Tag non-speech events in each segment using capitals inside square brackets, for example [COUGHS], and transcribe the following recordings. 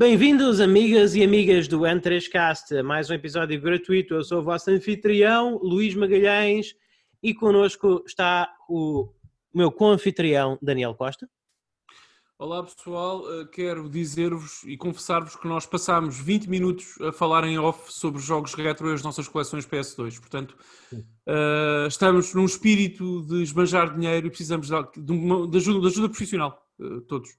Bem-vindos, amigas e amigas do N3Cast, a mais um episódio gratuito. Eu sou o vosso anfitrião, Luís Magalhães, e connosco está o meu co-anfitrião, Daniel Costa. Olá pessoal, Uh, quero dizer-vos e confessar-vos que nós passámos 20 minutos a falar em off sobre jogos retro e as nossas coleções PS2. Portanto, uh, estamos num espírito de esbanjar dinheiro e precisamos de, de uma- de ajuda, de ajuda profissional, uh, todos.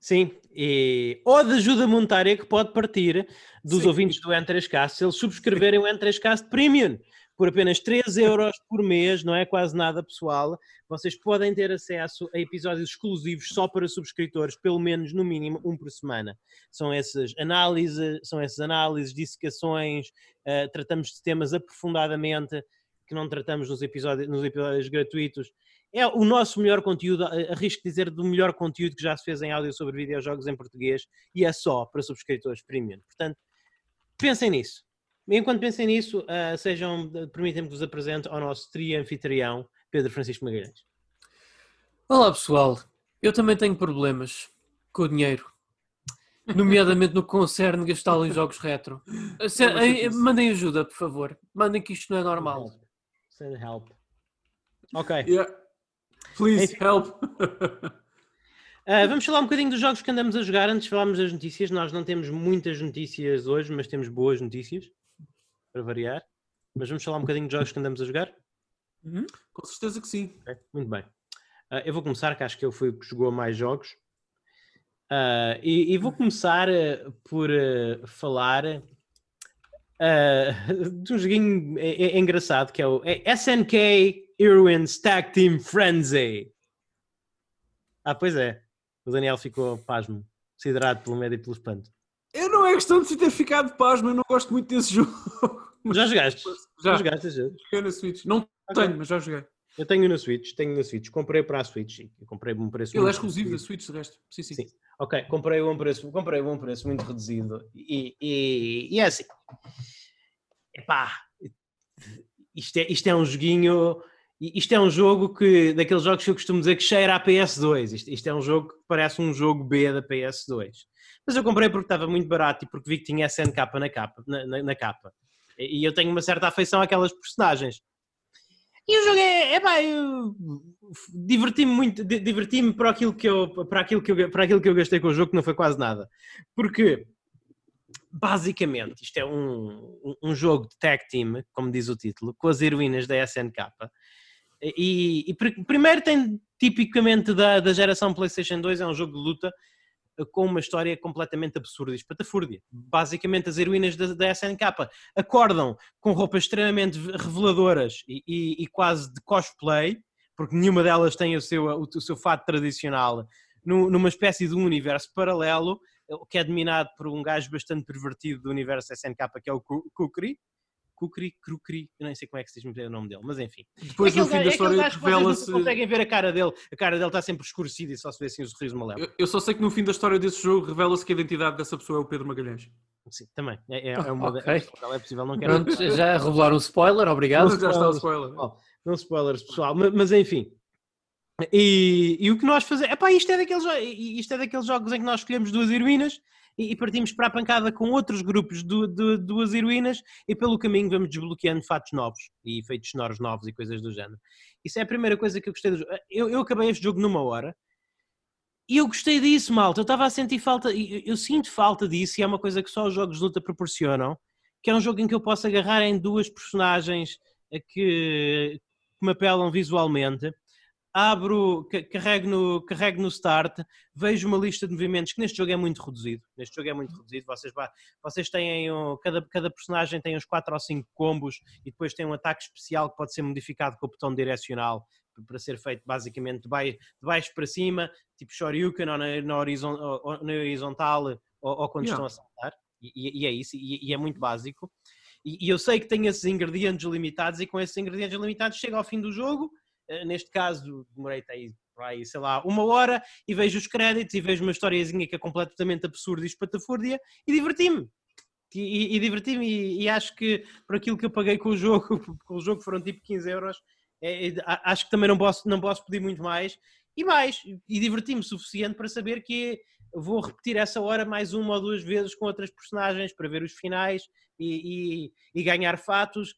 Sim, e... ou de ajuda monetária que pode partir dos Sim. ouvintes do N3Cast se eles subscreverem o N3Cast Premium por apenas 3 euros por mês, não é quase nada pessoal. Vocês podem ter acesso a episódios exclusivos só para subscritores, pelo menos no mínimo um por semana. São essas análises, são essas análises, dissecações, eh, tratamos de temas aprofundadamente que não tratamos nos episódios, nos episódios gratuitos. É o nosso melhor conteúdo, arrisco dizer, do melhor conteúdo que já se fez em áudio sobre videojogos em português e é só para subscritores premium. Portanto, pensem nisso. Enquanto pensem nisso, ah, sejam, permitem-me que vos apresente ao nosso tri-anfitrião, Pedro Francisco Magalhães. Olá pessoal, eu também tenho problemas com o dinheiro, nomeadamente no que concerne gastá-lo em jogos retro. Se- mandem ajuda, por favor. Mandem que isto não é normal. Send help. Ok. Yeah. Please, help! [LAUGHS] Ah, vamos falar um bocadinho dos jogos que andamos a jogar antes de falarmos das notícias. Nós não temos muitas notícias hoje, mas temos boas notícias, para variar. Mas vamos falar um bocadinho dos jogos que andamos a jogar? Com certeza que sim. Ok, muito bem. Ah, eu vou começar, que acho que eu fui o que jogou mais jogos. Ah, e, e vou começar por falar [LAUGHS] de um joguinho engraçado que é o é SNK Heroines Tag Team Frenzy. Ah, pois é. O Daniel ficou pasmo, siderado pelo médio e pelo espanto. Eu não é questão de se ter ficado pasmo, eu não gosto muito desse [LAUGHS] jogo. Já jogaste? Já Já, jogaste jogo? joguei na Switch. Não Ok. tenho, mas já joguei. Eu tenho na Switch, tenho na Switch. Comprei para a Switch. comprei um preço Ele é exclusivo da. Switch, de resto. Sim, sim. Sim. Ok, comprei um preço, comprei um preço muito reduzido e, e, e é assim. Epá, isto é, isto é um joguinho, isto é um jogo que, daqueles jogos que eu costumo dizer que cheira a PS2. Isto, isto é um jogo que parece um jogo B da PS2. Mas eu comprei porque estava muito barato e porque vi que tinha SNK na capa. Na, na- na capa. E, e eu tenho uma certa afeição àquelas personagens. E o jogo é, epá, eu diverti-me muito, di- diverti-me para aquilo que eu, para aquilo que eu, para aquilo que eu gastei com o jogo, que não foi quase nada. Porque, basicamente, isto é um- um jogo de tag team, como diz o título, com as heroínas da SNK. E, e pr- primeiro tem, tipicamente, da, da geração PlayStation 2, é um jogo de luta eh, com uma história completamente absurda e espatafúrdia. Basicamente, as heroínas da, da SNK acordam com roupas extremamente reveladoras e, e- e quase de cosplay, porque nenhuma delas tem o seu, o, o seu fato tradicional, nu- numa espécie de universo paralelo, eh, que é dominado por um gajo bastante pervertido do universo SNK, que é o Ku- Kukri. Kukri, Krukri, eu nem sei como é que se diz bem o nome dele, mas enfim. Depois, é no fim da é história, revela-se. conseguem ver a cara dele. A cara dele está sempre escurecida e só se vê assim o sorriso malévolo. Eu- Eu só sei que no fim da história desse jogo revela-se que a identidade dessa pessoa é o Pedro Magalhães. Sim, também. É, é, é uma Ok. é possível, é possível, não quero. Pronto, já revelaram um spoiler, obrigado. Mas já está o spoiler. Não, não spoilers, pessoal, ma- mas, enfim. E, e o que nós fazemos, epá, isto é, daqueles, isto é daqueles jogos em que nós escolhemos duas heroínas e, partimos para a pancada com outros grupos de, de duas heroínas e pelo caminho vamos desbloqueando fatos novos e efeitos sonoros novos e coisas do género. Isso é a primeira coisa que eu gostei do jogo. Eu, eu acabei este jogo numa hora e eu gostei disso, malta. Eu estava a sentir falta, eu, eu sinto falta disso e é uma coisa que só os jogos de luta proporcionam, que é um jogo em que eu posso agarrar em duas personagens eh, que, que me apelam visualmente. Abro, ca- carrego no, carrego no start, vejo uma lista de movimentos que neste jogo é muito reduzido. Neste jogo é muito reduzido. Vocês, vocês têm, um- cada, cada personagem tem uns 4 ou 5 combos e depois tem um ataque especial que pode ser modificado com o botão direcional para ser feito basicamente de baixo, de baixo para cima, tipo Shoryuken ou na, na, horizon- ou- na horizontal ou, ou quando Yeah. estão a saltar. E, e- e é isso, e, e é muito básico. E, e eu sei que tem esses ingredientes limitados e com esses ingredientes limitados chega ao fim do jogo. Eh, neste caso, demorei aí, aí, sei lá, uma hora e vejo os créditos e vejo uma historiazinha que é completamente absurda e espatafúrdia e diverti-me. E, e- e diverti-me e, e acho que por aquilo que eu paguei com o jogo, [LAUGHS] com o jogo foram tipo 15 euros, é, é, acho que também não posso, não posso pedir muito mais. E mais, e diverti-me o suficiente para saber que vou repetir essa hora mais uma ou duas vezes com outras personagens para ver os finais e, e, e ganhar fatos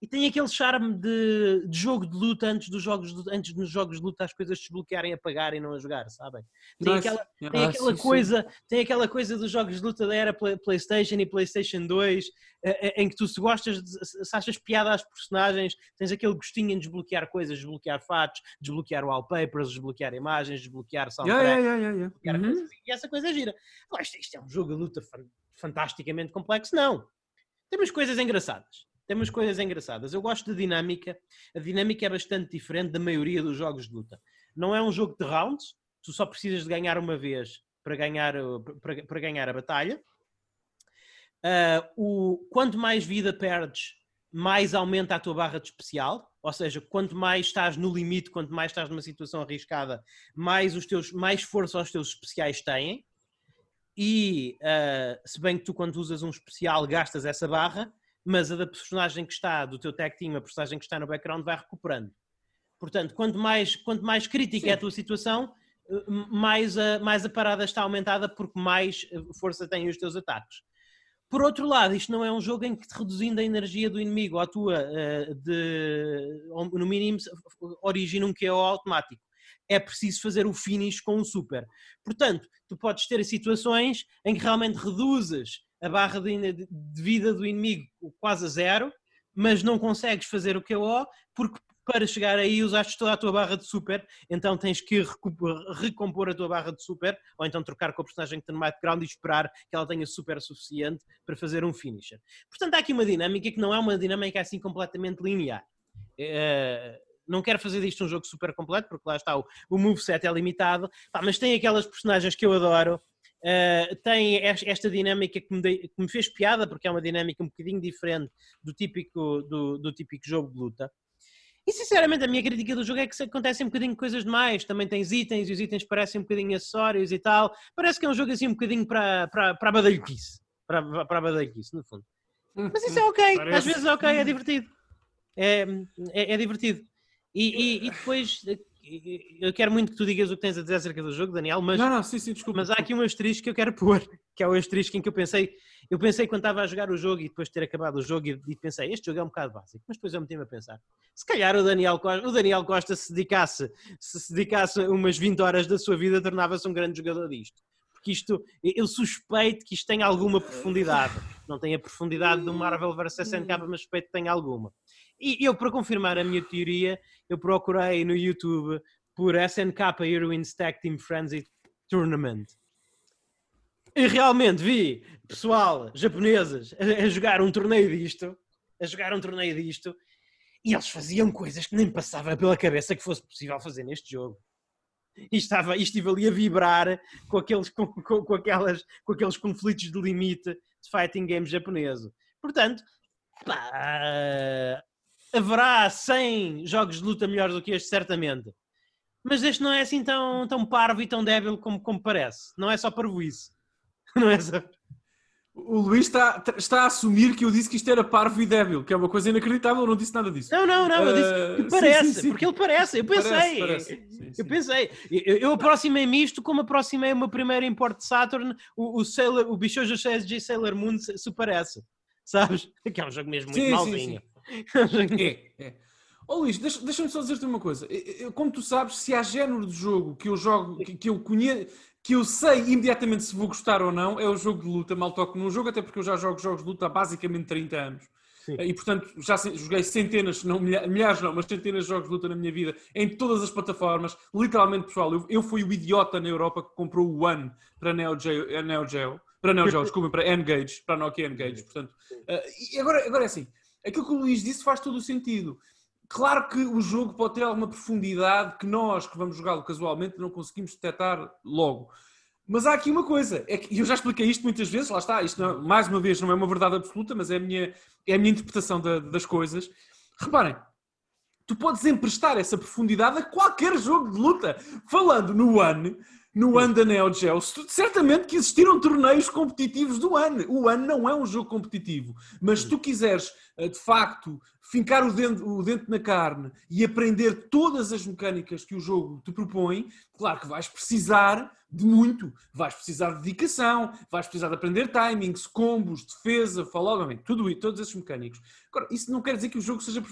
e tem aquele charme de, de, jogo de luta antes dos jogos de, antes dos jogos de luta as coisas desbloquearem a pagar e não a jogar, sabem? Tem aquela, tem ah, aquela sim, coisa, sim. tem aquela coisa dos jogos de luta da era PlayStation e PlayStation 2, eh, eh, em que tu se gostas, de, se achas piada às personagens, tens aquele gostinho em desbloquear coisas, desbloquear fatos, desbloquear wallpapers, desbloquear imagens, desbloquear soundtrack, yeah, yeah, yeah, yeah. Uhum. e essa coisa gira. Isto, isto é um jogo de luta fantasticamente complexo, não. Temos coisas engraçadas temos coisas engraçadas. Eu gosto de dinâmica. A dinâmica é bastante diferente da maioria dos jogos de luta. Não é um jogo de rounds, tu só precisas de ganhar uma vez para ganhar, para, para ganhar a batalha. Uh, o, quanto mais vida perdes, mais aumenta a tua barra de especial. Ou seja, quanto mais estás no limite, quanto mais estás numa situação arriscada, mais, os teus, mais força os teus especiais têm. E uh, se bem que tu, quando usas um especial, gastas essa barra, mas a da personagem que está, do teu tag team, a personagem que está no background vai recuperando. Portanto, quanto mais, quanto mais crítica Sim. é a tua situação, eh, mais a, mais a parada está aumentada porque mais eh, força têm os teus ataques. Por outro lado, isto não é um jogo em que reduzindo a energia do inimigo à tua, eh, de, no mínimo, origina um KO automático. É preciso fazer o finish com um super. Portanto, tu podes ter situações em que realmente reduzes a barra de, vida do inimigo quase a zero, mas não consegues fazer o KO porque para chegar aí usaste toda a tua barra de super, então tens que recompor a tua barra de super, ou então trocar com a personagem que está no background e esperar que ela tenha super suficiente para fazer um finisher. Portanto, há aqui uma dinâmica que não é uma dinâmica assim completamente linear. É, não quero fazer disto um jogo super completo, porque lá está, o, o moveset é limitado, pá, mas tem aquelas personagens que eu adoro, Uh, tem esta dinâmica que me, de, que me, fez piada, porque é uma dinâmica um bocadinho diferente do típico, do, do, típico jogo de luta. E sinceramente, a minha crítica do jogo é que acontecem um bocadinho coisas demais. Também tens itens e os itens parecem um bocadinho acessórios e tal. Parece que é um jogo assim um bocadinho para, para, para a badalhoquice. Para, para a badalhoquice, no fundo. Mas isso é ok. [LAUGHS] Parece. Às vezes é ok, é divertido. É, é, é divertido. E, e, e depois eu quero muito que tu digas o que tens a dizer acerca do jogo, Daniel, mas, não, não, sim, sim, desculpa, mas há aqui um asterisco que eu quero pôr, que é o asterisco em que eu pensei, eu pensei quando estava a jogar o jogo e depois de ter acabado o jogo e, pensei, este jogo é um bocado básico, mas depois eu meti-me a pensar, se calhar o Daniel Costa, o Daniel Costa se dedicasse, se, se dedicasse umas 20 horas da sua vida, tornava-se um grande jogador disto. Porque isto, eu suspeito que isto tem alguma profundidade. Não tem a profundidade do Marvel vs SNK, mas suspeito que tem alguma. E eu, para confirmar a minha teoria, eu procurei no YouTube por SNK Heroines Tag Team Frenzy Tournament. E realmente vi pessoal japoneses a, a, jogar um torneio disto, a jogar um torneio disto, e eles faziam coisas que nem passava pela cabeça que fosse possível fazer neste jogo. E, estava, e estive ali a vibrar com aqueles, com, com, com, aquelas, com aqueles conflitos de limite de fighting games japoneses. Portanto, pá, haverá 100 jogos de luta melhores do que este, certamente. Mas este não é assim tão, tão parvo e tão débil como, como parece. Não é só parvoíce. [LAUGHS] Não é só... O Luís está, está a assumir que eu disse que isto era parvo e débil, que é uma coisa inacreditável, eu não disse nada disso. Não, não, não, eu disse que uh, parece, sim, sim, sim. porque ele parece, eu pensei. Parece, parece. eu pensei. Eu, eu aproximei-me isto como aproximei o meu primeiro import de Saturn, o, o, Sailor, o Bichojo Sailor Moon se, parece, sabes? Que é um jogo mesmo muito malzinho. É, é. Oh Luís, deixa-me deixa só dizer-te uma coisa. Eu, como tu sabes, se há género de jogo que eu jogo, que, que, eu conheço, que eu sei imediatamente se vou gostar ou não, é o jogo de luta. Mal toco num jogo, até porque eu já jogo jogos de luta há basicamente 30 anos. Sim. E portanto já joguei centenas, não milhares, não, mas centenas de jogos de luta na minha vida, em todas as plataformas. Literalmente, pessoal, eu, eu fui o idiota na Europa que comprou o One para Neo Geo, Neo Geo para Neo Geo, [LAUGHS] desculpem, para N-Gage, para Nokia N-Gage. Portanto, uh, e agora, agora é assim, aquilo que o Luís disse faz todo o sentido. Claro que o jogo pode ter alguma profundidade que nós, que vamos jogá-lo casualmente, não conseguimos detectar logo. Mas há aqui uma coisa, é que eu já expliquei isto muitas vezes, lá está, isto não, mais uma vez não é uma verdade absoluta, mas é a minha, é a minha interpretação da, das coisas. Reparem, tu podes emprestar essa profundidade a qualquer jogo de luta. Falando no One, no ano da Neo Geo, certamente que existiram torneios competitivos do ano. O ano não é um jogo competitivo, mas se tu quiseres eh, de facto fincar o dente, o dente na carne e aprender todas as mecânicas que o jogo te propõe, claro que vais precisar de muito. Vais precisar de dedicação, vais precisar de aprender timings, combos, defesa, follow, tudo isso, todos esses mecânicos. Agora, isso não quer dizer que o jogo seja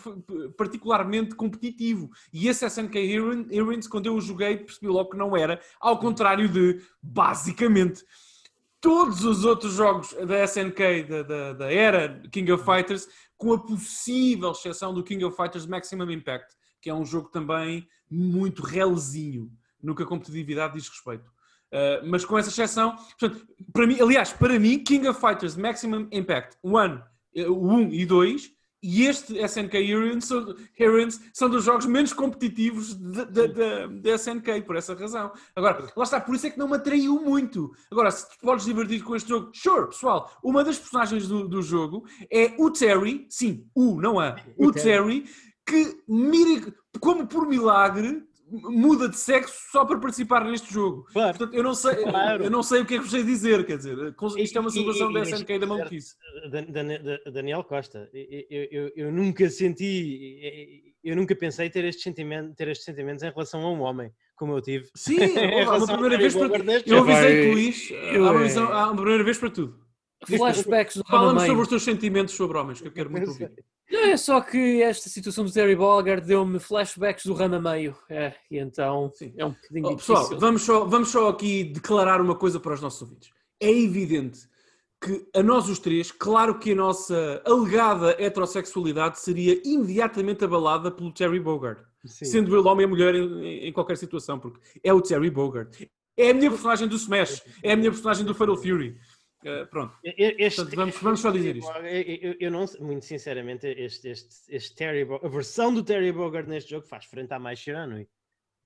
particularmente competitivo. E esse SNK Heroines, quando eu o joguei, percebi logo que não era, ao contrário de, basicamente, todos os outros jogos da SNK, da, da, da era King of Fighters, com a possível exceção do King of Fighters Maximum Impact, que é um jogo também muito relzinho no que a competitividade diz respeito. Uh, mas com essa exceção, portanto, para mim, aliás, para mim, King of Fighters Maximum Impact 1, 1 uh, e 2 e este SNK Heroines são, Heroines são dos jogos menos competitivos da SNK, por essa razão. Agora, lá está, por isso é que não me atraiu muito. Agora, se tu podes divertir com este jogo, sure, pessoal, uma das personagens do, do jogo é o Terry, sim, o, não há, o, o Terry, que, como por milagre, muda de sexo só para participar neste jogo. Claro. Portanto, eu não sei, claro. eu não sei o que é que vos sei dizer, quer dizer, isto é uma situação da SNK da maluquice. Daniel Costa, eu, eu, eu, nunca senti, eu nunca pensei ter estes sentimentos, ter estes sentimentos em relação a um homem. Como eu tive. Sim, há uma primeira vez para tudo. Eu avisei Luís, há uma primeira vez para tudo. Flashbacks do Fala-me sobre os teus sentimentos sobre homens, que eu quero muito ouvir. Não, é só que esta situação do Terry Bogard deu-me flashbacks do Rama Meio. É, e então Sim. é um bocadinho oh, Pessoal, vamos só, vamos só aqui declarar uma coisa para os nossos ouvintes. É evidente que a nós os três, claro que a nossa alegada heterossexualidade seria imediatamente abalada pelo Terry Bogard. Sim. Sendo ele homem ou mulher em, em, qualquer situação, porque é o Terry Bogard. É a minha personagem do Smash, é a minha personagem do Fatal Fury. Uh, pronto. Este, Portanto, vamos, vamos só dizer isto. Eu, eu, não, muito sinceramente, este, este, este Terry, a versão do Terry Bogard neste jogo faz frente à mais Shiranui.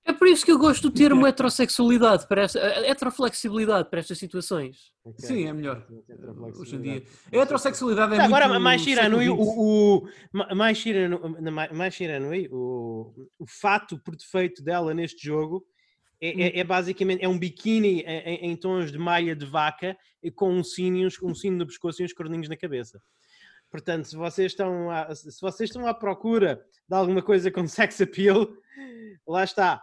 É por isso que eu gosto do termo heterossexualidade, para esta, heteroflexibilidade para estas situações. Okay. Sim, é melhor. Hoje em dia. A heterossexualidade é tá, Agora, mais Shiranui, o, o, mais Shiranui, mais Shiranui o, o fato por defeito dela neste jogo é, é, hum. é, basicamente é um biquíni em, em, tons de malha de vaca com um sino, um sino no pescoço e uns corninhos na cabeça. Portanto, se vocês estão à, se vocês estão à procura de alguma coisa com sex appeal, lá está.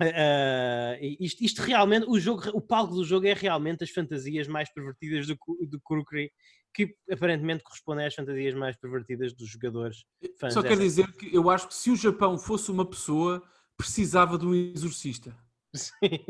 Uh, isto, isto, realmente, o, jogo, o palco do jogo é realmente as fantasias mais pervertidas do, do Kurukuri, que aparentemente correspondem às fantasias mais pervertidas dos jogadores. Só quero dizer que eu acho que se o Japão fosse uma pessoa, precisava de um exorcista. Sim.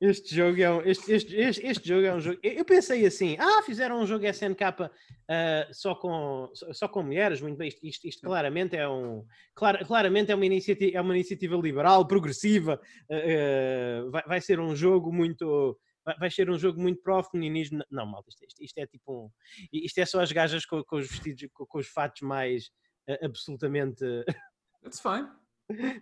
Este jogo é um, este, este, este, este, jogo é um jogo. Eu pensei assim: ah, fizeram um jogo SNK uh, só, com, só com mulheres, muito bem. Isto, isto, isto claramente é um clar, claramente é uma iniciativa, é uma iniciativa liberal, progressiva. Uh, vai, vai ser um jogo muito vai ser um jogo muito pró-feminismo. Não, malta, isto, isto, isto, é tipo um. Isto é só as gajas com, com os vestidos, com, com os fatos mais uh, absolutamente [LAUGHS] That's fine.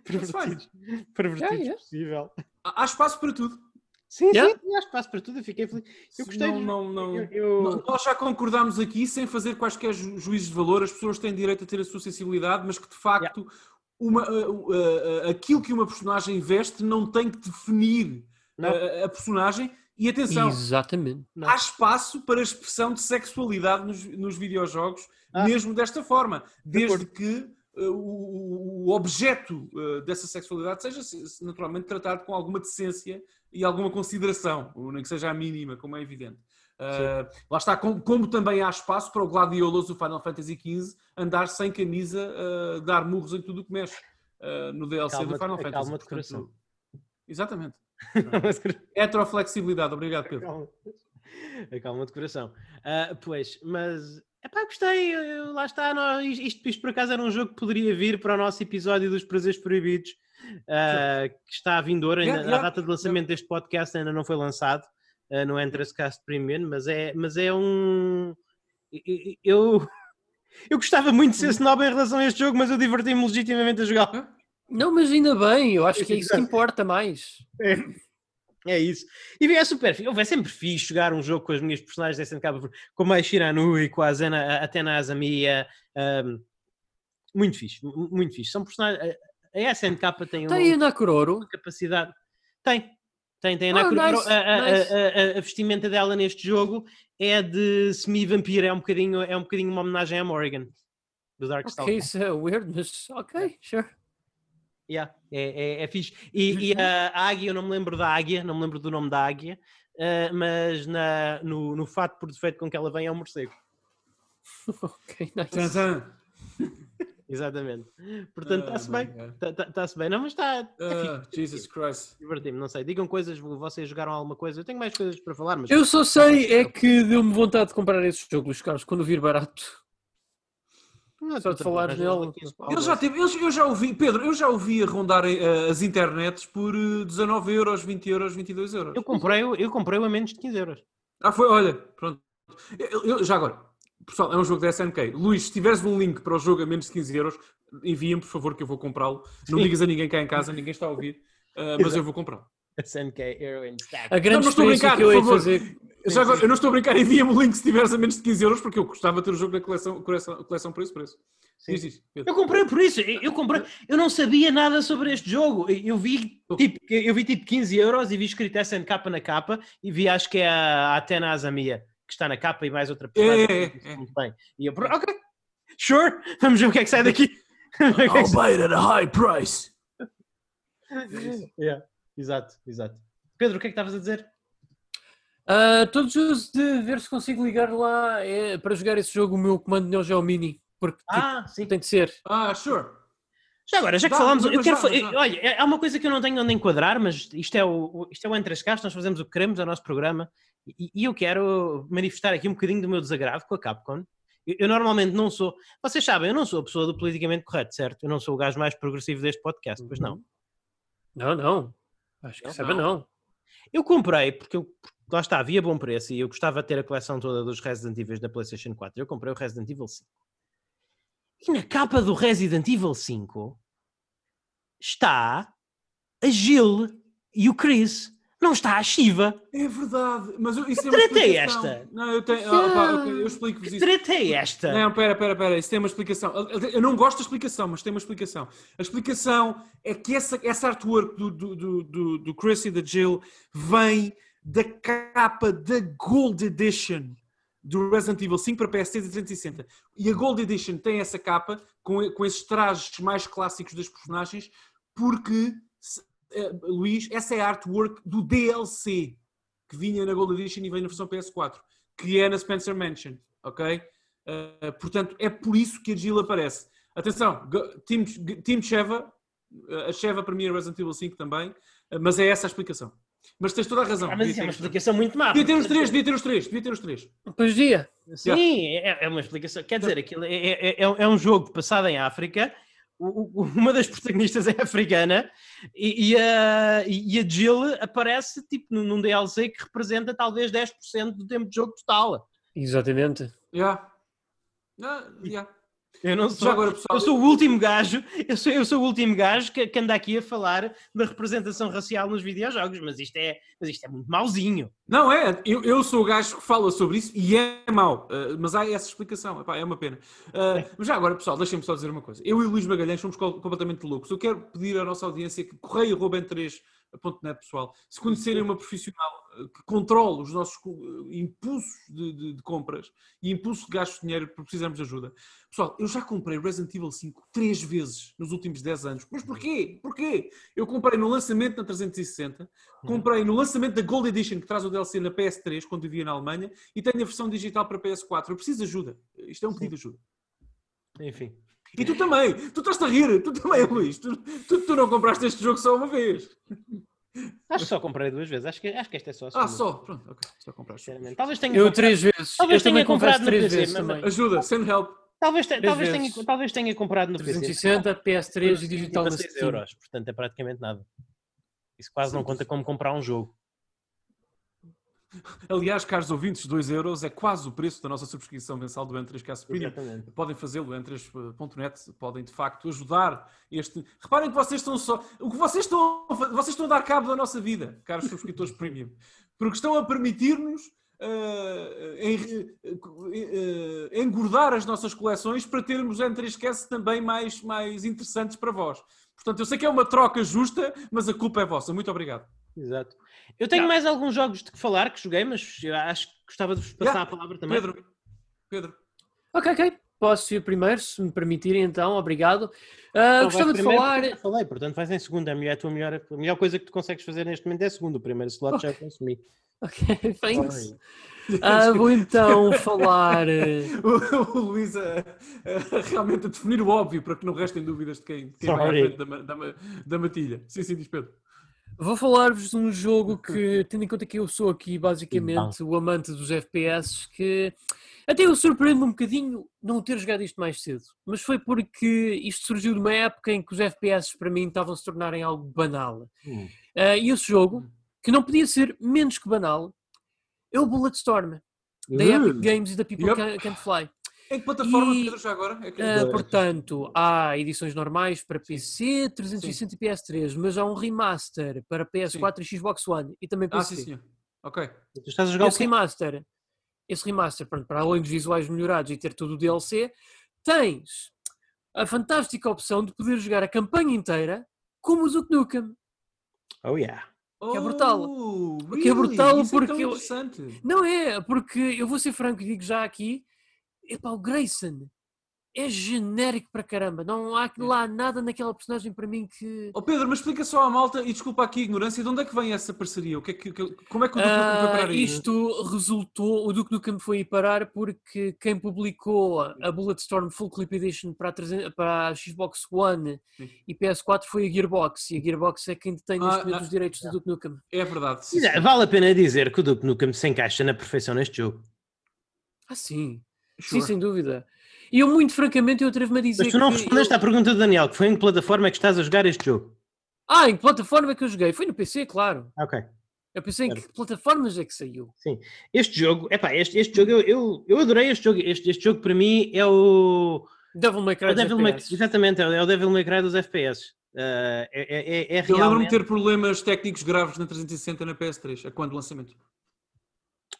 Pervertidos, pervertidos yeah, yeah. possível. Há espaço para tudo. Sim, yeah. sim, há espaço para tudo. Eu fiquei feliz. Eu gostei. Não, não, não, eu, eu... Nós já concordámos aqui, sem fazer quaisquer ju juízes de valor, as pessoas têm direito a ter a sua sensibilidade, mas que de facto uma, uh, uh, uh, aquilo que uma personagem veste não tem que definir a personagem. E atenção, Exatamente. há espaço para a expressão de sexualidade nos, nos videojogos, ah. mesmo desta forma, desde que eh, o, objeto eh, dessa sexualidade seja naturalmente tratado com alguma decência e alguma consideração, nem que seja a mínima, como é evidente. Uh, lá está, como, como, também há espaço para o Gladiolus do Final Fantasy XV andar sem camisa, uh, dar murros em tudo o que mexe uh, no DLC calma, do Final Fantasy. Calma de coração. Exatamente. [LAUGHS] Heteroflexibilidade, obrigado Pedro. Calma, calma de coração. pois, mas Epá, gostei, lá está. Não, isto, isto, por acaso era um jogo que poderia vir para o nosso episódio dos Prazeres Proibidos, uh, que está a vindoura. Ainda, yeah, yeah. A data de lançamento deste podcast ainda não foi lançado uh, no Cast Premium, mas é, mas é um. Eu, [LAUGHS] eu gostava muito de ser snob em relação a este jogo, mas eu diverti-me legitimamente a jogar. Não, mas ainda bem, eu acho que é isso que importa mais. É. É isso. E é super fixe. É sempre fixe jogar um jogo com as minhas personagens da SNK, como a Shiranui, com a Zena, até na Azamiya. Um, muito fixe, muito fixe. São personagens. A SNK tem uma, tem uma capacidade. Tem. Tem, tem. A, nice, a- a- nice. a- a- a vestimenta dela neste jogo é de semi-vampiro, é um bocadinho, é um bocadinho uma homenagem a Morrigan, do Darkstalker. Ok, isso é weird, mas ok, sure. Yeah, é, é, é fixe. E, e a, a águia, eu não me lembro da águia, não me lembro do nome da águia, eh, mas na, no, no fato por defeito com que ela vem é um morcego. [LAUGHS] Ok, nice. [LAUGHS] Exatamente. Portanto, Ah, está-se bem. Está-se bem. Não, mas está. Fixe. Jesus Christ. Diverti-me, não sei. Digam coisas, vocês jogaram alguma coisa? Eu tenho mais coisas para falar, mas. Eu só sei é que deu-me vontade de comprar esse jogo, Luís Carlos, quando vir barato. Não, só de falar também nele. arranjas 15 paus, Ele já é? teve, eu, eu já ouvi, Pedro, eu já ouvi a rondar eh, as internets por eh, 19 euros, 20 euros, 22 euros. Eu comprei, eu comprei a menos de 15 euros. Ah, foi, olha, pronto. Eu- eu- já agora, pessoal, é um jogo da SNK. Luís, se tiveres um link para o jogo a menos de 15 euros, envia-me, por favor, que eu vou comprá-lo. Não digas a ninguém cá em casa, ninguém está a ouvir, ah, mas eu vou comprá-lo. SNK Heroin Stack. A grande Não, não estou a brincar, que eu por hei Já agora, eu não estou a brincar, envia-me o link se tiveres a menos de 15 euros, porque eu gostava de ter o jogo da coleção, coleção, coleção por esse preço. Sim. Diz isso, Pedro. Eu comprei por isso, eu eu comprei, eu não sabia nada sobre este jogo. Eu vi tipo, eu vi tipo 15 euros e vi escrito SNK na capa e vi acho que é a Atena Azamia que está na capa e mais outra personagem. É, é, é. Muito bem. E eu, ok, sure, vamos ver o que é que sai daqui. [LAUGHS] É sai. buy it at a high price. [LAUGHS] Yeah, Exato, exato. Pedro, o que é que estavas a dizer? Ah, Estou desejoso de ver se consigo ligar lá é, para jogar esse jogo o meu comando Neo Geo Mini. Porque tipo, Ah, sim. tem de ser. Ah, sure. Já agora, já que falámos, eu quero. mas dá. Olha, é- há uma coisa que eu não tenho onde enquadrar, mas isto é o, isto é o Entre as Castas, nós fazemos o que queremos, é o nosso programa, e, e eu quero manifestar aqui um bocadinho do meu desagrado com a Capcom. Eu, eu normalmente não sou. Vocês sabem, eu não sou a pessoa do politicamente correto, certo? Eu não sou o gajo mais progressivo deste podcast, pois não. Não, não. Acho que Não, saiba não. Eu comprei, porque eu, lá está, havia bom preço e eu gostava de ter a coleção toda dos Resident Evil da PlayStation 4. Eu comprei o Resident Evil 5. E na capa do Resident Evil 5 está a Jill e o Chris. Não está a Shiva. É verdade, mas eu- isso Que é uma treta é explicação. esta? Não, eu tenho. ah, pá, eu explico-vos Que isso. treta é esta? Não, pera, pera, pera, isso tem uma explicação. Eu não gosto da explicação, mas tem uma explicação. A explicação é que essa, essa artwork do, do, do, do Chris e da Jill vem da capa da Gold Edition do Resident Evil 5 para PS3 e 360. E a Gold Edition tem essa capa com, com esses trajes mais clássicos das personagens, porque, se- eh, Luís, essa é a artwork do DLC que vinha na Gold Edition e veio na versão PS4, que é na Spencer Mansion, ok? Uh, portanto, é por isso que a Jill aparece. Atenção, Team, Team Sheva, uh, a Sheva para mim é Resident Evil 5 também, uh, mas é essa a explicação. Mas tens toda a razão. Ah, mas isso é uma explicação muito má. Devia ter os três, devia ter os três, devia ter os três. Pois dia. Sim, é, é uma explicação. Quer dizer, aquilo é, é, é- é um jogo passado em África. o- o- uma das protagonistas é africana e, e a, e a Jill aparece tipo num, num DLC que representa talvez 10% do tempo de jogo total. Exatamente. Yeah. Ah, yeah. Eu não sou, agora, pessoal, eu sou o último gajo, eu sou, eu sou o último gajo que, que anda aqui a falar da representação racial nos videojogos, mas isto é, mas isto é muito mauzinho. Não é, eu, eu sou o gajo que fala sobre isso e é mau, uh, mas há essa explicação, Epá, é uma pena. Uh, mas já agora, pessoal, deixem-me só dizer uma coisa. Eu e o Luís Magalhães somos co- completamente loucos. Eu quero pedir à nossa audiência que correio.3.net, pessoal, se conhecerem uma profissional que controle os nossos uh, impulsos de, de- de compras e impulsos de gasto de dinheiro porque precisamos de ajuda. Pessoal, eu já comprei Resident Evil 5 três vezes nos últimos 10 anos. Mas porquê? Porquê? Eu comprei no lançamento na 360, comprei no lançamento da Gold Edition, que traz o DLC na PS3, quando vivia na Alemanha, e tenho a versão digital para PS4. Eu preciso de ajuda. Isto é um pedido de ajuda. Enfim. E tu também. Tu estás a rir. Tu também, Luís. Tu, tu, tu não compraste este jogo só uma vez. Acho que só comprei duas vezes, acho que, acho que esta é só a Ah, segunda, só. Pronto, ok. Só compraste. sinceramente. Talvez tenha Eu comprado- três vezes. Talvez eu também tenha comprado três PC, vezes mas- também. Ajuda, send help. Talvez, te- talvez, tenha, talvez tenha comprado no PC. 360, PS3 e digital na 6 Steam. euros, portanto é praticamente nada. Isso quase não conta como comprar um jogo. Aliás, caros ouvintes, 2 euros é quase o preço da nossa subscrição mensal do N3K Premium. Exatamente. podem fazê-lo em 3.net, podem de facto ajudar este. Reparem que vocês estão só. O que vocês estão a vocês estão a dar cabo da nossa vida, caros subscritores [LAUGHS] premium, porque estão a permitir-nos en- eh, engordar as nossas coleções para termos N3Cast também mais, mais interessantes para vós. Portanto, eu sei que é uma troca justa, mas a culpa é vossa. Muito obrigado. Exato. Eu tenho mais alguns jogos de que falar que joguei, mas eu acho que gostava de vos passar Yeah. a palavra também. Pedro, Pedro. Ok, ok. Posso ir primeiro, se me permitirem, então. Obrigado. Então, gostava de falar. já falei, portanto, vais em segundo. É a, melhor, a, tua melhor, a melhor coisa que tu consegues fazer neste momento é segundo. O primeiro slot já consumi. Ok, [LAUGHS] thanks. Sorry. Ah, vou então falar. [LAUGHS] eh, O, o Luís a, a- realmente a definir o óbvio para que não restem dúvidas de quem, quem vai à frente da, da, da matilha. Sim, sim, diz Pedro. Vou falar-vos de um jogo [LAUGHS] que, tendo em conta que eu sou aqui basicamente o amante dos FPS, que até eu surpreendo-me um bocadinho não ter jogado isto mais cedo. Mas foi porque isto surgiu de uma época em que os FPS para mim estavam a se tornarem algo banal. Hum. Ah, e esse jogo, que não podia ser menos que banal, é o Bulletstorm, da Epic Uh, Games e da People Yep. Can- Can't Fly. Em que plataforma, E- Pedro, já agora? É Ah, Dois. portanto, há edições normais para PC, 360 e PS3, mas há um remaster para PS4 e Xbox One e também ah, sim, PC. senhor. Ok. Tu estás a jogar esse remaster, esse remaster, pronto, para além dos visuais melhorados e ter todo o DLC, tens a fantástica opção de poder jogar a campanha inteira como o Duke Nukem. Oh, yeah. Que é brutal. Oh, Que é brutal Isso é tão porque eu- interessante. Não é, porque eu vou ser franco e digo já aqui, epá, o Grayson é genérico para caramba. Não há lá nada naquela personagem para mim que. Oh Pedro, mas explica só à malta, e desculpa aqui a ignorância, de onde é que vem essa parceria? O que é que, que- como é que o Duque Nukem foi Ah, parar aí? isto resultou, o Duke Nukem foi parar porque quem publicou a Bulletstorm Full Clip Edition para a, 300 para a Xbox One Sim. e PS4 foi a Gearbox, e a Gearbox é quem detém neste Ah, momento ah, os direitos do Duke Nukem. É verdade. sim, sim. Vale a pena dizer que o Duke Nukem se encaixa na perfeição neste jogo. Ah, sim, sim, Sure. sem dúvida. E eu, muito francamente, eu atrevo-me a dizer Mas tu não que respondeste eu- à pergunta do Daniel, que foi em que plataforma é que estás a jogar este jogo? Ah, em que plataforma é que eu joguei? Foi no PC, claro. Ok. Eu pensei em que plataformas é que saiu. Este jogo, epá, este, este jogo, eu, eu, eu adorei este jogo. Este, este jogo para mim é o. Devil May Cry é o dos Devil May, FPS. exatamente, é o é o Devil May Cry dos FPS. Ah, é, é, é, é Eu lembro-me de realmente. ter problemas técnicos graves na 360 na PS3, a quando do lançamento.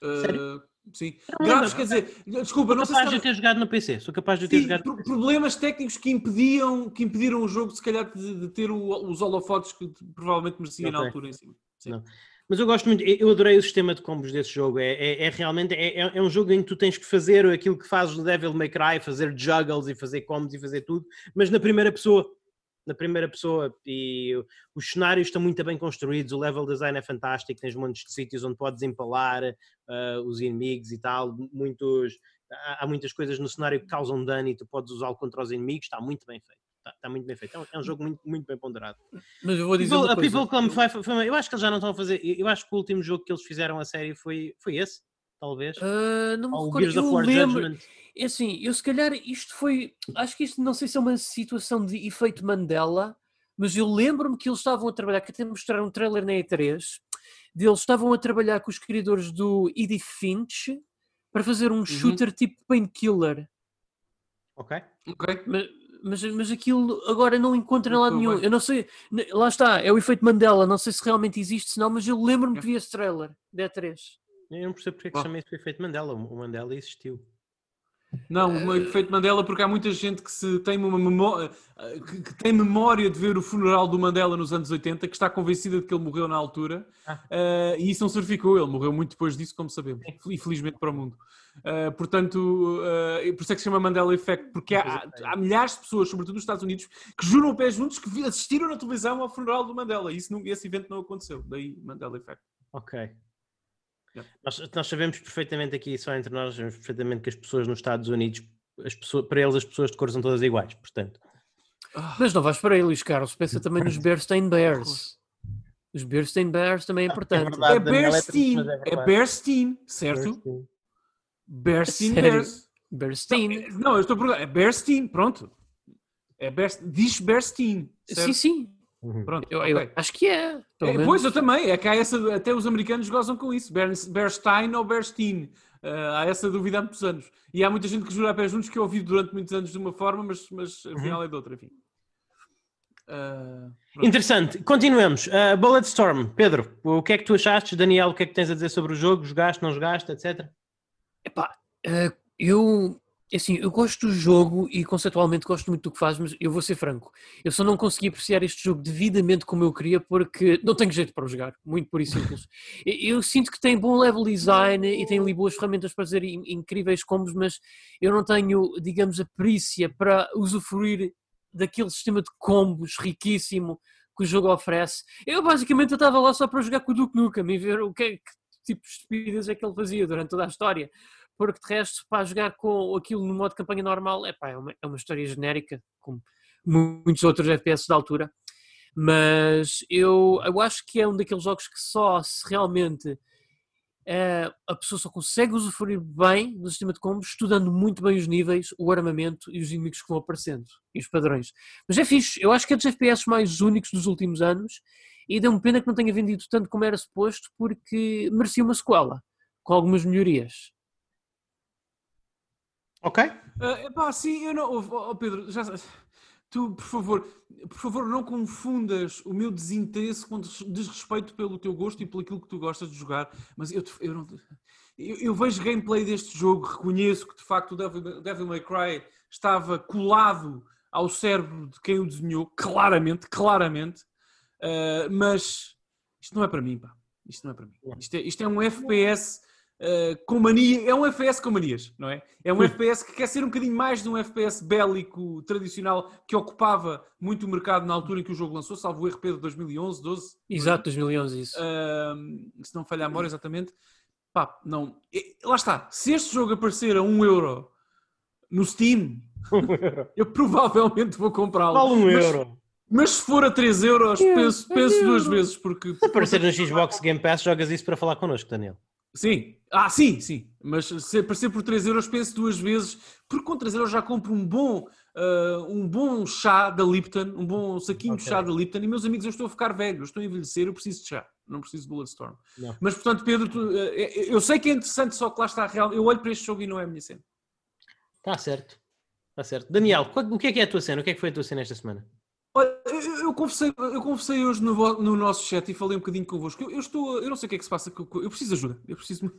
Uh? Sim. Não Graves, quer dizer, desculpa, não Sou sei se capaz de ter jogado no PC. Sou capaz de ter Sim, jogado. pro- problemas técnicos que impediam, que impediram o jogo, se calhar, de, de ter o- os holofotes que provavelmente merecia na altura em cima. Sim. Mas eu gosto muito, eu eu adorei o sistema de combos desse jogo. É, é, é realmente é, é- é um jogo em que tu tens que fazer aquilo que fazes no Devil May Cry, fazer juggles e fazer combos e fazer tudo, mas na primeira pessoa. Na primeira pessoa, e os cenários estão muito bem construídos, o level design é fantástico, tens montes de sítios onde podes empalar ah, os inimigos e tal, muitos, há, há muitas coisas no cenário que causam dano e tu podes usá-lo contra os inimigos, está muito bem feito. Está, está muito bem feito. É um, é um jogo muito, muito bem ponderado. Mas eu vou dizer People- uma a coisa. People Come Five foi uma- eu acho que eles já não estão a fazer. Eu acho que o último jogo que eles fizeram a série foi, foi esse, talvez. Ah, não me Ou recordo. Gears of Eu War lembro, Judgment. É assim, eu se calhar isto foi. Acho que isto não sei se é uma situação de efeito Mandela, mas eu lembro-me que eles estavam a trabalhar, que até mostraram um trailer na E3, deles estavam a trabalhar com os criadores do Edith Finch para fazer um shooter tipo Painkiller. Ok. Ok? Mas, mas, mas aquilo agora não encontro em Não lado nenhum. bem. Eu não sei. Lá está, é o efeito Mandela. Não sei se realmente existe, senão, mas eu lembro-me que vi esse trailer da E3. Eu não percebo porque é que se chama isso de efeito Mandela. O Mandela existiu. Não, o efeito Mandela, porque há muita gente que se tem uma memória que, tem memória de ver o funeral do Mandela nos anos 80, que está convencida de que ele morreu na altura, Ah. eh, e isso não certificou, ele morreu muito depois disso, como sabemos, infelizmente para o mundo. Eh, portanto, eh, por isso é que se chama Mandela Effect, porque há, há- milhares de pessoas, sobretudo nos Estados Unidos, que juram pés juntos que assistiram na televisão ao funeral do Mandela. Isso não, esse evento não aconteceu, daí Mandela Effect. Ok. Nós, nós sabemos perfeitamente aqui, só entre nós, sabemos perfeitamente que as pessoas nos Estados Unidos, as pessoas, para eles as pessoas de cor são todas iguais, portanto. Mas não vais para aí, Luís Carlos. Pensa [LAUGHS] também nos Bearstein Bears. Os Bearstein Bears também é importante. verdade. Ah, É Daniel, é triste, Bearstein, mas é é verdade. Bearstein, certo? Bearstein Sério? Bears. Bearstein. Não, eu estou a perguntar. É Bearstein, pronto. É diz Bearstein. certo? Sim, sim. Uhum. Pronto. Eu, eu ok. acho que é. pelo É, menos. pois, eu também. É que há essa, até os americanos gozam com isso. Bear, Bearstein ou Bearstein. Ah, há essa dúvida há muitos anos. E há muita gente que jura a pé juntos que eu ouvi durante muitos anos de uma forma, mas, mas afinal é de outra. Enfim. Ah, pronto. Interessante. Continuemos. Uh, Bulletstorm. Pedro, o que é que tu achaste? Daniel, o que é que tens a dizer sobre o jogo? Jogaste, não jogaste, etc? Epá, eh, eu assim, eu gosto do jogo e conceitualmente gosto muito do que faz, mas eu vou ser franco. Eu só não consegui apreciar este jogo devidamente como eu queria porque não tenho jeito para jogar, muito por e simples. Eu, sinto que tem bom level design e tem ali boas ferramentas para fazer in- incríveis combos, mas eu não tenho, digamos, a perícia para usufruir daquele sistema de combos riquíssimo que o jogo oferece. Eu basicamente estava lá só para jogar com o Duke Nukem e ver o que, é- que tipo de estupidez é que ele fazia durante toda a história porque de resto, para jogar com aquilo no modo campanha normal, epá, é, uma, é uma história genérica, como muitos outros FPS da altura. Mas eu, eu acho que é um daqueles jogos que só se realmente eh, a pessoa só consegue usufruir bem do sistema de combos, estudando muito bem os níveis, o armamento e os inimigos que vão aparecendo e os padrões. Mas é fixe, eu acho que é dos FPS mais únicos dos últimos anos e deu-me pena que não tenha vendido tanto como era suposto, porque merecia uma sequela com algumas melhorias. Ok? Uh, epá, sim, eu não. Oh, oh, Pedro, já, tu, por favor, por favor, não confundas o meu desinteresse com des- desrespeito pelo teu gosto e pelo aquilo que tu gostas de jogar. Mas eu, eu não. Eu, eu vejo gameplay deste jogo, reconheço que de facto o Devil, Devil May Cry estava colado ao cérebro de quem o desenhou, claramente, claramente. Uh, mas isto não é para mim, pá. Isto não é para mim. Isto é, isto é um FPS uh, com mania. É um FPS com manias, não é? É um FPS que quer ser um bocadinho mais de um FPS bélico tradicional que ocupava muito o mercado na altura em que o jogo lançou, salvo o RP de 2011, 12. Exato, 2011 isso. Ahm, se não falhar a memória exatamente. Pá, não. Lá está. Se este jogo aparecer a 1 euro no Steam, [LAUGHS] eu provavelmente vou comprá-lo. Vale um Mas- euro. Mas se for a 3 euros, penso, penso duas vezes, porque. Se aparecer no Xbox Game Pass, jogas isso para falar connosco, Daniel. Sim, ah, sim, sim. Mas se aparecer por 3 euros, penso duas vezes, porque com 3 euros já compro um bom, ah, um bom chá da Lipton, um bom saquinho de Ok. chá da Lipton. E meus amigos, eu estou a ficar velho, eu estou a envelhecer, eu preciso de chá, não preciso de Bulletstorm. Não. Mas portanto, Pedro, tu, ah, eu sei que é interessante, só que lá está real. Eu olho para este jogo e não é a minha cena. Está Tá certo. Está certo. Daniel, o que é que é a tua cena? O que é que foi a tua cena esta semana? Olha, eu, conversei, eu conversei hoje no, no nosso chat e falei um bocadinho convosco. Eu, eu estou, eu não sei o que é que se passa, eu, preciso de ajuda. Eu preciso.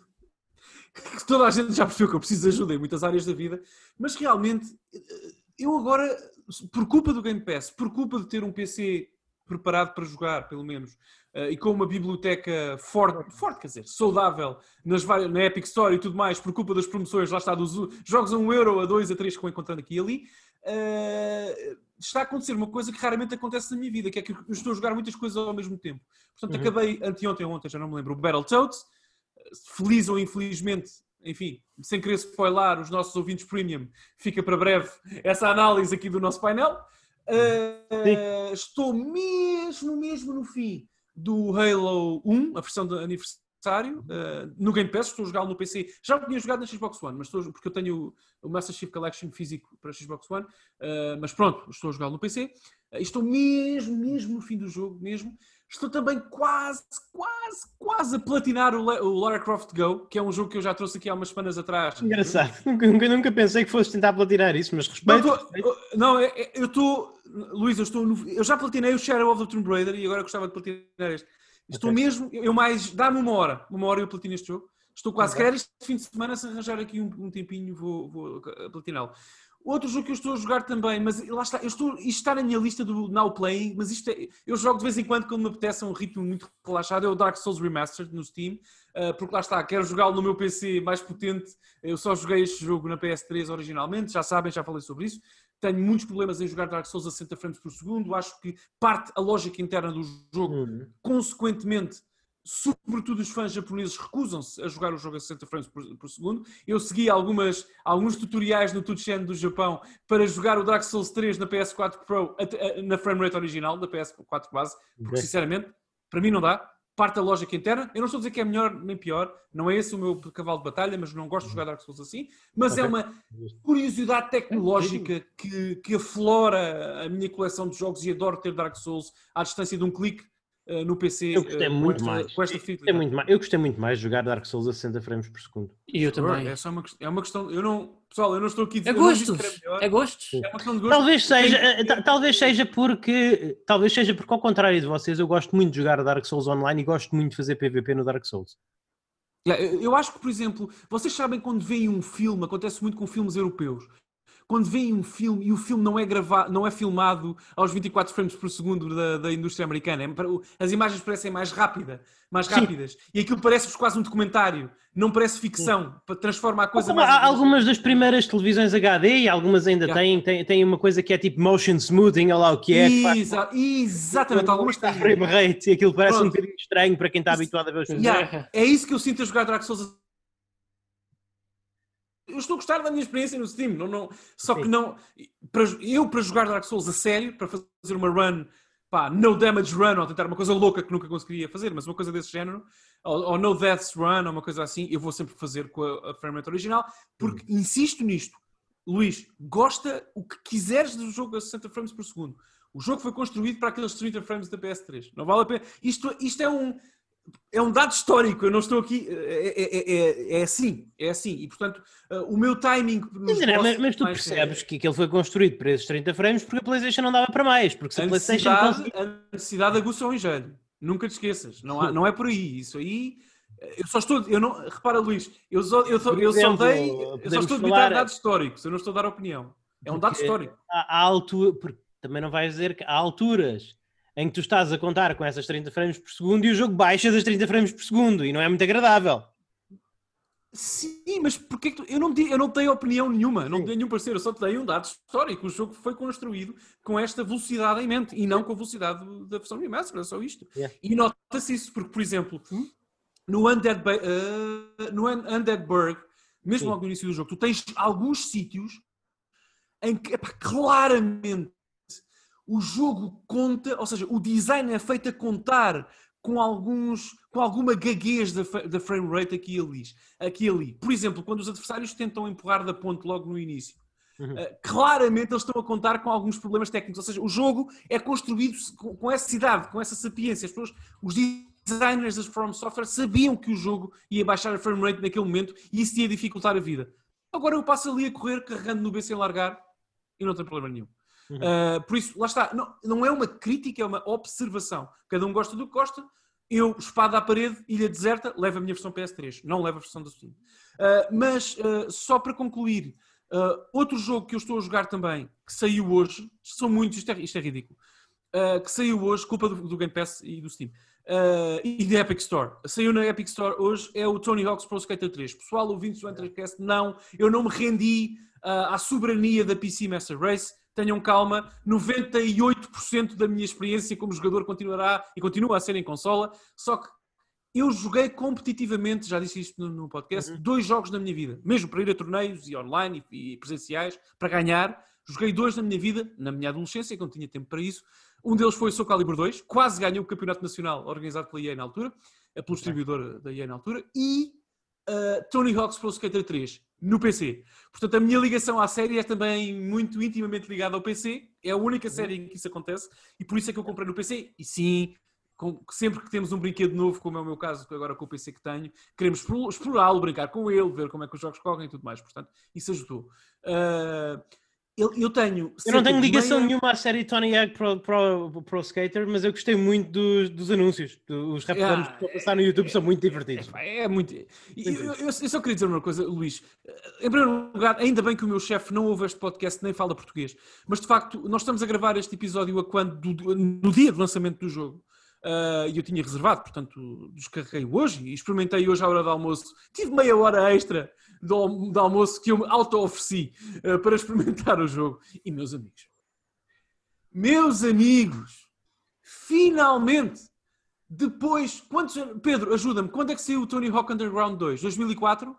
[LAUGHS] Toda a gente já percebeu que eu preciso de ajuda em muitas áreas da vida, mas realmente eh, eu agora, por culpa do Game Pass, por culpa de ter um PC preparado para jogar, pelo menos, eh, e com uma biblioteca forte, forte, quer dizer, saudável, nas na Epic Store e tudo mais, por culpa das promoções, lá está, dos jogos a 1 euro, a 2, a 3 que vou encontrando aqui e ali, eh, está a acontecer uma coisa que raramente acontece na minha vida, que é que eu estou a jogar muitas coisas ao mesmo tempo. Portanto, Uhum. acabei anteontem ou ontem, já não me lembro, o Battletoads, feliz ou infelizmente, enfim, sem querer spoiler os nossos ouvintes premium, fica para breve essa análise aqui do nosso painel. Uh, estou mesmo, mesmo no fim do Halo 1, a versão de aniversário, uh, no Game Pass, estou a jogá-lo no PC. Já o tinha jogado na Xbox One, mas estou, porque eu tenho o Master Chief Collection físico para Xbox One, uh, mas pronto, estou a jogá-lo no PC. Uh, estou mesmo, mesmo no fim do jogo, mesmo. Estou também quase, quase, quase a platinar o, Le- o Lara Croft Go, que é um jogo que eu já trouxe aqui há umas semanas atrás. Engraçado. [LAUGHS] Nunca, nunca, nunca pensei que fosse tentar platinar isso, mas Não, respeito. tô- respeito. não, é- é- eu estou. Luís, eu estou no- Eu já platinei o Shadow of the Tomb Raider e agora gostava de platinar este. Estou Ok. mesmo. Eu mais. Dá-me uma hora. Uma hora eu platino este jogo. Estou quase. Se Ok. calhar este fim de semana, se arranjar aqui um, um tempinho, vou, vou platiná-lo. Outro jogo que eu estou a jogar também, mas lá está, eu estou, isto está na minha lista do Now Playing, mas isto é, eu jogo de vez em quando quando me apetece a um ritmo muito relaxado, é o Dark Souls Remastered no Steam, uh, porque lá está, quero jogá-lo no meu PC mais potente, eu só joguei este jogo na PS3 originalmente, já sabem, já falei sobre isso, tenho muitos problemas em jogar Dark Souls a 60 frames por segundo, acho que parte a lógica interna do jogo Hum. consequentemente, sobretudo os fãs japoneses recusam-se a jogar o jogo a 60 frames por, por segundo. Eu segui algumas, alguns tutoriais no Tuchen do Japão para jogar o Dark Souls 3 na PS4 Pro a- na frame rate original da PS4 base, porque sinceramente, para mim não dá. Parte da lógica interna. Eu não estou a dizer que é melhor nem pior, não é esse o meu cavalo de batalha, mas não gosto de jogar Dark Souls assim. Mas é Ok. uma curiosidade tecnológica que, que aflora a minha coleção de jogos e adoro ter Dark Souls à distância de um clique eh, no PC. Eu gostei com muito esta- mais. Com esta Eu gostei muito mais. Eu gostei muito mais de jogar Dark Souls a 60 frames por segundo. E eu também. É só uma, é uma questão. Eu não, pessoal, eu não estou aqui a É gostos. era melhor. É gostos. É uma questão de gosto. Talvez seja, tenho- eh, ta- talvez seja porque, talvez seja porque ao contrário de vocês, eu gosto muito de jogar Dark Souls online e gosto muito de fazer PVP no Dark Souls. Eu acho que, por exemplo, vocês sabem quando veem um filme, acontece muito com filmes europeus, quando veem um filme e o filme não é gravado, não é filmado aos 24 frames por segundo da, da indústria americana, é as imagens parecem mais rápida, mais Sim. rápidas, e aquilo parece-vos quase um documentário, não parece ficção, para transformar a coisa Como mais. há algumas das primeiras televisões HD e algumas ainda Yeah. têm, têm, têm uma coisa que é tipo motion smoothing, olha lá o que é. que faz- Exa- exatamente, algumas está têm. frame rate e aquilo parece um Pronto. bocadinho estranho para quem está habituado a ver os filmes. Yeah, é isso que eu sinto a jogar Dark Souls. Eu estou a gostar da minha experiência no Steam, não, não, só que Sim. não. Para, eu, para jogar Dark Souls a sério, para fazer uma run, pá, no damage run, ou tentar uma coisa louca que nunca conseguiria fazer, mas uma coisa desse género, ou, ou no deaths run, ou uma coisa assim, eu vou sempre fazer com a, a frame rate original, porque insisto nisto. Luís, gosta o que quiseres do jogo a 60 frames por segundo. O jogo foi construído para aqueles 30 frames da PS3. Não vale a pena. Isto, isto é um é um dado histórico, eu não estou aqui. É, é- é- é assim, é assim. E portanto, uh, o meu timing. dizer, mas, mas tu percebes que aquilo foi construído para esses 30 frames porque a PlayStation não dava para mais. Porque se a, A PlayStation necessidade, conseguia. a necessidade aguça o engenho. Nunca te esqueças. Não, há- não é por aí. Isso aí. Eu só estou. Eu não, repara, Luís, eu só, eu só, eu só dei. Eu só estou a debitar dados históricos. Eu não estou a dar opinião. É um dado histórico. Há, há altura, porque também não vais dizer que há alturas em que tu estás a contar com essas 30 frames por segundo e o jogo baixa das 30 frames por segundo e não é muito agradável. Sim, mas porquê que tu... eu, não eu não tenho opinião nenhuma, não Sim. tenho nenhum parecer, eu só te dei um dado histórico. O jogo foi construído com esta velocidade em mente e não com a velocidade da versão remaster, é só isto. Yeah. E nota-se isso, porque, por exemplo, no Undead, eh, no Un- Undead Burg, mesmo Sim. logo no início do jogo, tu tens alguns sítios em que, epá, claramente, o jogo conta, ou seja, o design é feito a contar com alguns, com alguma gaguez da, da frame rate aqui e ali. Aqui e ali. Por exemplo, quando os adversários tentam empurrar da ponte logo no início, Uhum. eh, claramente eles estão a contar com alguns problemas técnicos. Ou seja, o jogo é construído com, com essa cidade, com essa sapiência. As pessoas, os designers das From Software sabiam que o jogo ia baixar a frame rate naquele momento e isso ia dificultar a vida. Agora eu passo ali a correr, carregando no B sem largar e não tem problema nenhum. Uh, por isso, lá está, não, não é uma crítica, é uma observação. Cada um gosta do que gosta. Eu, espada à parede, ilha deserta, levo a minha versão PS3, não levo a versão da Steam. Uh, mas, uh, só para concluir, outro jogo que eu estou a jogar também, que saiu hoje, são muitos, isto é, isto é ridículo, que saiu hoje, culpa do, do Game Pass e do Steam, uh, e da Epic Store. Saiu na Epic Store hoje, é o Tony Hawk's Pro Skater 3. Pessoal, ouvintes do Entrecast, não, eu não me rendi uh, à soberania da PC Master Race. Tenham calma, 98% da minha experiência como jogador continuará e continua a ser em consola, só que eu joguei competitivamente, já disse isto no, podcast, dois jogos na minha vida, mesmo para ir a torneios e online e, e presenciais, para ganhar. Joguei dois na minha vida, na minha adolescência, que não tinha tempo para isso. Um deles foi o Soul Calibur 2, quase ganhou o campeonato nacional organizado pela EA na altura, pelo distribuidor da EA na altura, e uh, Tony Hawk's Pro Skater 3 no PC. Portanto, a minha ligação à série é também muito intimamente ligada ao PC. É a única série em que isso acontece e por isso é que eu comprei no PC. E sim, com- sempre que temos um brinquedo novo, como é o meu caso agora com o PC que tenho, queremos explo- explorá-lo, brincar com ele, ver como é que os jogos correm e tudo mais. Portanto, isso ajudou. Uh, eu, eu tenho. Eu não tenho ligação meia- nenhuma à série Tony Hawk Pro, Pro, Pro Skater, mas eu gostei muito dos, dos anúncios. Os rapidões Ah, que estão a passar no YouTube são muito divertidos. É, pá, é muito. Eu, eu- eu só queria dizer uma coisa, Luís. Em primeiro lugar, ainda bem que o meu chefe não ouve este podcast nem fala português. Mas de facto, nós estamos a gravar este episódio a quando, do- no dia do lançamento do jogo. Ah, E eu tinha reservado, portanto, descarreguei hoje e experimentei hoje à hora do almoço. Tive meia hora extra do almoço que eu me auto-ofereci ah, para experimentar o jogo. E meus amigos, meus amigos, finalmente, depois, quantos Pedro, ajuda-me, quando é que saiu o Tony Hawk Underground 2? 2004?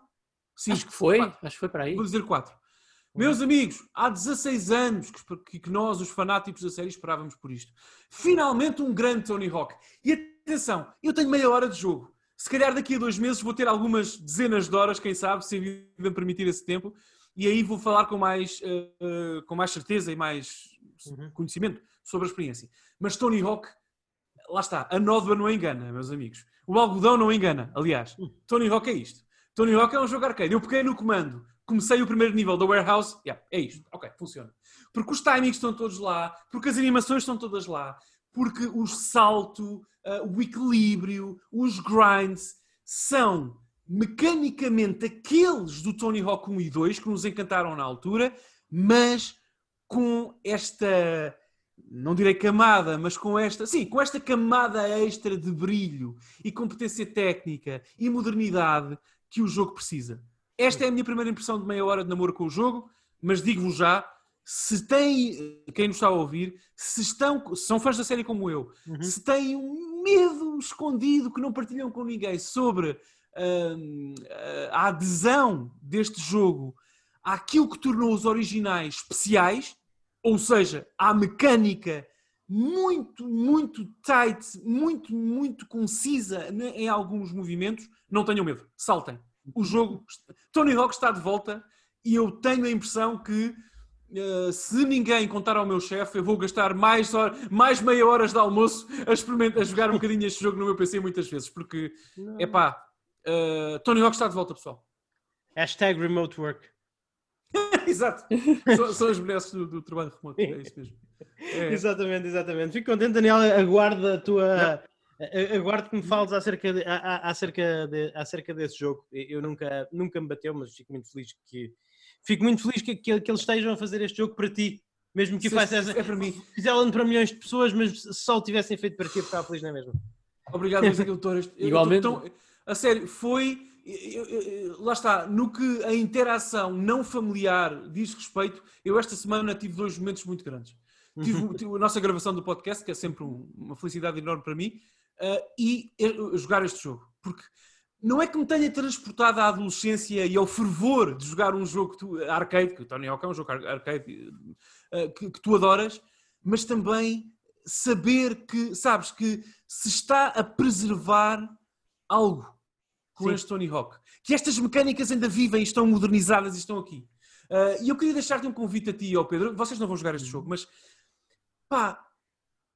Sim, Acho que foi, quatro. acho que foi para aí. Vou dizer 4. Meus amigos, há 16 anos que, que nós, os fanáticos da série, esperávamos por isto. Finalmente um grande Tony Hawk. E atenção, eu tenho meia hora de jogo. Se calhar daqui a dois meses vou ter algumas dezenas de horas, quem sabe, se a vida me permitir esse tempo. E aí vou falar com mais, eh, eh, com mais certeza e mais Uhum. conhecimento sobre a experiência. Mas Tony Hawk, lá está, a nódoa não engana, meus amigos. O algodão não engana, aliás. Tony Hawk é isto. Tony Hawk é um jogo arcade. Eu peguei no comando, comecei o primeiro nível da Warehouse, yeah, é isto, ok, funciona. Porque os timings estão todos lá, porque as animações estão todas lá, porque o salto, ah, o equilíbrio, os grinds são mecanicamente aqueles do Tony Hawk 1 e 2 que nos encantaram na altura, mas com esta, não direi camada, mas com esta, sim, com esta camada extra de brilho e competência técnica e modernidade que o jogo precisa. Esta é a minha primeira impressão de meia hora de namoro com o jogo, mas digo-vos já, se tem, quem nos está a ouvir, se estão, se são fãs da série como eu, Uhum. se têm um medo escondido que não partilham com ninguém sobre hum, a adesão deste jogo àquilo que tornou os originais especiais, ou seja, à mecânica muito, muito tight, muito, muito concisa ne- em alguns movimentos, não tenham medo, saltem. O jogo, Tony Hawk está de volta e eu tenho a impressão que Uh, se ninguém contar ao meu chefe, eu vou gastar mais, hora, mais meia horas de almoço a, experimentar, a jogar um bocadinho este jogo no meu PC muitas vezes, porque, é pá, Tony Hawk está de volta, pessoal. Hashtag remote work. [LAUGHS] Exato. São, são as mulheres do, do trabalho remoto, é isso mesmo. É. [LAUGHS] Exatamente, exatamente. Fico contente, Daniel. Aguardo a tua. a- Aguardo que me fales acerca, de, a- a- acerca, de, acerca desse jogo. Eu nunca, nunca me bateu, mas fico muito feliz que fico muito feliz que, que, que eles estejam a fazer este jogo para ti. Mesmo que faças é para mim. fizeram para milhões de pessoas, mas se só o tivessem feito para ti, eu ficava feliz, não é mesmo? Obrigado, Luís Torres. Eu Igualmente. tão- a sério, foi. eu- eu- eu- lá está, no que a interação não familiar diz respeito, eu esta semana tive dois momentos muito grandes. Tive, [LAUGHS] tive a nossa gravação do podcast, que é sempre um- uma felicidade enorme para mim, ah, e jogar este jogo. Porque não é que me tenha transportado à adolescência e ao fervor de jogar um jogo que tu, arcade, que o Tony Hawk é um jogo ar- arcade eh, que, que tu adoras, mas também saber que, sabes, que se está a preservar algo com Sim. este Tony Hawk. Que estas mecânicas ainda vivem estão modernizadas e estão aqui. Ah, e eu queria deixar-te um convite a ti e ao Pedro. Vocês não vão jogar este jogo, mas pá,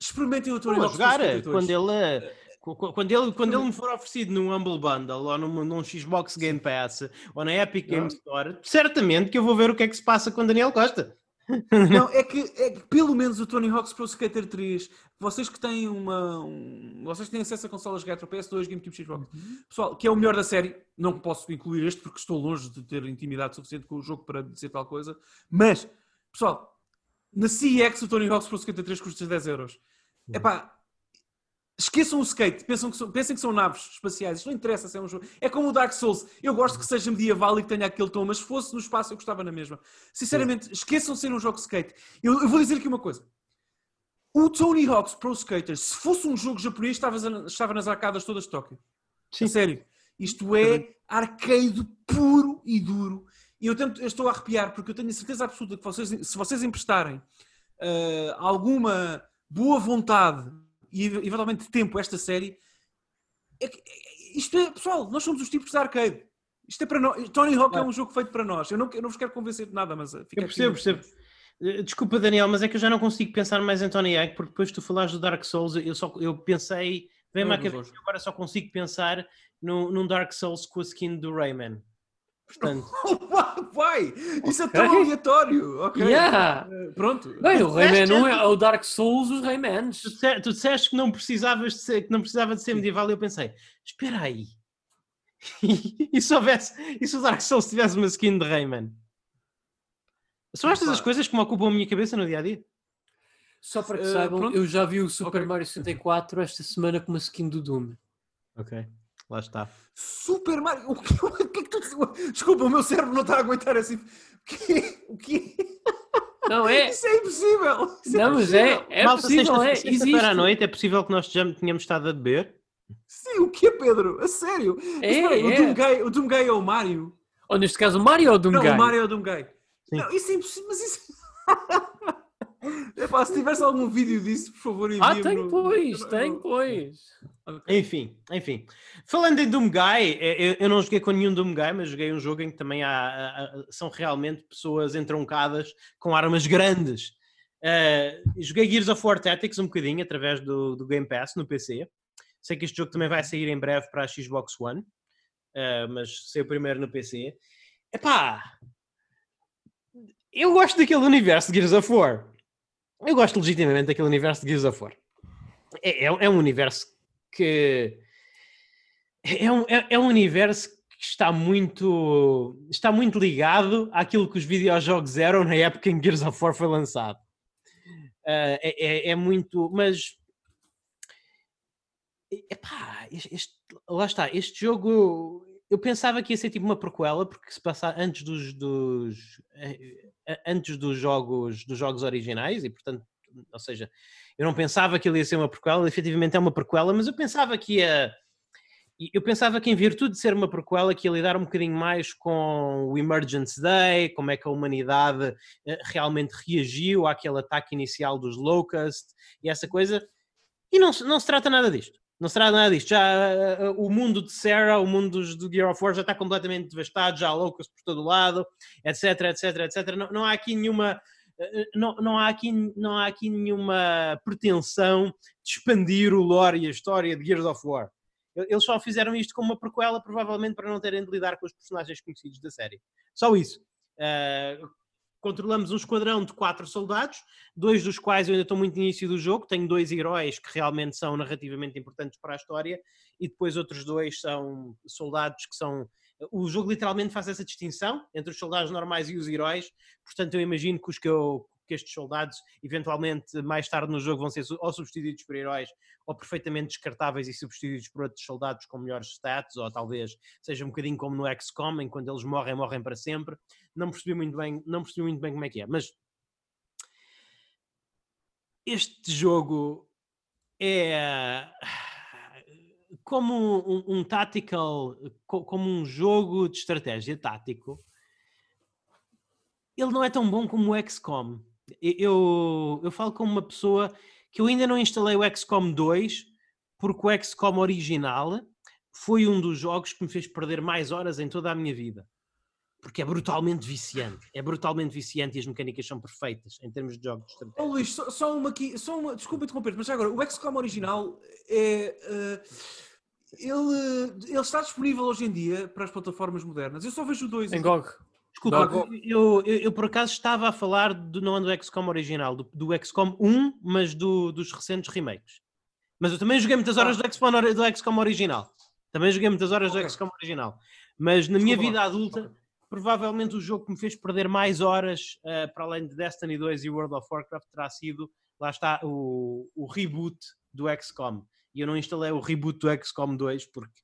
experimentem o Tony Hawk jogar 72. quando ele, qu- qu- quando, ele, quando ele me for oferecido num Humble Bundle ou num, num Xbox Game Pass ou na Epic Game. Store, certamente que eu vou ver o que é que se passa com Daniel Costa. [LAUGHS] Não, é que, é que pelo menos o Tony Hawk's Pro Skater 3, vocês que têm uma. um- vocês que têm acesso a consolas retro, PS2, GameCube, Xbox, pessoal, que é o melhor da série, não posso incluir este porque estou longe de ter intimidade suficiente com o jogo para dizer tal coisa, mas, pessoal, na CEX o Tony Hawk's Pro Skater 3 custa 10 euros. Epá, esqueçam o skate, pensam que são, pensem que são naves espaciais, isto não interessa se é um jogo. É como o Dark Souls, eu gosto que seja medieval e que tenha aquele tom, mas se fosse no espaço eu gostava na mesma. Sinceramente, esqueçam de ser um jogo de skate. Eu, eu vou dizer aqui uma coisa. O Tony Hawk's Pro Skater, se fosse um jogo japonês, estava, estava nas arcadas todas de Tóquio. A sério. Isto é arcade puro e duro. E eu, tento, eu estou a arrepiar porque eu tenho a certeza absoluta que vocês, se vocês emprestarem ah, alguma boa vontade e eventualmente tempo a esta série, é é- isto é, pessoal, nós somos os tipos de arcade. Isto é para nós. Tony Hawk é um jogo feito para nós. Eu não, eu não vos quero convencer de nada, mas ah, fica Eu percebo, percebo. Eh, Desculpa, Daniel, mas é que eu já não consigo pensar mais em Tony Hawk, porque depois tu falaste do Dark Souls, eu, só, eu pensei, vem-me à cabeça, agora só consigo pensar num, num Dark Souls com a skin do Rayman. Portanto, [LAUGHS] Vai! Isso é Ok. tão aleatório! Ok. Yeah. Eh, Pronto. Bem, o Rayman disseste- não é o Dark Souls dos Raymans. tu, disse- tu disseste que não precisavas de ser, que não precisava de ser medieval, e eu pensei, espera aí. [LAUGHS] e se houvesse, e se o Dark Souls tivesse uma skin de Rayman? São estas as coisas que me ocupam a minha cabeça no dia a dia? Só para que Eh, saibam, pronto. eu já vi o Super Ok. Mario 64 esta semana com uma skin do Doom. Ok, lá está. Super Mario. O que, [LAUGHS] o que é que tu. Desculpa, o meu cérebro não está a aguentar assim. O quê? O quê? Não é? Isso é impossível! Isso Não, mas é, é Malta, possível, sexta- é, sexta-feira à noite é possível que nós já tenhamos estado a beber. Sim, o quê, Pedro? A sério? Mas É, espera aí, é. O, Doomguy, o Doomguy é o Mario? Ou neste caso o Mario ou o Doom Não, o Mario é o Doomguy. Sim. Não, isso é impossível, mas isso. [LAUGHS] Epá, se tivesse algum vídeo disso, por favor, Ah, envie-me. tem pois, tem pois. Ok. Enfim, enfim. Falando em Doom Guy, eh, eu, eu não joguei com nenhum Doom Guy, mas joguei um jogo em que também há, são realmente pessoas entroncadas com armas grandes. Eh, joguei Gears of War Tactics um bocadinho através do, do Game Pass no PC. Sei que este jogo também vai sair em breve para a Xbox One, eh, mas saiu primeiro no PC. Epá, eu gosto daquele universo de Gears of War. Eu gosto legitimamente daquele universo de Gears of War. É, é, é um universo que. É um, é, é um universo está muito, está muito ligado àquilo que os videojogos eram na época em que Gears of War foi lançado. Uh, é, é, é, muito, mas epá, este, lá está, este jogo eu pensava que ia ser tipo uma prequela, porque se passar antes dos, dos eh, eh, antes dos jogos dos jogos originais, e portanto, ou seja, eu não pensava que ele ia ser uma prequela, efetivamente é uma prequela, mas eu pensava que ia eu pensava que em virtude de ser uma prequela que ia lidar um bocadinho mais com o Emergence Day, como é que a humanidade eh, realmente reagiu àquele ataque inicial dos Locust e essa coisa, e não, não se trata nada disto. Não será nada disto. Já uh, o mundo de Sarah, o mundo dos, do Gear of War já está completamente devastado, já há loucas por todo lado, etc, etc, etc. Não, não há aqui nenhuma. Não, não, há aqui, não há aqui nenhuma pretensão de expandir o lore e a história de Gears of War. Eles só fizeram isto como uma prequela, provavelmente para não terem de lidar com os personagens conhecidos da série. Só isso. Uh, controlamos um esquadrão de quatro soldados, dois dos quais eu ainda estou muito no início do jogo, tenho dois heróis que realmente são narrativamente importantes para a história, e depois outros dois são soldados que são. O jogo literalmente faz essa distinção entre os soldados normais e os heróis, portanto eu imagino que os que eu que estes soldados, eventualmente, mais tarde no jogo, vão ser ou substituídos por heróis ou perfeitamente descartáveis e substituídos por outros soldados com melhores status, ou talvez seja um bocadinho como no XCOM, em quando eles morrem, morrem para sempre. Não percebi muito bem, não percebi muito bem como é que é, mas este jogo é como um, um tactical, como um jogo de estratégia tático, ele não é tão bom como o XCOM eu, eu falo como uma pessoa que eu ainda não instalei o XCOM 2, porque o XCOM original foi um dos jogos que me fez perder mais horas em toda a minha vida. Porque é brutalmente viciante. É brutalmente viciante e as mecânicas são perfeitas em termos de jogos de estratégia. Oh, Luís, só, só, uma aqui, só uma, desculpa interromper, mas agora, o XCOM original é. Uh, ele, ele está disponível hoje em dia para as plataformas modernas. Eu só vejo dois. Em GOG. Desculpa, eu, eu, eu, por acaso estava a falar do, não do XCOM original, do, do XCOM 1, mas do, dos recentes remakes. Mas eu também joguei muitas horas ah. do, XCOM, do XCOM original. Também joguei muitas horas okay. do XCOM original. Mas na Desculpa, minha vida adulta, okay. provavelmente o jogo que me fez perder mais horas, uh, para além de Destiny 2 e World of Warcraft, terá sido, lá está, o, o reboot do XCOM. E eu não instalei o reboot do XCOM 2 porque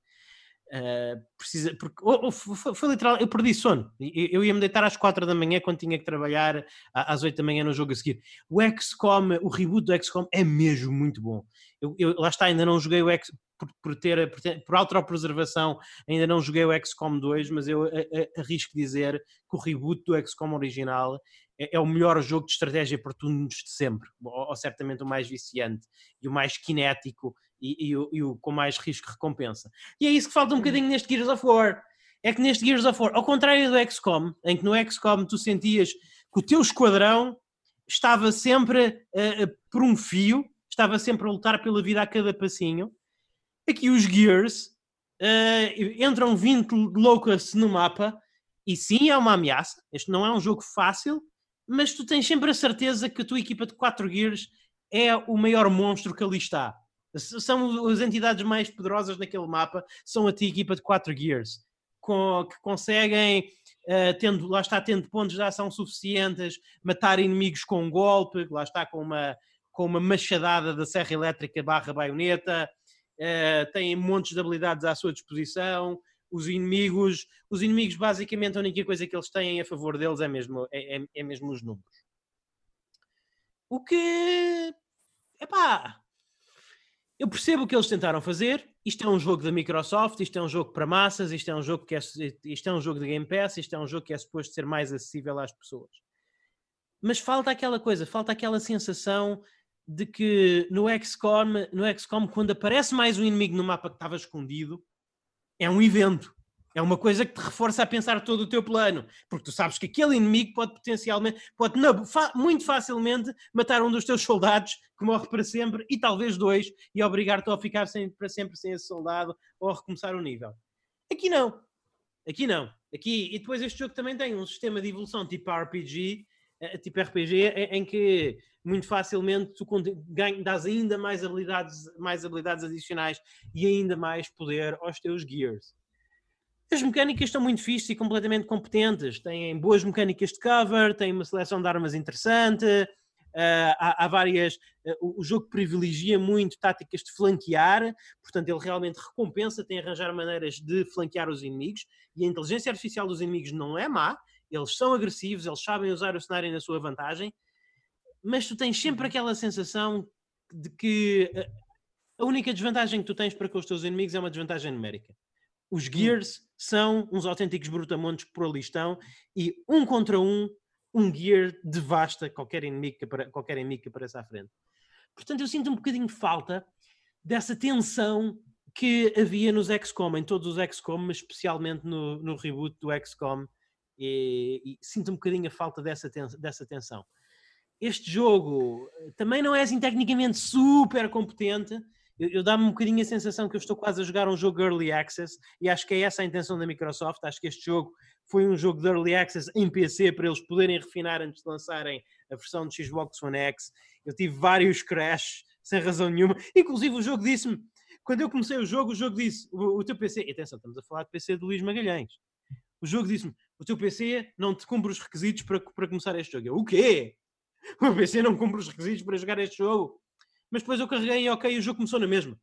Uh, precisa, porque oh, foi, foi, literal, eu perdi sono. Eu, eu ia me deitar às 4 da manhã quando tinha que trabalhar às 8 da manhã no jogo a seguir. O XCOM, o reboot do XCOM é mesmo muito bom. Eu, eu lá está, ainda não joguei o X por, por ter, por, ter, por autopreservação, ainda não joguei o XCOM 2, mas eu a, a, arrisco dizer que o reboot do XCOM original é, é, o melhor jogo de estratégia por turnos de sempre, ou, ou, certamente o mais viciante e o mais cinético e, e, o, e o com mais risco-recompensa. E é isso que falta um bocadinho neste Gears of War. É que neste Gears of War, ao contrário do XCOM, em que no XCOM tu sentias que o teu esquadrão estava sempre uh, por um fio, estava sempre a lutar pela vida a cada passinho. Aqui os Gears uh, entram 20 loucas no mapa e sim, é uma ameaça. Este não é um jogo fácil, mas tu tens sempre a certeza que a tua equipa de 4 Gears é o maior monstro que ali está. São as entidades mais poderosas naquele mapa, são a tua equipa de 4 Gears, com, que conseguem, uh, tendo, lá está, tendo pontos de ação suficientes, matar inimigos com um golpe, lá está, com uma, com uma machadada da serra elétrica barra baioneta, uh, têm montes de habilidades à sua disposição, os inimigos, os inimigos basicamente a única coisa que eles têm a favor deles é mesmo, é, é, é mesmo os números. O que, epá, eu percebo o que eles tentaram fazer. Isto é um jogo da Microsoft, isto é um jogo para massas, isto é um jogo que é, isto é um jogo de Game Pass, isto é um jogo que é suposto ser mais acessível às pessoas. Mas falta aquela coisa, falta aquela sensação de que no XCOM, no XCOM quando aparece mais um inimigo no mapa que estava escondido, é um evento. É uma coisa que te reforça a pensar todo o teu plano, porque tu sabes que aquele inimigo pode potencialmente, pode não, fa muito facilmente matar um dos teus soldados que morre para sempre e talvez dois e obrigar-te a ficar sem, para sempre sem esse soldado ou a recomeçar o nível. Aqui não. Aqui não. Aqui, e depois este jogo também tem um sistema de evolução tipo RPG, tipo RPG, em que muito facilmente tu ganhas, dás ainda mais habilidades, mais habilidades adicionais e ainda mais poder aos teus gears. As mecânicas estão muito fixas e completamente competentes. Têm boas mecânicas de cover, têm uma seleção de armas interessante. Uh, há, há, várias. Uh, o jogo privilegia muito táticas de flanquear, portanto, ele realmente recompensa, tem arranjar maneiras de flanquear os inimigos. E a inteligência artificial dos inimigos não é má, eles são agressivos, eles sabem usar o cenário na sua vantagem, mas tu tens sempre uhum. aquela sensação de que a única desvantagem que tu tens para com os teus inimigos é uma desvantagem numérica. Os hum. Gears são uns autênticos brutamontes que por ali estão e um contra um, um Gear devasta qualquer inimigo que, qualquer inimigo que apareça à frente. Portanto, eu sinto um bocadinho de falta dessa tensão que havia nos XCOM, em todos os XCOM, mas especialmente no, no reboot do XCOM, e, e, sinto um bocadinho a falta dessa, dessa tensão. Este jogo também não é assim tecnicamente super competente, eu, eu dá-me um bocadinho a sensação que eu estou quase a jogar um jogo Early Access e acho que é essa a intenção da Microsoft. Acho que este jogo foi um jogo de Early Access em PC para eles poderem refinar antes de lançarem a versão de Xbox One X. Eu tive vários crashes sem razão nenhuma. Inclusive o jogo disse-me, quando eu comecei o jogo, o jogo disse, o, o teu PC, atenção, estamos a falar de PC de Luís Magalhães. O jogo disse-me, o teu PC não te cumpre os requisitos para, para começar este jogo. Eu, o quê? [LAUGHS] O meu PC não cumpre os requisitos para jogar este jogo? mas depois eu carreguei e ok, o jogo começou na mesma.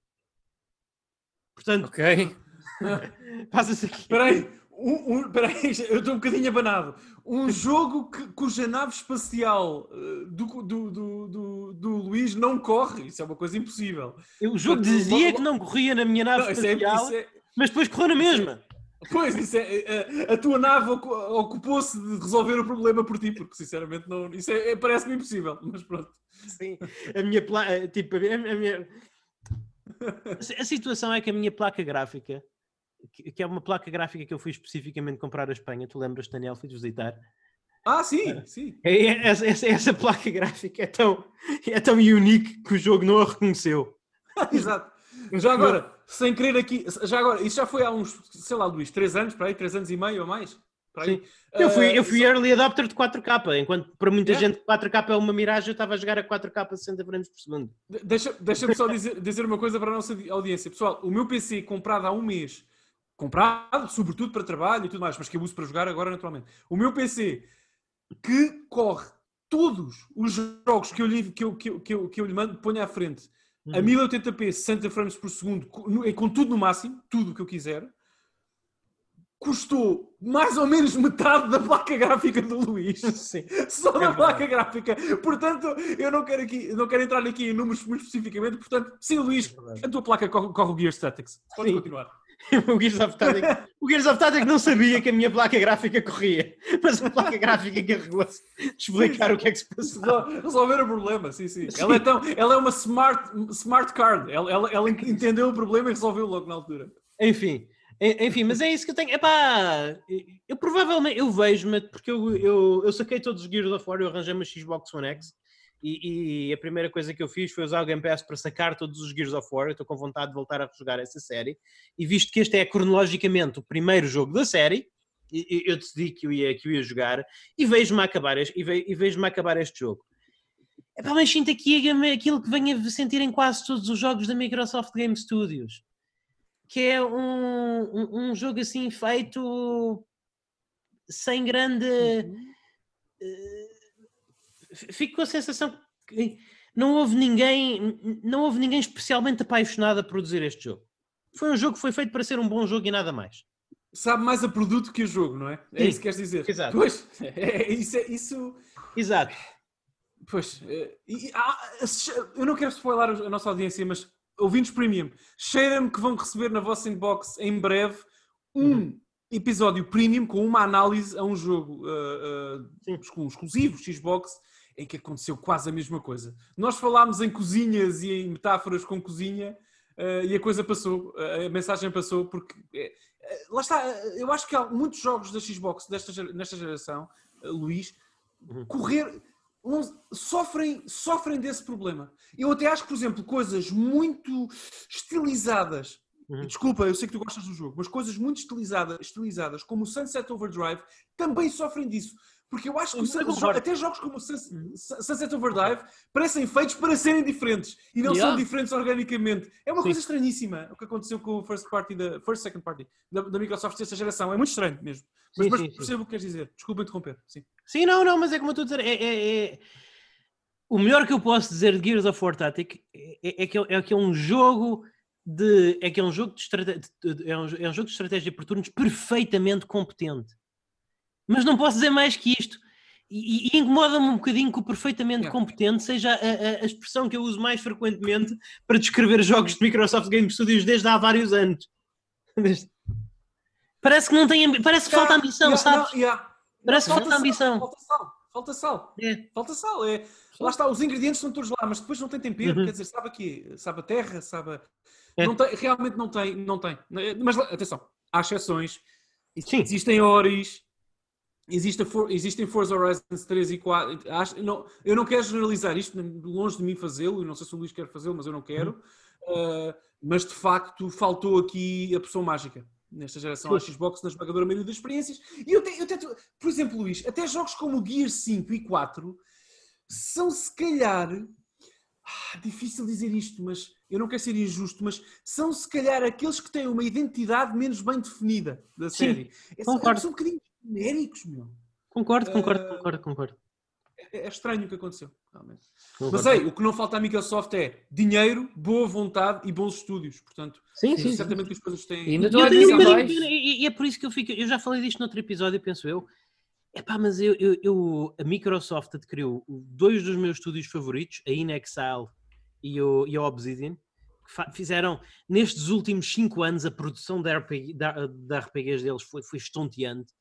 Portanto, ok. [LAUGHS] passa-se aqui. Espera aí, um, um, peraí, [LAUGHS] eu estou um bocadinho abanado. Um jogo que, cuja nave espacial uh, do, do, do, do, Luís não corre, isso é uma coisa impossível. O jogo dizia que não corria na minha nave não, é- espacial, é, é... mas depois correu na mesma. Pois, isso é, a, é, é, a tua nave ocupou-se de resolver o problema por ti, porque sinceramente não, isso é, parece-me impossível, mas pronto. Sim, a minha placa, eh, tipo, a minha... A situação é que a minha placa gráfica, que é uma placa gráfica que eu fui especificamente comprar a Espanha, tu lembras, Daniel, fui visitar. Ah, sim, sim. É, essa, essa, essa, placa gráfica é tão, é tão unique que o jogo não a reconheceu. [LAUGHS] Exato. Já agora, sem querer aqui, já agora, isso já foi há uns, sei lá, Luís, 3 anos, para aí, 3 anos e meio ou mais? Sim. Eu fui, eu fui uh, early adopter de 4K, enquanto para muita yeah. gente 4K é uma miragem, eu estava a jogar a 4K a 60 frames por segundo. Deixa-me deixa só dizer, dizer uma coisa para a nossa audiência. Pessoal, o meu PC comprado há um mês, comprado sobretudo para trabalho e tudo mais, mas que eu uso para jogar agora naturalmente. O meu PC que corre todos os jogos que eu lhe, que eu, que eu, que eu, que eu lhe mando, ponho à frente uhum. a 1080p, 60 frames por segundo, com, com tudo no máximo, tudo o que eu quiser custou mais ou menos metade da placa gráfica do Luís. [LAUGHS] Sim. Só é da placa gráfica. Portanto, eu não quero, aqui, não quero entrar aqui em números muito especificamente. Portanto, sim, Luís, é a tua placa corre, corre o Gear Statics. Pode sim. continuar. [LAUGHS] o Gears of Tactics, o Gears of Tactics não sabia que a minha placa gráfica corria, mas a placa gráfica carregou-se de explicar sim, o que é que se passou. Resolver o problema, sim, sim. sim. Ela, é tão, ela é uma smart, smart card, ela, ela, ela entendeu o problema e resolveu logo na altura. Enfim, enfim, mas é isso que eu tenho. Epá, eu provavelmente eu vejo-me, porque eu, eu, eu saquei todos os Gears of War, eu arranjei uma Xbox One X e, e, a primeira coisa que eu fiz foi usar o Game Pass para sacar todos os Gears of War. Eu estou com vontade de voltar a jogar essa série. E visto que este é cronologicamente o primeiro jogo da série, eu decidi que eu ia, que eu ia jogar e vejo-me acabar, este, e vejo-me acabar este jogo. Epá, mas sinto aqui aquilo que venho a sentir em quase todos os jogos da Microsoft Game Studios que é um, um, um jogo assim feito sem grande. Uhum. Fico com a sensação que não houve ninguém, não houve ninguém especialmente apaixonado a produzir este jogo. Foi um jogo que foi feito para ser um bom jogo e nada mais. Sabe mais a produto que o jogo, não é? É Sim, isso que queres dizer. Exato. Pois, [LAUGHS] é, isso, é, isso. Exato. Pois, é, e, ah, eu não quero spoiler a nossa audiência, mas ouvintes premium, cheira-me que vão receber na vossa inbox em breve um uhum. episódio premium com uma análise a um jogo uh, uh, com exclusivos Xbox em que aconteceu quase a mesma coisa. Nós falámos em cozinhas e em metáforas com cozinha uh, e a coisa passou, a mensagem passou porque lá está, eu acho que há muitos jogos da Xbox desta, nesta geração, Luís, uhum. correr sofrem, sofrem desse problema. Eu até acho que, por exemplo, coisas muito estilizadas, uhum. desculpa, eu sei que tu gostas do jogo, mas coisas muito estilizadas, estilizadas como o Sunset Overdrive, também sofrem disso. Porque eu acho que jogos- até jogos como Sunset Overdrive parecem feitos para serem diferentes e não Yeah. são diferentes organicamente. É uma Sim. coisa estranhíssima o que aconteceu com o First Party da First Second Party da, da Microsoft desta geração. É muito estranho mesmo. Mas, Sim, mas sim, sim. percebo o que queres dizer. Desculpa interromper. Sim. Sim, não, não, mas é como eu estou a dizer. É, é- é- O melhor que eu posso dizer de Gears of War Tactic é, é que, é que é um jogo de. É que é um jogo de, estrate- de- é um, é um jogo de estratégia por turnos perfeitamente competente. Mas não posso dizer mais que isto. E, e incomoda-me um bocadinho que o perfeitamente Yeah. competente seja a, a- a expressão que eu uso mais frequentemente para descrever jogos de Microsoft Game Studios desde há vários anos. [LAUGHS] Parece que não tem. Parece que falta ambição, Yeah, sabes? yeah. Parece que Falta falta ambição. Falta sal. Falta sal. É. Falta sal. É. Lá está, os ingredientes estão todos lá, mas depois não tem tempero. Uhum. Quer dizer, sabe aqui, sabe a terra, sabe. a- É. Não tem, realmente não tem, não tem. Mas atenção, há exceções. Sim. Existem Oris, existe a For- existem Forza Horizons 3 e 4. Acho- não, eu não quero generalizar isto, longe de mim fazê-lo, não sei se o Luís quer fazê-lo, mas eu não quero. Uh, mas de facto faltou aqui a pessoa mágica nesta geração à Xbox, na esmagadora maioria das experiências. E eu, te, eu por exemplo, Luís, até jogos como o Gear 5 e 4 são se calhar. ah, difícil dizer isto, mas eu não quero ser injusto, mas são se calhar aqueles que têm uma identidade menos bem definida da Sim, série. É- concordo. São um bocadinho genéricos, meu. Concordo, concordo, Eh, concordo, concordo. É, é estranho o que aconteceu, realmente. concordo. Mas ei, o que não falta à Microsoft é dinheiro, boa vontade e bons estúdios. Portanto, sim, sim, sim. certamente que as coisas têm. E ainda eu tenho um e, e é por isso que eu fico. Eu já falei disto noutro episódio, penso eu. Epá, mas eu, eu, eu- a Microsoft adquiriu dois dos meus estúdios favoritos, a InXile e, o, e a Obsidian, que fizeram nestes últimos cinco anos a produção da, RPG, da, da RPGs deles foi, foi estonteante.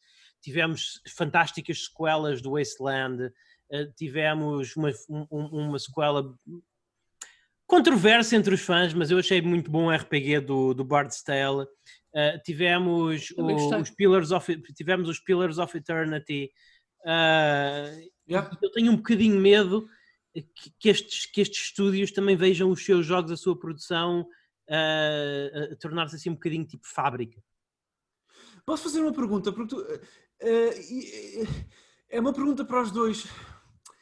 Tivemos fantásticas sequelas do Wasteland, eh, tivemos uma, um- um- uma sequela controversa entre os fãs, mas eu achei muito bom o RPG do, do Bard's Tale. Uh, tivemos o- os Pillars of tivemos os Pillars of Eternity. Uh, Yeah. Eu tenho um bocadinho medo que, que estes, que estes estúdios também vejam os seus jogos, a sua produção, uh, tornar-se assim um bocadinho tipo fábrica. Posso fazer uma pergunta? Porque tu, eh, é uma pergunta para os dois.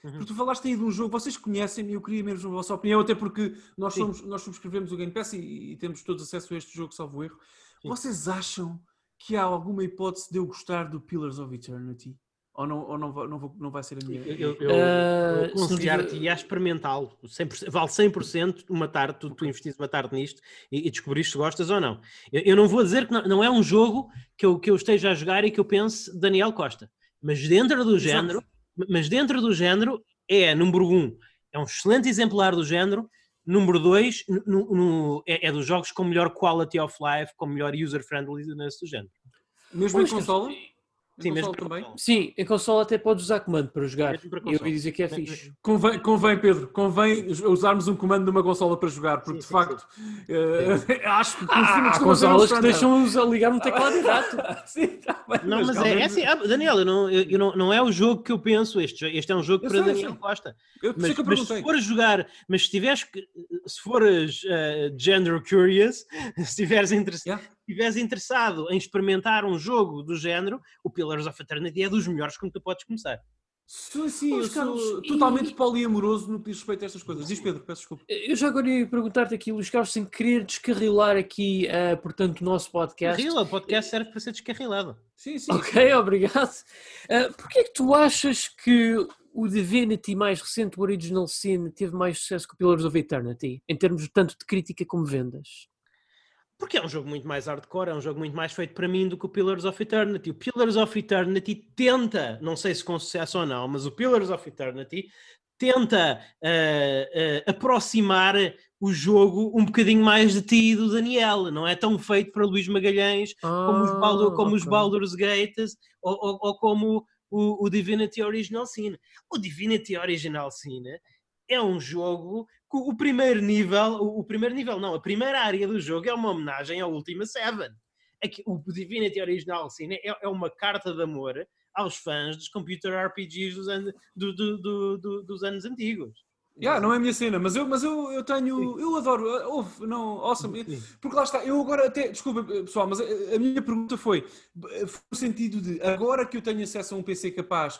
Uhum. Porque tu falaste aí de um jogo, vocês conhecem-me e eu queria mesmo a vossa opinião, até porque nós, Sim. somos, nós subscrevemos o Game Pass e, e temos todos acesso a este jogo, salvo erro. Sim. Vocês acham que há alguma hipótese de eu gostar do Pillars of Eternity? Ou não, ou não, vai, não, vou- não vai ser a minha? Eu, eu, eu, Uh, aconselhar-te tiver- e a experimentá-lo. 100%, vale 100% uma tarde, tu, tu investiste uma tarde nisto e, e descobriste se gostas ou não. Eu, eu não vou dizer que não, não é um jogo que eu, que eu esteja a jogar e que eu pense Daniel Costa, mas dentro do Exato. género, mas dentro do género é, número um, é um excelente exemplar do género, número dois, no- no- é, é dos jogos com melhor quality of life, com melhor user-friendliness do género. Mesmo em consola? Sim, mesmo também? Sim, em console até podes usar comando para jogar. Para eu ouvi dizer que é fixe. Convém, convém, Pedro, convém usarmos um comando numa consola para jogar, porque Sim, de sim, facto eh, [LAUGHS] acho que Ah, há consolas que a ligar um teclado e rato. [LAUGHS] Sim, tá bem, Não, mas é, é assim, ah, Daniel, eu não, eu, eu não, não é o jogo que eu penso, este, este é um jogo Eu para sei, Daniel sei. Costa. Eu, Mas, que eu mas se fores jogar, mas se tiveres que, se fores eh, gender curious, [LAUGHS] se estiveres interess- Yeah. Estiveres interessado em experimentar um jogo do género, o Pillars of Eternity é dos melhores com que tu podes começar. Sim, sim, eu Mas, Carlos, sou e- totalmente poliamoroso no que diz respeito a estas coisas. Diz Pedro, peço desculpa. Eu já agora ia perguntar-te aqui, Luís Carlos, sem querer descarrilar aqui, eh, portanto, o nosso podcast. Carrila, o podcast serve para ser descarrilado. Sim, sim. Ok, [LAUGHS] obrigado. Uh, Porquê é que tu achas que o Divinity mais recente, o Original Sin, teve mais sucesso que o Pillars of Eternity, em termos tanto de crítica como vendas? Porque é um jogo muito mais hardcore, é um jogo muito mais feito para mim do que o Pillars of Eternity. O Pillars of Eternity tenta, não sei se com sucesso ou não, mas o Pillars of Eternity tenta eh, eh, aproximar o jogo um bocadinho mais de ti e do Daniel. Não é tão feito para Luís Magalhães como os, Baldur, como os Ah, ok. Baldur's Gates ou, ou- ou como o, o Divinity Original Sin. O Divinity Original Sin é um jogo o primeiro nível, o, primeiro nível não, a primeira área do jogo é uma homenagem ao Ultima Seven. É que o Divinity Original Sin é, é uma carta de amor aos fãs dos computer RPGs dos, anos- do- do- do- do- dos anos antigos. Yeah, não é a minha cena, mas eu, mas eu, eu tenho. Eu adoro. Houve, não, awesome. Porque lá está, eu agora até. Desculpa, pessoal, mas a, a minha pergunta foi: foi no sentido de agora que eu tenho acesso a um PC capaz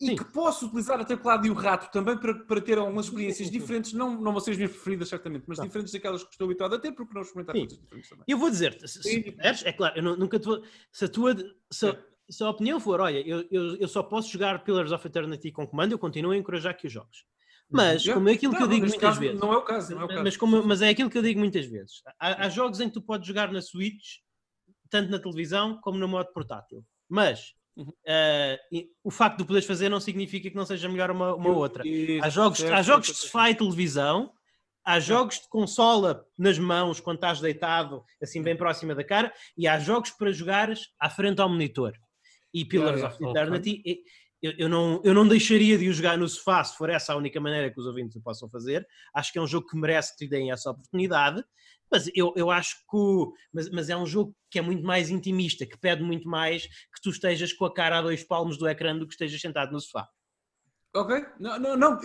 e Sim. que posso utilizar a teclado e o rato também para, para ter algumas experiências diferentes, não, não vão ser as minhas preferidas, certamente, mas Tá. diferentes daquelas que estou habituado a ter, porque não experimentar Sim. coisas diferentes também. Eu vou dizer-te, se, se é claro, eu nu- nunca te vou. Se a tua. Se, a- se a opinião for, olha, eu, eu, eu só posso jogar Pillars of Eternity com comando, eu continuo a encorajar que os jogues. Mas, Yeah. como é aquilo que eu Não, digo muitas caso, vezes. Não é o caso, não é o caso. Mas, como- mas é aquilo que eu digo muitas vezes. Há, há jogos em que tu podes jogar na Switch, tanto na televisão como no modo portátil. Mas Uhum. e o facto de o poderes fazer não significa que não seja melhor uma, uma outra. Há jogos, certo, há jogos de e televisão, há jogos de consola nas mãos quando estás deitado, assim bem próxima da cara, e há jogos para jogares à frente ao monitor. E Pillars of Eternity, eu, eu não, eu não deixaria de o jogar no sofá se for essa a única maneira que os ouvintes o possam fazer. Acho que é um jogo que merece que lhe deem essa oportunidade. Mas eu, eu acho que. o- Mas, mas é um jogo que é muito mais intimista, que pede muito mais que tu estejas com a cara a dois palmos do ecrã do que estejas sentado no sofá. Ok, não, não, não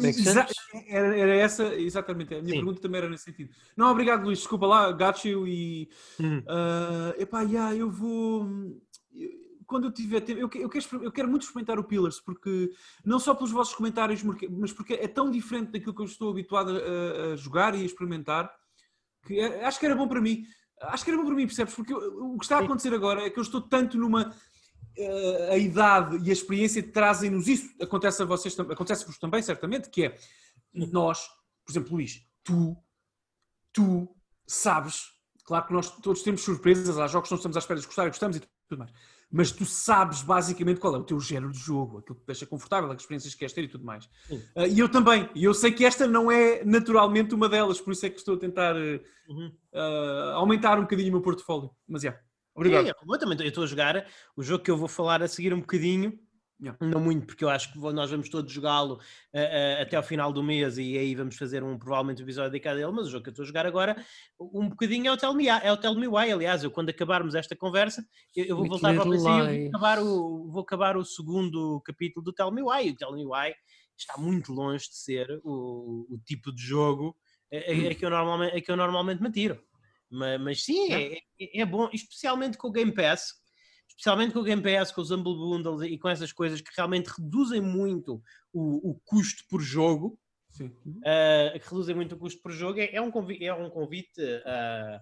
era, era essa, exatamente, a minha Sim. pergunta também era nesse sentido. Não, obrigado Luís, desculpa lá, got you e Hum. ah, epá, yeah, eu vou quando eu tiver tempo, eu, que- eu quero, eu quero muito experimentar o Pillars, porque não só pelos vossos comentários, mas porque é tão diferente daquilo que eu estou habituado a, a jogar e a experimentar, que é- acho que era bom para mim. Acho que era bom para mim, percebes? Porque eu- o que está a acontecer agora é que eu estou tanto numa eh, a idade e a experiência trazem-nos isso. Acontece a vocês, acontece-vos também, certamente, que é nós, por exemplo, Luís, tu, tu sabes, claro que nós todos temos surpresas, há jogos que não estamos à espera de gostar e gostamos e tudo mais, mas tu sabes basicamente qual é o teu género de jogo, aquilo que te deixa confortável, as experiências que queres ter e tudo mais. Ah, e eu também, e eu sei que esta não é naturalmente uma delas, por isso é que estou a tentar Uhum. ah, aumentar um bocadinho o meu portfólio. Mas é, obrigado. Sim, eu também eu estou a jogar o jogo que eu vou falar a seguir um bocadinho. Yeah. Não muito, porque eu acho que nós vamos todos jogá-lo eh, eh, até ao final do mês e aí vamos fazer um provavelmente um episódio dedicado a ele, mas o jogo que eu estou a jogar agora um bocadinho é o Tell Me, Why- é o Tell Me Why. Aliás, eu quando acabarmos esta conversa, eu, eu vou voltar para o PC e vou acabar, o, vou acabar o segundo capítulo do Tell Me Why. E o Tell Me Why está muito longe de ser o, o tipo de jogo a, a- a que eu normalmente, a que eu normalmente me atiro. Mas, mas sim, é, é- é bom, especialmente com o Game Pass, especialmente com o Game Pass, com os Humble Bundles e com essas coisas que realmente reduzem muito o, o custo por jogo, uh, que reduzem muito o custo por jogo, é, é um convite, é um convite uh,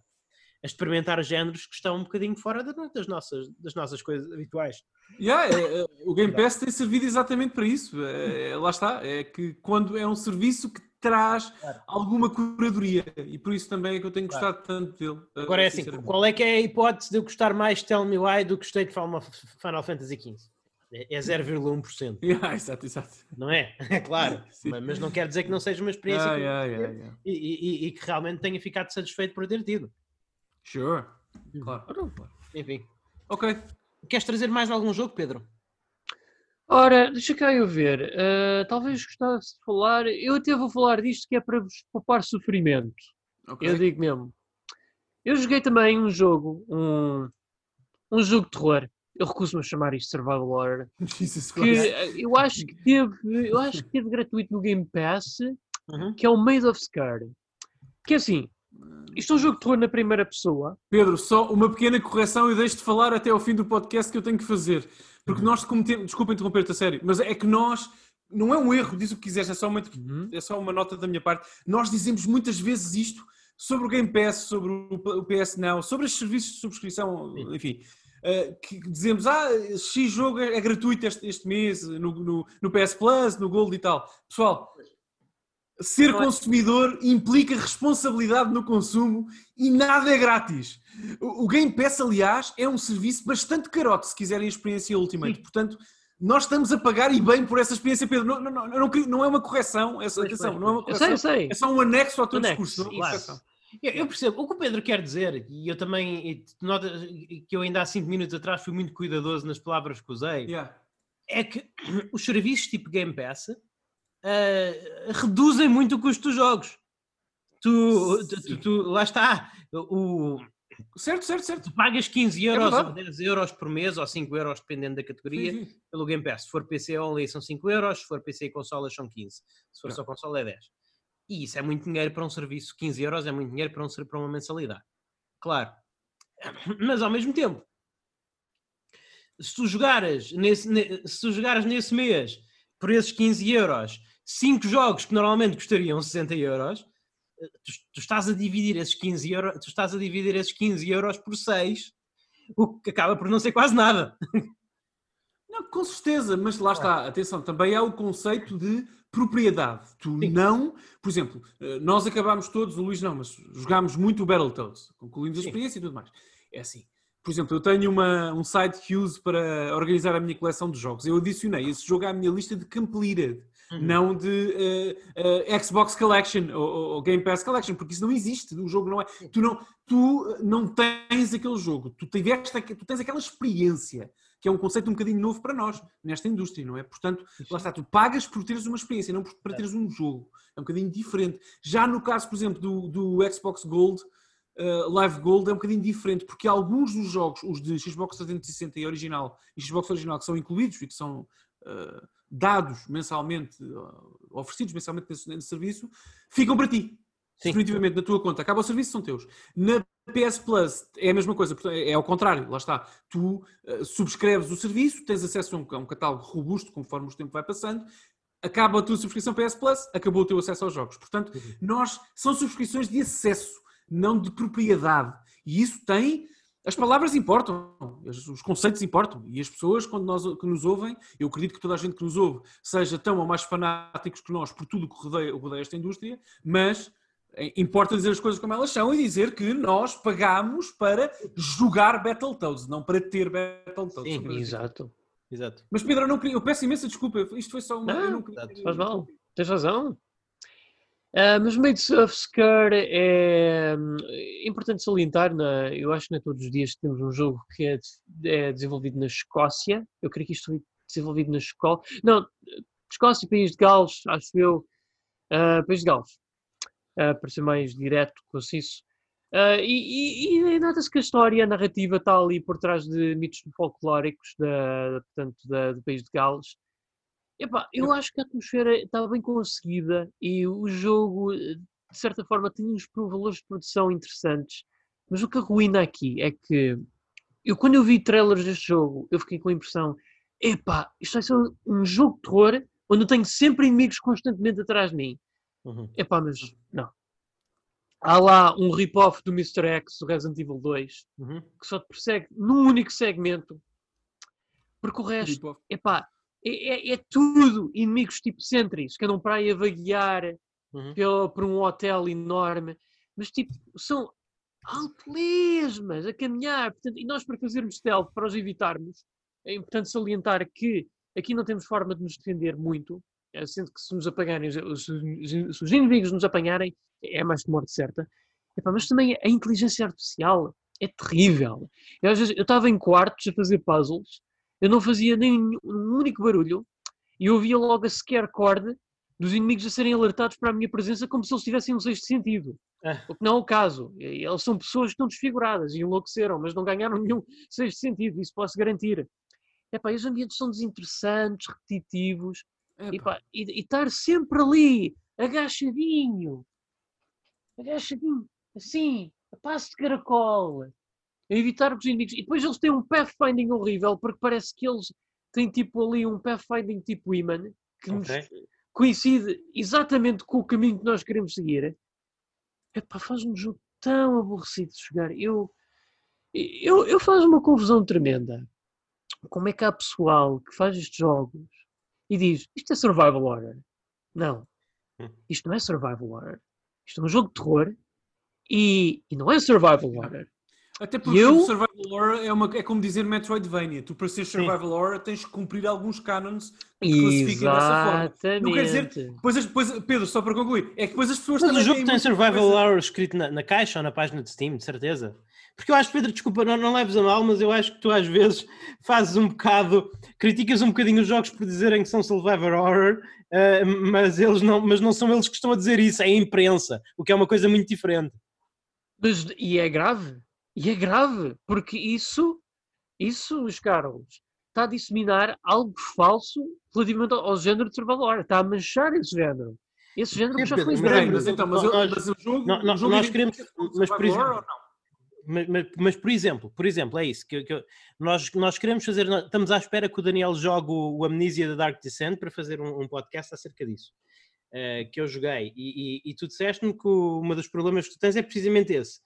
a experimentar géneros que estão um bocadinho fora da- das, nossas, das nossas coisas habituais. Yeah, é, é, o Game Pass tem servido exatamente para isso. É, é, lá está. É que quando é um serviço que traz Claro. alguma curadoria e por isso também é que eu tenho Claro. gostado tanto dele. eh, Agora é assim, qual é que é a hipótese de eu gostar mais de Tell Me Why do que gostei de Final Fantasy XV? É é 0,1%, Yeah, [LAUGHS] exato, exato. não é? É [LAUGHS] claro, [LAUGHS] Sim. mas não quer dizer que não seja uma experiência Ah, que yeah, yeah, e, e- e que realmente tenha ficado satisfeito por ter tido. Sure. Claro. claro. Enfim. Ok. Queres trazer mais algum jogo, Pedro? Ora, deixa cá eu ver. ah, talvez gostasse de falar. Eu até vou falar disto que é para vos poupar sofrimento. ok. Eu digo mesmo. Eu joguei também um jogo, um, um jogo de terror. Eu recuso-me a chamar isto Survival Horror. [LAUGHS] Jesus Que Christ. ah, eu acho que teve, eu acho que teve gratuito no Game Pass, Uhum. que é o Made of Scar. Que é assim, isto é um jogo de terror na primeira pessoa. Pedro, só uma pequena correção e deixo-te falar até ao fim do podcast que eu tenho que fazer. Uhum. Porque nós cometemos. Desculpa interromper-te a sério, mas é que nós. Não é um erro, diz o que quiseres, é só, uma, é só uma nota da minha parte. Nós dizemos muitas vezes isto sobre o Game Pass, sobre o o PS Now, sobre os serviços de subscrição, Sim. enfim. eh, que dizemos, ah, X jogo é, é gratuito este, este mês no, no, no PS Plus, no Gold e tal. Pessoal, ser é- consumidor implica responsabilidade no consumo e nada é grátis. O Game Pass, aliás, é um serviço bastante carote se quiserem a experiência Ultimate. Sim. Portanto, nós estamos a pagar e bem por essa experiência, Pedro. Não, não, não, não, é uma correção, essa, Pois, atenção, pois, não é uma Eu sei, correção. eu sei. É só um anexo ao teu Anexo, discurso, é claro. correção. Eu, eu percebo o que o Pedro quer dizer, e eu também, nota que eu ainda há 5 minutos atrás fui muito cuidadoso nas palavras que usei, Yeah. é que [CLEARS THROAT] os serviços tipo Game Pass ah, reduzem muito o custo dos jogos. Tu, tu- tu- tu- lá está, o, Certo, certo, certo. pagas 15 euros ou verdade. 10 euros por mês ou 5 euros, dependendo da categoria, Sim, sim. pelo Game Pass. Se for PC only são 5 euros, se for PC e consolas são 15. Se for Yeah. só consola é 10. E isso é muito dinheiro para um serviço. 15 euros é muito dinheiro para, um, para uma mensalidade. Claro. Mas ao mesmo tempo, se tu jogares nesse, ne- se tu jogares nesse mês por esses 15 euros 5 jogos que normalmente custariam 60 euros, eh, tu, tu, estás a dividir esses 15 euros, tu estás a dividir esses 15 euros por 6, o que acaba por não ser quase nada. [LAUGHS] Não, com certeza, mas lá está, atenção, também há o conceito de propriedade. Tu Sim. não, por exemplo, eh, nós acabámos todos, o Luís não, mas jogámos muito o Battletoads, concluímos a experiência e tudo mais. É assim, por exemplo, eu tenho uma, um site que uso para organizar a minha coleção de jogos. Eu adicionei esse jogo à minha lista de completed uhum. não de uh, uh, Xbox Collection ou, ou, Game Pass Collection, porque isso não existe. O jogo não é. Tu não, tu não tens aquele jogo, tu, tiveste, tu tens aquela experiência, que é um conceito um bocadinho novo para nós, nesta indústria, não é? Portanto, lá está, tu pagas por teres uma experiência, não para teres um jogo. É um bocadinho diferente. Já no caso, por exemplo, do, do Xbox Gold. Uh, Live Gold é um bocadinho diferente, porque alguns dos jogos, os de Xbox 360 e original, e Xbox original, que são incluídos e que são uh, dados mensalmente, oferecidos mensalmente nesse, nesse serviço, ficam para ti. Sim. Definitivamente na tua conta. Acaba o serviço, são teus. Na PS Plus é a mesma coisa, é ao contrário, lá está. Tu uh, subscreves o serviço, tens acesso a um, a um, catálogo robusto conforme o tempo vai passando, acaba a tua subscrição PS Plus, acabou o teu acesso aos jogos. Portanto, uhum. nós são subscrições de acesso, não de propriedade. E isso tem as palavras importam, os conceitos importam e as pessoas quando nós, que nos ouvem, eu acredito que toda a gente que nos ouve seja tão ou mais fanáticos que nós por tudo que rodeia, rodeia esta indústria, mas eh, importa dizer as coisas como elas são e dizer que nós pagamos para jogar Battletoads, não para ter Battletoads. Sim, exato. exato. Mas Pedro, eu, não queria, eu peço imensa desculpa, isto foi só uma... Não, não queria... faz mal, tens razão. Uh, mas Mates of Scare é, é importante salientar, na, eu acho que não é todos os dias que temos um jogo que é, é, desenvolvido na Escócia, eu creio que isto foi desenvolvido na Escócia, não, Escócia, País de Gales, acho eu, uh, País de Gales, uh, para ser mais direto, conciso, uh, e, e, e nota-se que a história, a narrativa está ali por trás de mitos folclóricos da, portanto, da, do País de Gales, Epá, eu acho que a atmosfera estava bem conseguida e o jogo, de certa forma, tinha uns valores de produção interessantes. Mas o que arruina aqui é que eu, quando eu vi trailers deste jogo, eu fiquei com a impressão: epá, isto vai ser um jogo de terror onde eu tenho sempre inimigos constantemente atrás de mim. Uhum. Epá, mas não. Há lá um rip-off do Mr. X, do Resident Evil 2, uhum. que só te persegue num único segmento, porque o resto, epá, é, é, é, tudo inimigos tipo Sentries, que andam para aí a vaguear uhum. pelo, por um hotel enorme, mas tipo, são altelesmas a caminhar. Portanto, e nós, para fazermos stealth, para os evitarmos, é importante salientar que aqui não temos forma de nos defender muito, eh, sendo que se nos apanharem, se os inimigos nos apanharem, é mais de morte certa. mas também a inteligência artificial é terrível. Eu, às vezes, eu estava em quartos a fazer puzzles eu não fazia nem um único barulho e ouvia logo a scare cord dos inimigos a serem alertados para a minha presença como se eles tivessem um sexto sentido. É. O que não é o caso. Eles são pessoas que estão desfiguradas e enlouqueceram, mas não ganharam [LAUGHS] nenhum sexto sentido, isso posso garantir. Epá, os ambientes são desinteressantes, repetitivos, Epá, e, e estar sempre ali, agachadinho, agachadinho, assim, a passo de caracol, a evitar os inimigos. E depois eles têm um pathfinding horrível, porque parece que eles têm tipo ali um pathfinding tipo Iman, que okay. coincide exatamente com o caminho que nós queremos seguir. Epá, faz um jogo tão aborrecido de jogar. Eu, eu, eu faço uma confusão tremenda. Como é que há pessoal que faz estes jogos e diz isto é survival horror? Não. Hum. Isto não é survival horror. Isto é um jogo de terror e, e não é survival horror. Até porque eu... Survival Horror é, uma, é como dizer Metroidvania. Tu, para ser Survival Horror, tens que cumprir alguns canons que te classifiquem dessa forma. Não quer dizer. Depois, depois, Pedro, só para concluir, é que depois as pessoas Mas o jogo tem Survival Horror escrito na, na, caixa ou na página de Steam, de certeza. Porque eu acho, Pedro, desculpa, não, não leves a mal, mas eu acho que tu às vezes fazes um bocado, criticas um bocadinho os jogos por dizerem que são Survivor Horror, uh, mas, eles não, mas não são eles que estão a dizer isso, é a imprensa, o que é uma coisa muito diferente. Mas, e é grave? E é grave, porque isso, isso, os Carlos, está a disseminar algo falso relativamente ao, género de survival está a manchar esse género. Esse género já foi mas, mas, então, mas, eu, mas o jogo, não, não, o jogo nós queremos, mas por exemplo, mas, mas, mas, por exemplo, por exemplo, é isso que, que, nós, nós queremos fazer. Estamos à espera que o Daniel jogue o, o Amnesia da Dark Descent para fazer um, um podcast acerca disso. Uh, que eu joguei, e, e, e tu disseste-me que o, um dos problemas que tu tens é precisamente esse: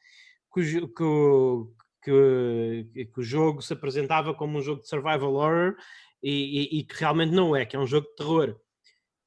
que o, que, que, que o jogo se apresentava como um jogo de survival horror e, e, que realmente não é, que é um jogo de terror.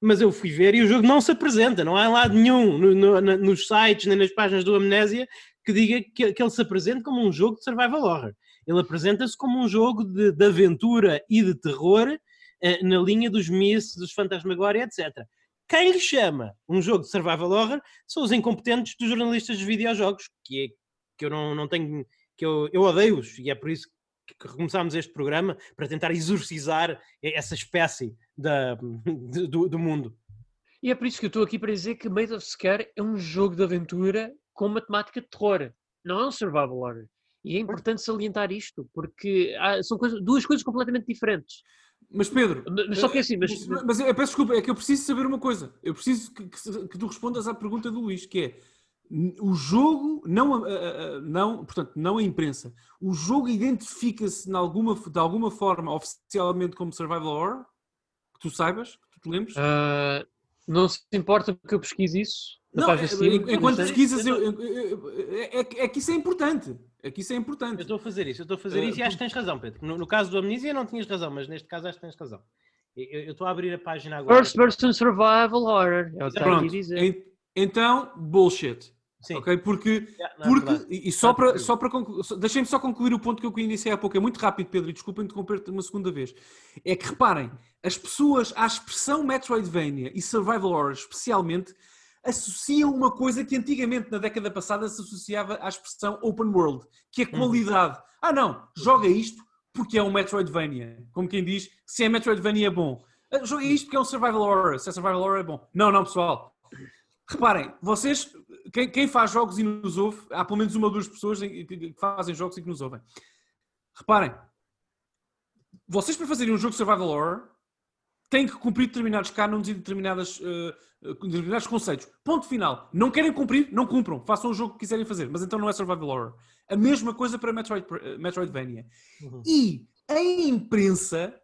Mas eu fui ver e o jogo não se apresenta, não há lado nenhum no, no, nos sites nem nas páginas do Amnésia que diga que, que ele se apresente como um jogo de survival horror. Ele apresenta-se como um jogo de, de, aventura e de terror eh, na linha dos Myths, dos Fantasmagoria, etc. Quem lhe chama um jogo de survival horror são os incompetentes dos jornalistas de videojogos, que, é, que eu não, não tenho, que eu, eu odeio-os, e é por isso que recomeçámos este programa, para tentar exorcizar essa espécie da, [LAUGHS] do, do mundo. E é por isso que eu estou aqui para dizer que Made of Scare é um jogo de aventura com matemática de terror, não é um survival horror. E é importante salientar isto, porque há, são coisas, duas coisas completamente diferentes. Mas Pedro, mas só que é assim, mas, mas, mas eu peço desculpa, é que eu preciso saber uma coisa. Eu preciso que, que, que tu respondas à pergunta do Luís, que é o jogo, não, não, portanto, não a imprensa, o jogo identifica-se de alguma, de alguma forma oficialmente como survival horror? Que tu saibas? Que tu te lembres? Uh, não se importa que eu pesquise isso? Não, é, enquanto pesquisas, eu, é, é, que isso é importante. É que isso é importante. Eu estou a fazer isso, eu estou a fazer uh, isso e acho que tens razão, Pedro. No, no, caso do Amnesia não tinhas razão, mas neste caso acho que tens razão. Eu estou a abrir a página agora. First person survival horror. É o que a dizer. Então, bullshit. Sim. Ok? Porque, yeah, porque e só para, só para deixem-me só concluir o ponto que eu iniciei há pouco, é muito rápido, Pedro, e desculpa interromper-te uma segunda vez. É que reparem, as pessoas à expressão Metroidvania e Survival Horror, especialmente, associam uma coisa que antigamente, na década passada, se associava à expressão Open World, que é uhum. qualidade. Hum. Ah, não, joga isto porque é um Metroidvania. Como quem diz, se é Metroidvania é bom. Ah, joga isto porque é um Survival Horror. Se é Survival Horror é bom. Não, não, pessoal. Reparem, vocês, quem, quem, faz jogos e nos ouve, há pelo menos uma ou duas pessoas que fazem jogos e que nos ouvem. Reparem, vocês para fazerem um jogo de survival horror têm que cumprir determinados cânones e determinadas, uh, determinados conceitos. Ponto final. Não querem cumprir, não cumpram. Façam o jogo que quiserem fazer, mas então não é survival horror. A mesma coisa para Metroid, uh, Metroidvania. Uhum. E a imprensa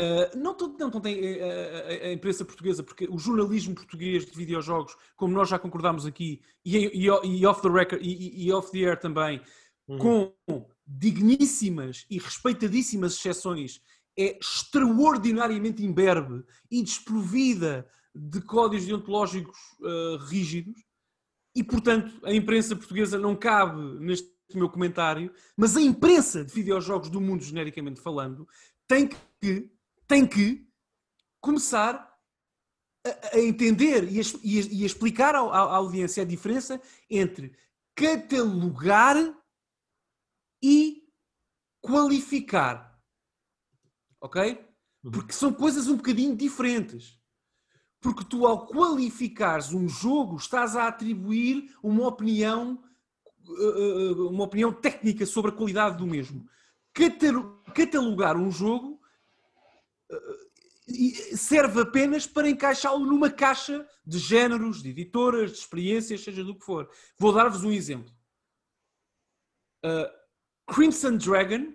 Uh, não, não, não tem a, a, a, imprensa portuguesa, porque o jornalismo português de videojogos, como nós já concordámos aqui, e, e, e off the record e, e, off the air também, uhum. com digníssimas e respeitadíssimas exceções, é extraordinariamente imberbe e desprovida de códigos deontológicos uh, rígidos, e portanto a imprensa portuguesa não cabe neste meu comentário, mas a imprensa de videojogos do mundo, genericamente falando, tem que tem que começar a, a entender e a, e a explicar à, à, audiência a diferença entre catalogar e qualificar. Ok? Uhum. Porque são coisas um bocadinho diferentes. Porque tu, ao qualificares um jogo, estás a atribuir uma opinião, eh, eh, uma opinião técnica sobre a qualidade do mesmo. Catalogar um jogo serve apenas para encaixá-lo numa caixa de géneros, de editoras, de experiências, seja do que for. Vou dar-vos um exemplo. Uh, Crimson Dragon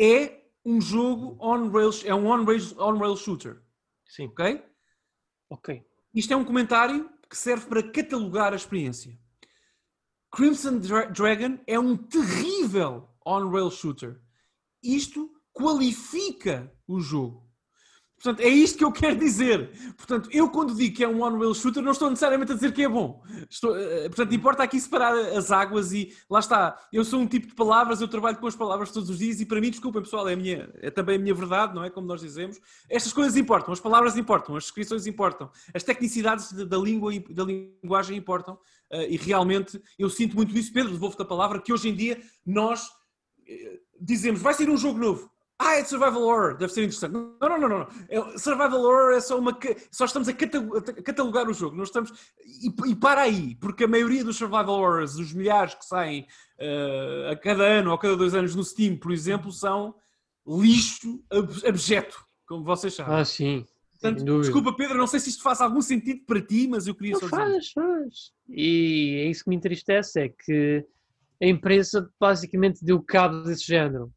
é um jogo on-rails, é um on-rails on shooter. Sim. Ok? Ok. Isto é um comentário que serve para catalogar a experiência. Crimson Dra Dragon é um terrível on-rail shooter. Isto qualifica o jogo. Portanto, é isto que eu quero dizer. Portanto, eu quando digo que é um one-rail shooter, não estou necessariamente a dizer que é bom. Estou, uh, portanto, importa aqui separar as águas e lá está. Eu sou um tipo de palavras, eu trabalho com as palavras todos os dias e para mim, desculpem pessoal, é, a minha, é também a minha verdade, não é? Como nós dizemos. Estas coisas importam, as palavras importam, as descrições importam, as tecnicidades da língua da linguagem importam uh, e realmente eu sinto muito isso. Pedro, devolvo-te a palavra, que hoje em dia nós uh, dizemos, vai ser um jogo novo ah, é survival horror, deve ser interessante. Não, não, não, não. É, survival horror é só uma. Só estamos a catalogar o jogo. Nós estamos. E, e para aí, porque a maioria dos survival horrors, os milhares que saem uh, a cada ano ou a cada dois anos no Steam, por exemplo, são lixo abjeto, como vocês sabem. Ah, sim. Portanto, desculpa, Pedro, não sei se isto faz algum sentido para ti, mas eu queria não, só dizer. Faz, faz. E é isso que me entristece: é que a imprensa basicamente deu cabo desse género.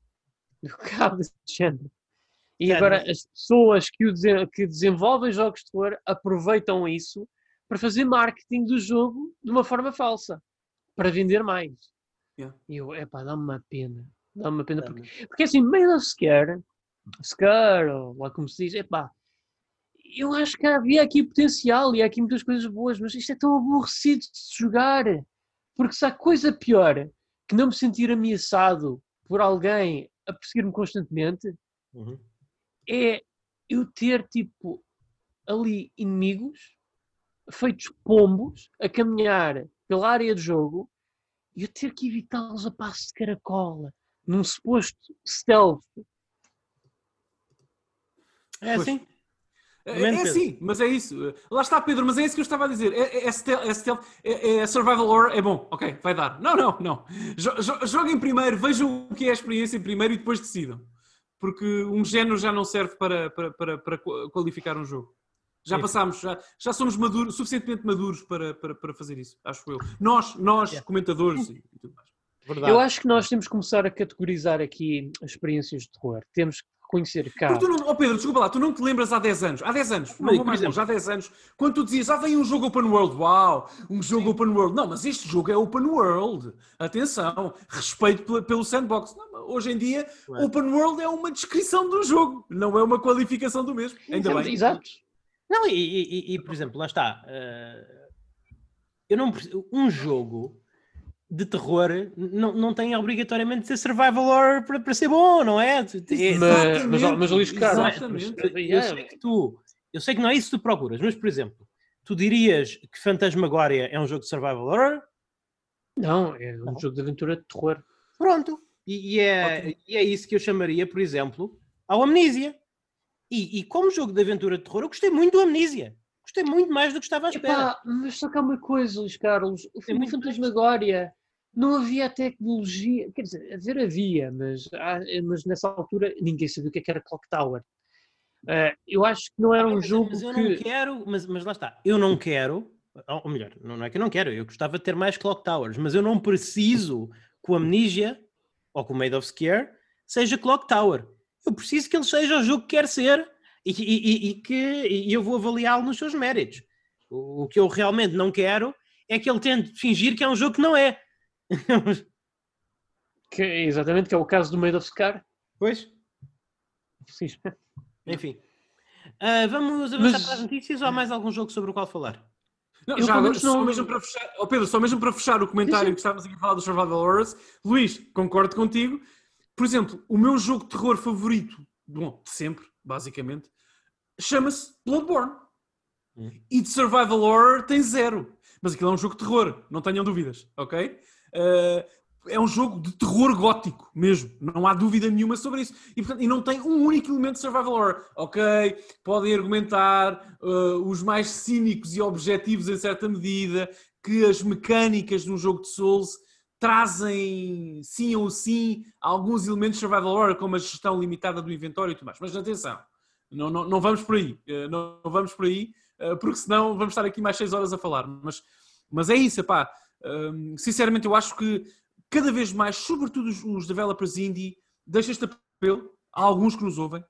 [LAUGHS] Deu cabo desse género. E Certo, agora mas- as pessoas que, o dese- que desenvolvem jogos de terror aproveitam isso para fazer marketing do jogo de uma forma falsa, para vender mais. Yeah. E eu, epá, dá-me uma pena. Dá-me uma pena. Tá, Porque, porque assim, Made of Scare, Scare, ou lá como se diz, epá, eu acho que havia aqui potencial e há aqui muitas coisas boas, mas isto é tão aborrecido de se jogar. Porque se há coisa pior que não me sentir ameaçado por alguém a perseguir-me constantemente, Uhum. é eu ter tipo ali inimigos feitos pombos a caminhar pela área do jogo e eu ter que evitá-los a passo de caracola num suposto stealth. É Pois. Assim? É, é Pedro. assim, mas é isso. Lá está, Pedro, mas é isso que eu estava a dizer. É, é, é, stealth, é, stealth, é, é survival horror, é bom, ok, vai dar. Não, não, não. Jo- jo- Joguem primeiro, vejam o que é a experiência primeiro e depois decidam. Porque um género já não serve para, para, para, para qua- qualificar um jogo. Já passámos, já, já somos maduros, suficientemente maduros para, para, para fazer isso, acho eu. Nós, nós Yeah. comentadores e, e tudo mais. Verdade. Eu acho que nós temos que começar a categorizar aqui as experiências de terror. Temos que reconhecer cá. Porque tu não, oh Pedro, desculpa lá, tu não te lembras há 10 anos, há 10 anos, não Mas, vou por mais longe, há 10 anos, quando tu dizias, ah, vem um jogo open world, uau, um jogo open world. Não, mas este jogo é open world. Atenção, respeito pelo sandbox. Não, hoje em dia, Claro. open world é uma descrição do jogo, não é uma qualificação do mesmo. Ainda Exato, bem. Exato. Não, e, e- e- por exemplo, lá está. eh, eu não um jogo de terror não, não tem obrigatoriamente de ser survival horror para, para ser bom, não é? É- Mas, mas, mas Luís Carlos, eu sei que tu, eu sei que não é isso que tu procuras, mas por exemplo, tu dirias que Fantasmagoria é um jogo de survival horror? não, é um Não. jogo de aventura de terror. Pronto. E, e é, e é isso que eu chamaria, por exemplo, ao Amnesia. E, e como jogo de aventura de terror, eu gostei muito do Amnesia. Gostei muito mais do que estava à espera. Epá, mas só que há uma coisa, Luís Carlos. O filme muito Fantasmagória não havia tecnologia. Quer dizer, haver havia, mas, mas nessa altura ninguém sabia o que é era Clock Tower. Eh, eu acho que não era um Mas- jogo mas eu que. não quero, mas, mas lá está, eu não quero, ou melhor, não não é que eu não quero, eu gostava de ter mais Clock Towers, mas eu não preciso que o Amnesia ou que o Made of Scare seja Clock Tower. Eu preciso que ele seja o jogo que quer ser e, e- e- que e eu vou avaliá-lo nos seus méritos. O, o que eu realmente não quero é que ele tente fingir que é um jogo que não é. [LAUGHS] que exatamente, que é o caso do Made of Scar. pois, Sim. enfim. Ah, vamos avançar Mas- para as notícias ou há mais algum jogo sobre o qual falar? Não, Eu, já menos, só não- mesmo para fechar, oh Pedro, só mesmo para fechar o comentário que estávamos aqui a falar do Survival Horrors, Luís, concordo contigo. Por exemplo, o meu jogo de terror favorito, bom, de sempre, basicamente, chama-se Bloodborne. Hum. E de Survival Horror tem zero. Mas aquilo é um jogo de terror, não tenham dúvidas, ok? Uh, é um jogo de terror gótico mesmo, não há dúvida nenhuma sobre isso. E, portanto, e não tem um único elemento de survival horror. Ok, podem argumentar uh, os mais cínicos e objetivos em certa medida que as mecânicas de um jogo de Souls trazem sim ou sim alguns elementos de survival horror, como a gestão limitada do inventório e tudo mais. Mas atenção, não, não, não vamos por aí, uh, não, vamos por aí, uh, porque senão vamos estar aqui mais 6 horas a falar. Mas, mas é isso, pá. Um, sinceramente, eu acho que cada vez mais, sobretudo os, developers indie, deixa este apelo a alguns que nos ouvem.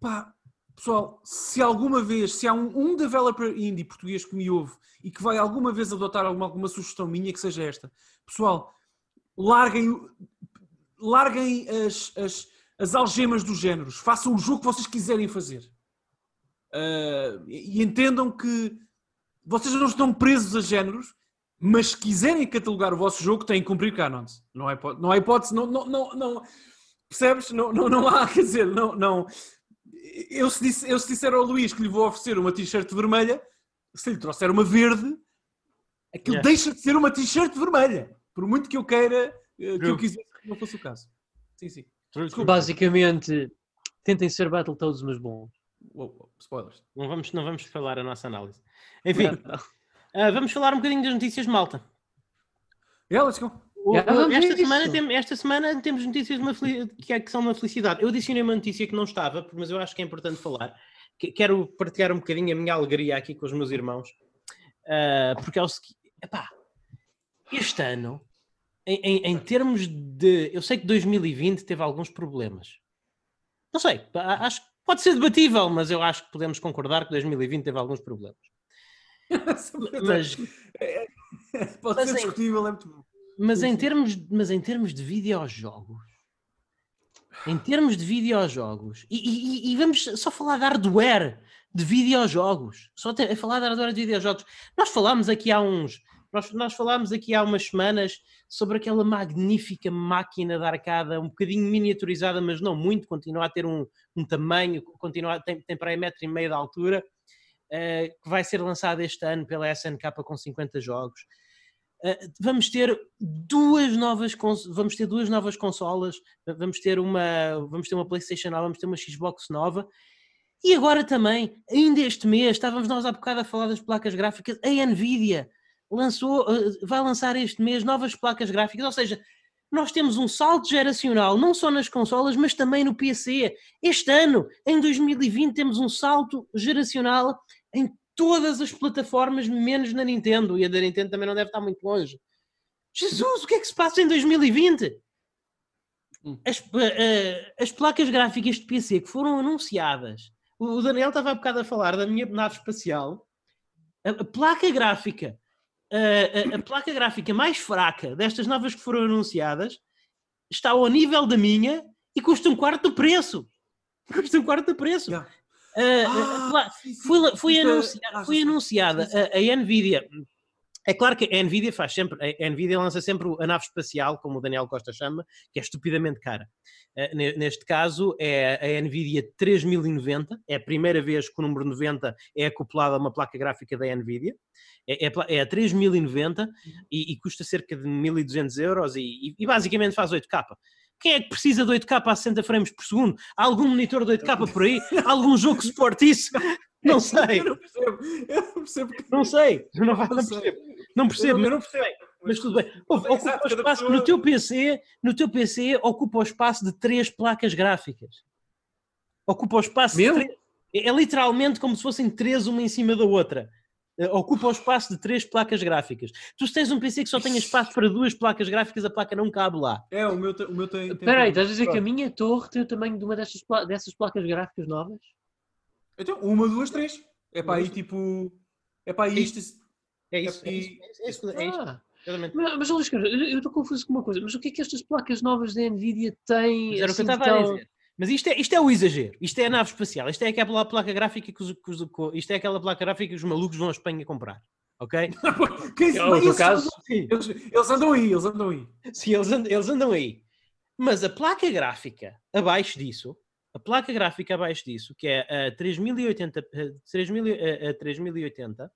Pá, pessoal, se alguma vez, se há um, um developer indie português que me ouve e que vai alguma vez adotar alguma, alguma sugestão minha, que seja esta, pessoal, larguem, larguem as, as, as algemas dos géneros, façam o jogo que vocês quiserem fazer. Ah, e entendam que vocês não estão presos a géneros, mas se quiserem catalogar o vosso jogo, têm que cumprir canons. Não há hipótese, não, há hipótese, não, não, não, não- percebes? Não, não, não há, [LAUGHS] quer dizer, não, não. Eu se, disse, eu se disser ao Luís que lhe vou oferecer uma t-shirt vermelha, se lhe trouxer uma verde, aquilo Yeah. deixa de ser uma t-shirt vermelha. Por muito que eu queira, eh, que eu quisesse que não fosse o caso. Sim, sim. Basicamente, tentem ser Battletoads, mas bons. Spoilers. Não vamos, não vamos falar a nossa análise. Enfim, ah, vamos falar um bocadinho das notícias de Malta. Yeah, let's go. Yeah, esta, semana tem- esta semana temos notícias de uma fel- que, é- que são uma felicidade. Eu adicionei uma notícia que não estava, mas eu acho que é importante falar. Que- Quero partilhar um bocadinho a minha alegria aqui com os meus irmãos, ah, porque é o seguinte: epá, este ano em, em, em termos de. Eu sei que 2020 teve alguns problemas. Não sei, acho que pode ser debatível, mas eu acho que podemos concordar que 2020 teve alguns problemas. [LAUGHS] Mas, Pode mas ser em- discutível, é muito bom. mas, em termos, mas em termos de videojogos, em termos de videojogos, e, e- e vamos só falar de hardware de videojogos, só te- falar de hardware de videojogos. Nós falámos aqui há uns, nós, nós falámos aqui há umas semanas sobre aquela magnífica máquina de arcada, um bocadinho miniaturizada, mas não muito, continua a ter um, um tamanho, continua, tem, tem para aí metro e meio de altura, eh, que vai ser lançada este ano pela SNK com 50 jogos. Uh, vamos ter duas novas vamos ter duas novas consolas uh, vamos ter uma vamos ter uma PlayStation nova vamos ter uma Xbox nova e agora também ainda este mês estávamos nós há bocado a falar das placas gráficas a Nvidia lançou uh, vai lançar este mês novas placas gráficas ou seja nós temos um salto geracional não só nas consolas mas também no PC este ano em 2020 temos um salto geracional em todas as plataformas, menos na Nintendo. E a da Nintendo também não deve estar muito longe. Jesus, o que é que se passa em 2020? Hum. As, eh, as placas gráficas de PC que foram anunciadas. O Daniel estava há bocado a falar da minha nave espacial. A placa gráfica, a, a- a placa gráfica mais fraca destas novas que foram anunciadas está ao nível da minha e custa um quarto do preço. [LAUGHS] Custa um quarto do preço. Yeah. Pla- Ah, foi, foi, é- ah, foi anunciada Sim, sim. a, a Nvidia. É claro que a Nvidia faz sempre, a Nvidia lança sempre a nave espacial, como o Daniel Costa chama, que é estupidamente cara. Eh, ne- Neste caso é a Nvidia 3090, é a primeira vez que o número 90 é acoplado a uma placa gráfica da Nvidia. É, é a pla- é a 3090 e, e custa cerca de 1200 euros e, e- basicamente faz 8K. Quem é que precisa de 8K a 60 frames por segundo? Há algum monitor de 8K por aí? Há algum jogo que suporte isso? [LAUGHS] Não sei, Eu não percebo. Eu não percebo não sei, não, Não não percebo, não percebo, Eu mas, não percebo. mas tudo bem. Ouve, ocupa exato, espaço, pessoa- no teu PC, no teu PC ocupa o espaço de três placas gráficas. Ocupa o espaço de Meu? três- é, é literalmente como se fossem três uma em cima da outra. Eh, Ocupa o espaço de três placas gráficas. Tu tens um PC que só tem espaço para duas placas gráficas, a placa não cabe lá. É, o meu, o meu tem. Espera aí, estás a dizer que a minha torre tem o tamanho de uma destas, pla- dessas placas gráficas novas? Então, uma, duas, três. É para aí tipo. É para aí isto. É isso. É E- isso. É isso, é isso, Ah, exatamente. mas, mas Luís Carlos, eu eu estou confuso com uma coisa. Mas o que é que estas placas novas da Nvidia têm? Mas era o que eu assim, estava tão- a dizer. Mas isto é, isto é o exagero. Isto é a nave espacial. Isto é aquela placa gráfica que os, que os- isto é aquela placa gráfica que os malucos vão à Espanha comprar. Ok? [LAUGHS] É, no teu esses- caso? Sim. Eles, eles andam aí, eles andam aí. Sim, eles, andam, eles andam aí. Mas a placa gráfica abaixo disso, a placa gráfica abaixo disso, que é a 3080, a 3000, a- a 3080,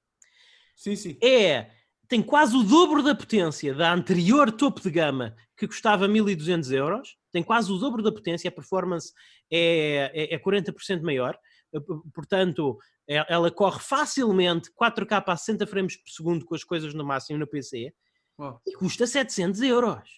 Sim, sim. é tem quase o dobro da potência da anterior topo de gama que custava 1200 euros, tem quase o dobro da potência, a performance é, é, é 40% maior, eh, portanto é- ela corre facilmente 4K a 60 frames por segundo com as coisas no máximo no PC Uau. e custa 700 euros.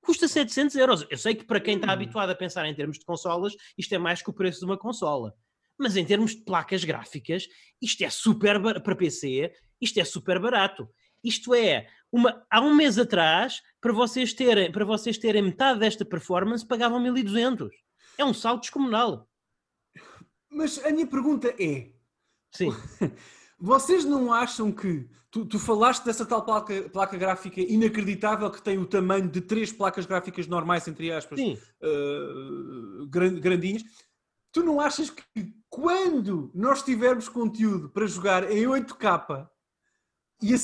Custa 700 euros. Eu sei que para quem está Hum. habituado a pensar em termos de consolas, isto é mais que o preço de uma consola. Mas em termos de placas gráficas, isto é super para PC, isto é super barato. Isto é, uma, há um mês atrás, para vocês, terem, para vocês terem metade desta performance, pagavam 1200. É um salto descomunal. Mas a minha pergunta é: Sim, [LAUGHS] vocês não acham que. Tu, tu falaste dessa tal placa, placa gráfica inacreditável que tem o tamanho de três placas gráficas normais, entre aspas, uh, gran- grandinhas. Tu não achas que quando nós tivermos conteúdo para jogar em 8K e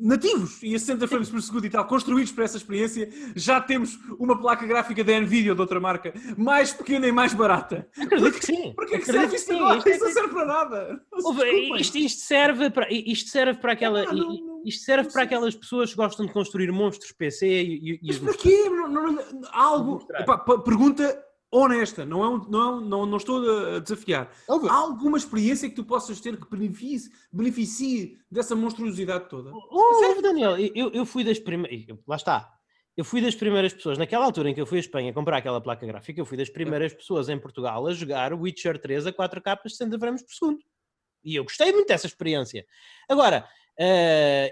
nativos e a 60 frames por segundo e tal, construídos para essa experiência, já temos uma placa gráfica da Nvidia ou de outra marca mais pequena e mais barata? Acredito que sim. Porquê que serve agora? Isto é- não serve para nada. Ouve, isto, isto serve para isto serve para aquela Epá, não- não- isto serve para aquelas pessoas que gostam de construir monstros PC e, e, Mas os para quê? Não, não, não- há algo. Epá, pergunta honesta, não, é um- não, é um- não, não estou a desafiar. Há alguma experiência que tu possas ter que beneficie, beneficie dessa monstruosidade toda? Oh, Daniel, eu, eu fui das primeiras. Lá está. Eu fui das primeiras pessoas, naquela altura em que eu fui à Espanha comprar aquela placa gráfica, eu fui das primeiras pessoas em Portugal a jogar o Witcher 3 a 4K a 60 frames por segundo. E eu gostei muito dessa experiência. Agora, Uh,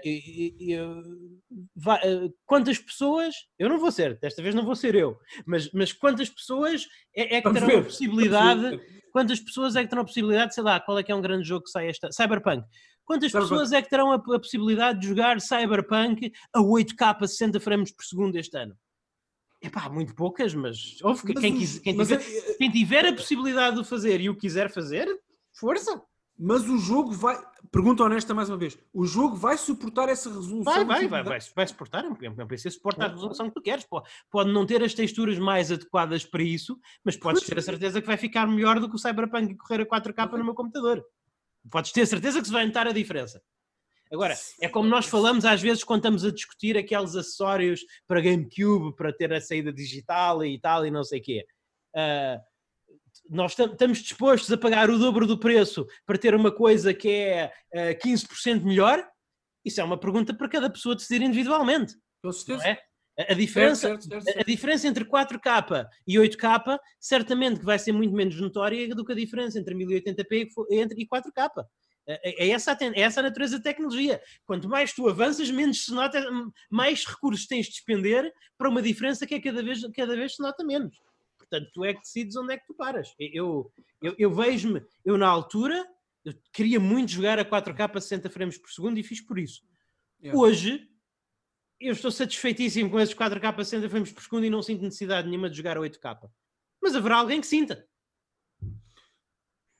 uh, uh, quantas pessoas, eu não vou ser, desta vez não vou ser eu, mas, mas quantas pessoas é, é que terão a possibilidade, quantas pessoas é que terão a possibilidade, sei lá, qual é que é um grande jogo que sai esta, Cyberpunk, quantas Cyberpunk. pessoas é que terão a, a, possibilidade de jogar Cyberpunk a 8K 60 frames por segundo este ano? Epá, muito poucas, mas, ouve, mas quem, quis, quem, tiver, é... quem tiver a possibilidade de fazer e o quiser fazer, força! Mas o jogo vai. Pergunta honesta mais uma vez: o jogo vai suportar essa resolução? Vai, vai, vai, vai, vai suportar. Um PC suporta a resolução que tu queres. Pode, não ter as texturas mais adequadas para isso, mas podes ter a certeza que vai ficar melhor do que o Cyberpunk correr a 4K no meu computador. Podes ter a certeza que se vai notar a diferença. Agora, é como nós falamos às vezes quando estamos a discutir aqueles acessórios para GameCube, para ter a saída digital e tal, e não sei o quê. Uh, nós estamos dispostos a pagar o dobro do preço para ter uma coisa que é uh, eh, 15% melhor? Isso é uma pergunta para cada pessoa decidir individualmente. Com certeza. É? A, diferença, certo, certo, certo, a diferença entre 4K e 8K certamente que vai ser muito menos notória do que a diferença entre 1080p e 4K. É, é essa, é essa a natureza da tecnologia. Quanto mais tu avanças, menos se nota, mais recursos tens de despender para uma diferença que é cada vez, cada vez se nota menos. Portanto, tu é que decides onde é que tu paras. Eu, eu, eu vejo-me, eu na altura, eu queria muito jogar a 4K a 60 frames por segundo e fiz por isso. Yeah. Hoje, eu estou satisfeitíssimo com esses 4K a 60 frames por segundo e não sinto necessidade nenhuma de jogar a 8K. Mas haverá alguém que sinta.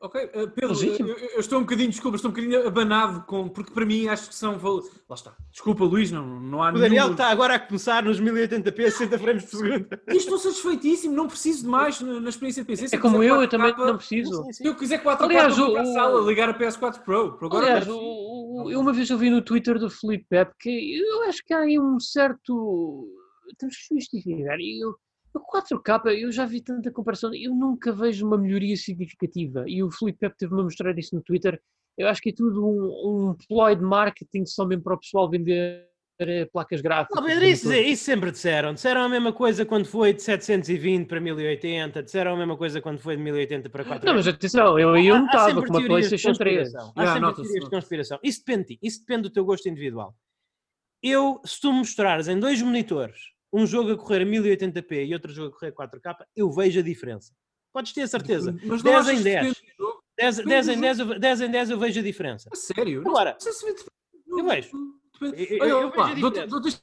Ok, uh, Pedro, eu, eu, estou um bocadinho, desculpa, estou um bocadinho abanado com, porque para mim acho que são. Lá está. Desculpa, Luís, não, não há O Daniel nenhum... está agora a começar nos 1080p, 60 frames por segundo. E estou satisfeitíssimo, não preciso de mais na, experiência de PC. Se é como eu, eu também não preciso. Se eu quiser 4K, Aliás, o, para a sala, ligar a PS4 Pro. Por agora Aliás, o, o, eu uma vez ouvi no Twitter do Felipe Pep que eu acho que há aí um certo. Temos que justificar. Eu, o 4K, eu já vi tanta comparação, eu nunca vejo uma melhoria significativa. E o Felipe Pep teve-me a mostrar isso no Twitter. Eu acho que é tudo um, um ploy de marketing só mesmo para o pessoal vender eh, placas gráficas. Não, Pedro, isso, isso, sempre disseram. Disseram a mesma coisa quando foi de 720 para 1080, disseram a mesma coisa quando foi de 1080 para 400. Não, mas atenção, eu, eu não estava com uma PlayStation 3. Há yeah, sempre teorias de conspiração. Isso depende, isso depende do teu gosto individual. Eu, se tu mostrares em dois monitores um jogo a correr a 1080p e outro jogo a correr a 4K, eu vejo a diferença. Podes ter a certeza. Mas 10 em 10. 10, 10, em 10, 10 em 10 eu vejo a diferença. A sério? Agora, eu vejo. Eu, eu, vejo a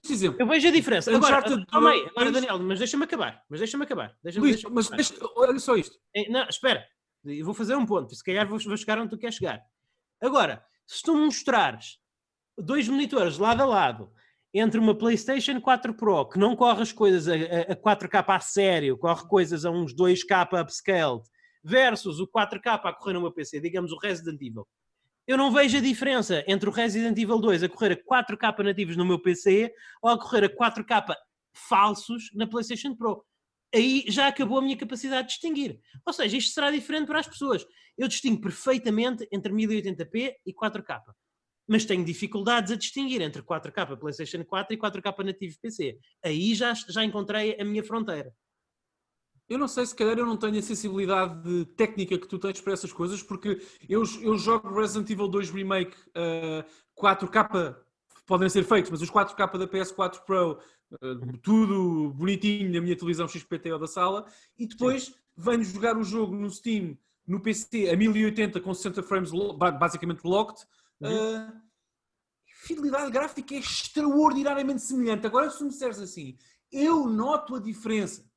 diferença. Eu vejo a diferença. Agora, calma aí, agora Daniel, mas deixa-me acabar. Mas deixa-me acabar. Deixa Luís, deixa mas deixa, olha só isto. É, não, espera. Eu vou fazer um ponto. Se calhar vou, vou chegar onde tu queres chegar. Agora, se tu mostrares dois monitores lado a lado entre uma PlayStation 4 Pro que não corre as coisas a, a 4K a sério, corre coisas a uns 2K upscaled, versus o 4K a correr numa PC, digamos o Resident Evil. Eu não vejo a diferença entre o Resident Evil 2 a correr a 4K nativos no meu PC ou a correr a 4K falsos na PlayStation Pro. Aí já acabou a minha capacidade de distinguir. Ou seja, isto será diferente para as pessoas. Eu distingo perfeitamente entre 1080p e 4K mas tenho dificuldades a distinguir entre 4K PlayStation 4 e 4K nativo PC. Aí já, já encontrei a minha fronteira. Eu não sei se calhar eu não tenho a sensibilidade técnica que tu tens para essas coisas, porque eu, eu jogo Resident Evil 2 Remake uh, 4K, podem ser feitos, mas os 4K da PS4 Pro, uh, tudo bonitinho na minha televisão XPT ou da sala, e depois Sim. venho jogar o jogo no Steam, no PC, a 1080 com 60 frames, basicamente locked, Uhum. Uh, fidelidade gráfica é extraordinariamente semelhante. Agora, se me disseres assim, eu noto a diferença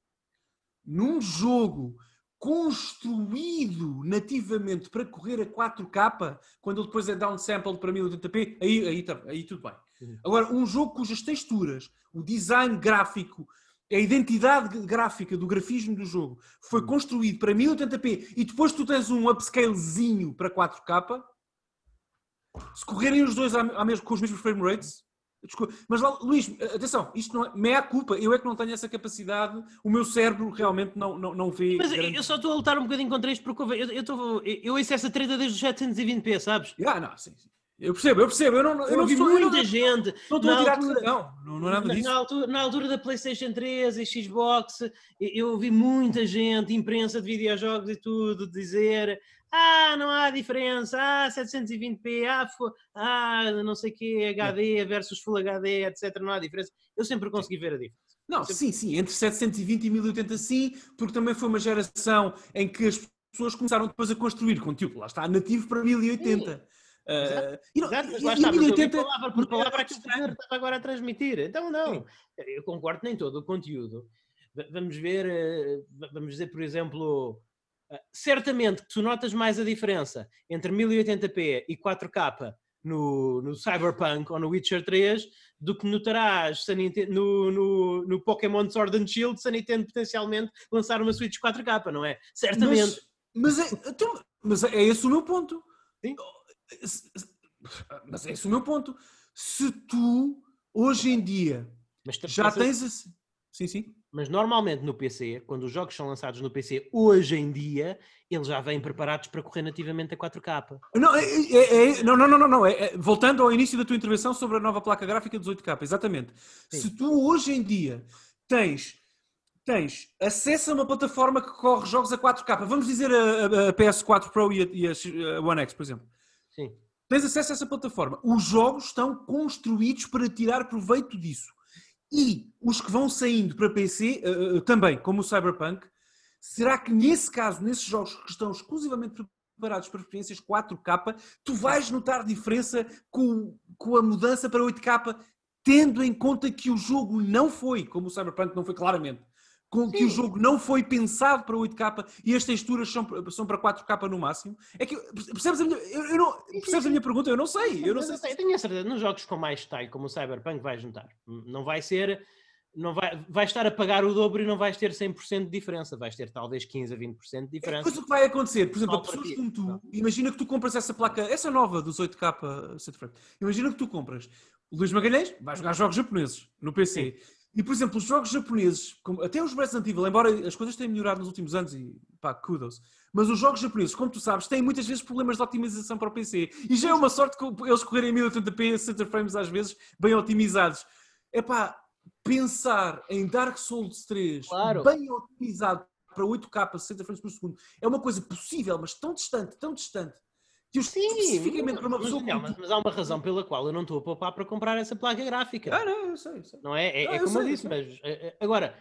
num jogo construído nativamente para correr a 4K, quando ele depois é downsampled para 1080p, aí, aí, tá, aí tudo bem. Uhum. Agora, um jogo cujas texturas, o design gráfico, a identidade gráfica do grafismo do jogo foi uhum. construído para 1080p e depois tu tens um upscalezinho para 4K, se correrem os dois com os mesmos frame rates, Desculpa. Mas Luís, atenção, isto não é meia culpa, eu é que não tenho essa capacidade, o meu cérebro realmente não, não, não vê. Mas grande... eu só estou a lutar um bocadinho contra isto porque eu, eu, eu, eu ouço essa treta desde os 720p, sabes? Ah, não, sim, sim. Eu percebo, eu percebo. Eu não, eu Eu não sou, eu muita não, gente. não estou a tirar altura- não, não, não é nada disso. Na altura, na altura da PlayStation 3 e Xbox, eu- eu ouvi muita gente, imprensa de videojogos e tudo, dizer: Ah, não há diferença, ah, 720p, ah, ah não sei o quê, HD versus Full HD, etc. Não há diferença. Eu sempre consegui ver a diferença. Não, sim, sim, entre 720 e 1080 sim, porque também foi uma geração em que as pessoas começaram depois a construir conteúdo, lá está, nativo para 1080. Uh, e não- Exato, mas e- lá e está, mas eu ouvi 1080 palavra por palavra aquilo que o estava agora a transmitir. Então, não, eu concordo nem todo o conteúdo. Vamos ver, v- vamos dizer, por exemplo, eh, certamente que tu notas mais a diferença entre 1080p e 4K no, no Cyberpunk ou no Witcher 3 do que notarás Nintendo- no, no, no Pokémon Sword and Shield se a Nintendo potencialmente lançar uma Switch 4K, não é? Certamente. Mas, mas, é, então, mas é esse o meu ponto. Sim. Mas é esse o meu ponto. Se tu, hoje em dia, tu já pensas- tens esse... Sim, sim. Mas normalmente no PC, quando os jogos são lançados no PC hoje em dia, eles já vêm preparados para correr nativamente a 4K. Não, é- é- é- não, não, não, não, não. É, é- voltando ao início da tua intervenção sobre a nova placa gráfica dos 8K, exatamente. Sim. Se tu hoje em dia tens, tens acesso a uma plataforma que corre jogos a 4K, vamos dizer a, a- a PS4 Pro e a, e a One X, por exemplo. Sim. Tens acesso a essa plataforma. Os jogos estão construídos para tirar proveito disso. E os que vão saindo para PC, eh, eh, também, como o Cyberpunk, será que nesse caso, nesses jogos que estão exclusivamente preparados para experiências 4K, tu vais notar diferença com, com a mudança para 8K, tendo em conta que o jogo não foi, como o Cyberpunk não foi claramente, com que o jogo não foi pensado para 8K e as texturas são, são para 4K no máximo? É que percebes a minha, eu, eu não, percebes a minha pergunta? Eu não sei. Eu não Mas sei eu tenho a certeza, nos jogos com mais style, como o Cyberpunk, vais juntar. Não vai ser. Não vai, vais estar a pagar o dobro e não vais ter 100% de diferença. Vais ter talvez 15 a 20% de É diferença. coisa que vai acontecer, por exemplo, a pessoas ti. como tu, Não. imagina que tu compras essa placa, essa nova dos 8K Set Frame, imagina que tu compras o Luís Magalhães, vai jogar jogos japoneses no PC. E, por exemplo, os jogos japoneses, como- até os Resident Evil, embora as coisas tenham melhorado nos últimos anos e pá, kudos, mas os jogos japoneses, como tu sabes, têm muitas vezes problemas de otimização para o PC. E já é uma sorte que eles correrem em 1080p, 60 frames às vezes, bem otimizados. É pá, pensar em Dark Souls 3 Claro. bem otimizado para 8K, 60 frames por segundo, é uma coisa possível, mas tão distante, tão distante, especificamente para uma mas, pessoa mas, tu... mas há uma razão pela qual eu não estou a poupar para comprar essa placa gráfica. Ah, não, eu sei, eu sei. Não é? É, Não, é como eu eu disse, mas eh, eh, agora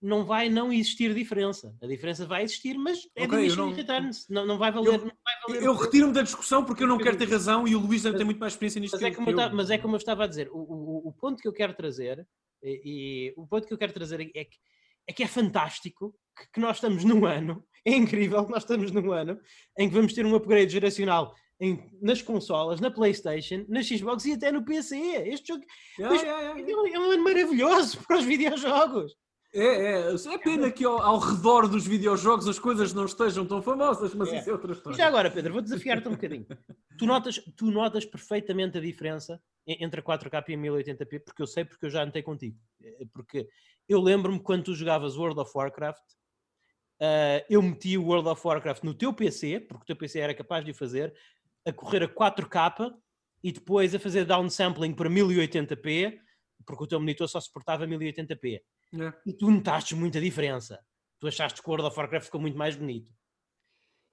não vai não existir diferença. A diferença vai existir, mas é Ok, eu diminishing não- returns. Não, não vai valer. Eu- valer Eu retiro-me da discussão porque eu não quero ter razão e o Luís deve ter muito mais experiência nisto Mas que é, como eu mas é como eu estava a dizer, o, o- o ponto que eu quero trazer, e, e o ponto que eu quero trazer é que é, que é fantástico que, que nós estamos num ano, é incrível que nós estamos num ano em que vamos ter um upgrade geracional em- nas consolas, na Playstation, na Xbox e até no PC. Este jogo Yeah, yeah, yeah, é um, é ano maravilhoso [LAUGHS] para os videojogos. É, é, é pena que ao, ao redor dos videojogos as coisas não estejam tão famosas, mas É. isso é outra E história. já agora, Pedro, vou desafiar-te um bocadinho. Tu notas, tu notas perfeitamente a diferença e- entre a 4K e a 1080p, porque eu sei, porque eu já antei contigo. Eh, Porque eu lembro-me quando tu jogavas World of Warcraft, ah, eu meti o World of Warcraft no teu PC, porque o teu PC era capaz de o fazer, a correr a 4K e depois a fazer downsampling para 1080p, porque o teu monitor só suportava 1080p. É. E tu notaste muita diferença. Tu achaste que o World of Warcraft ficou muito mais bonito.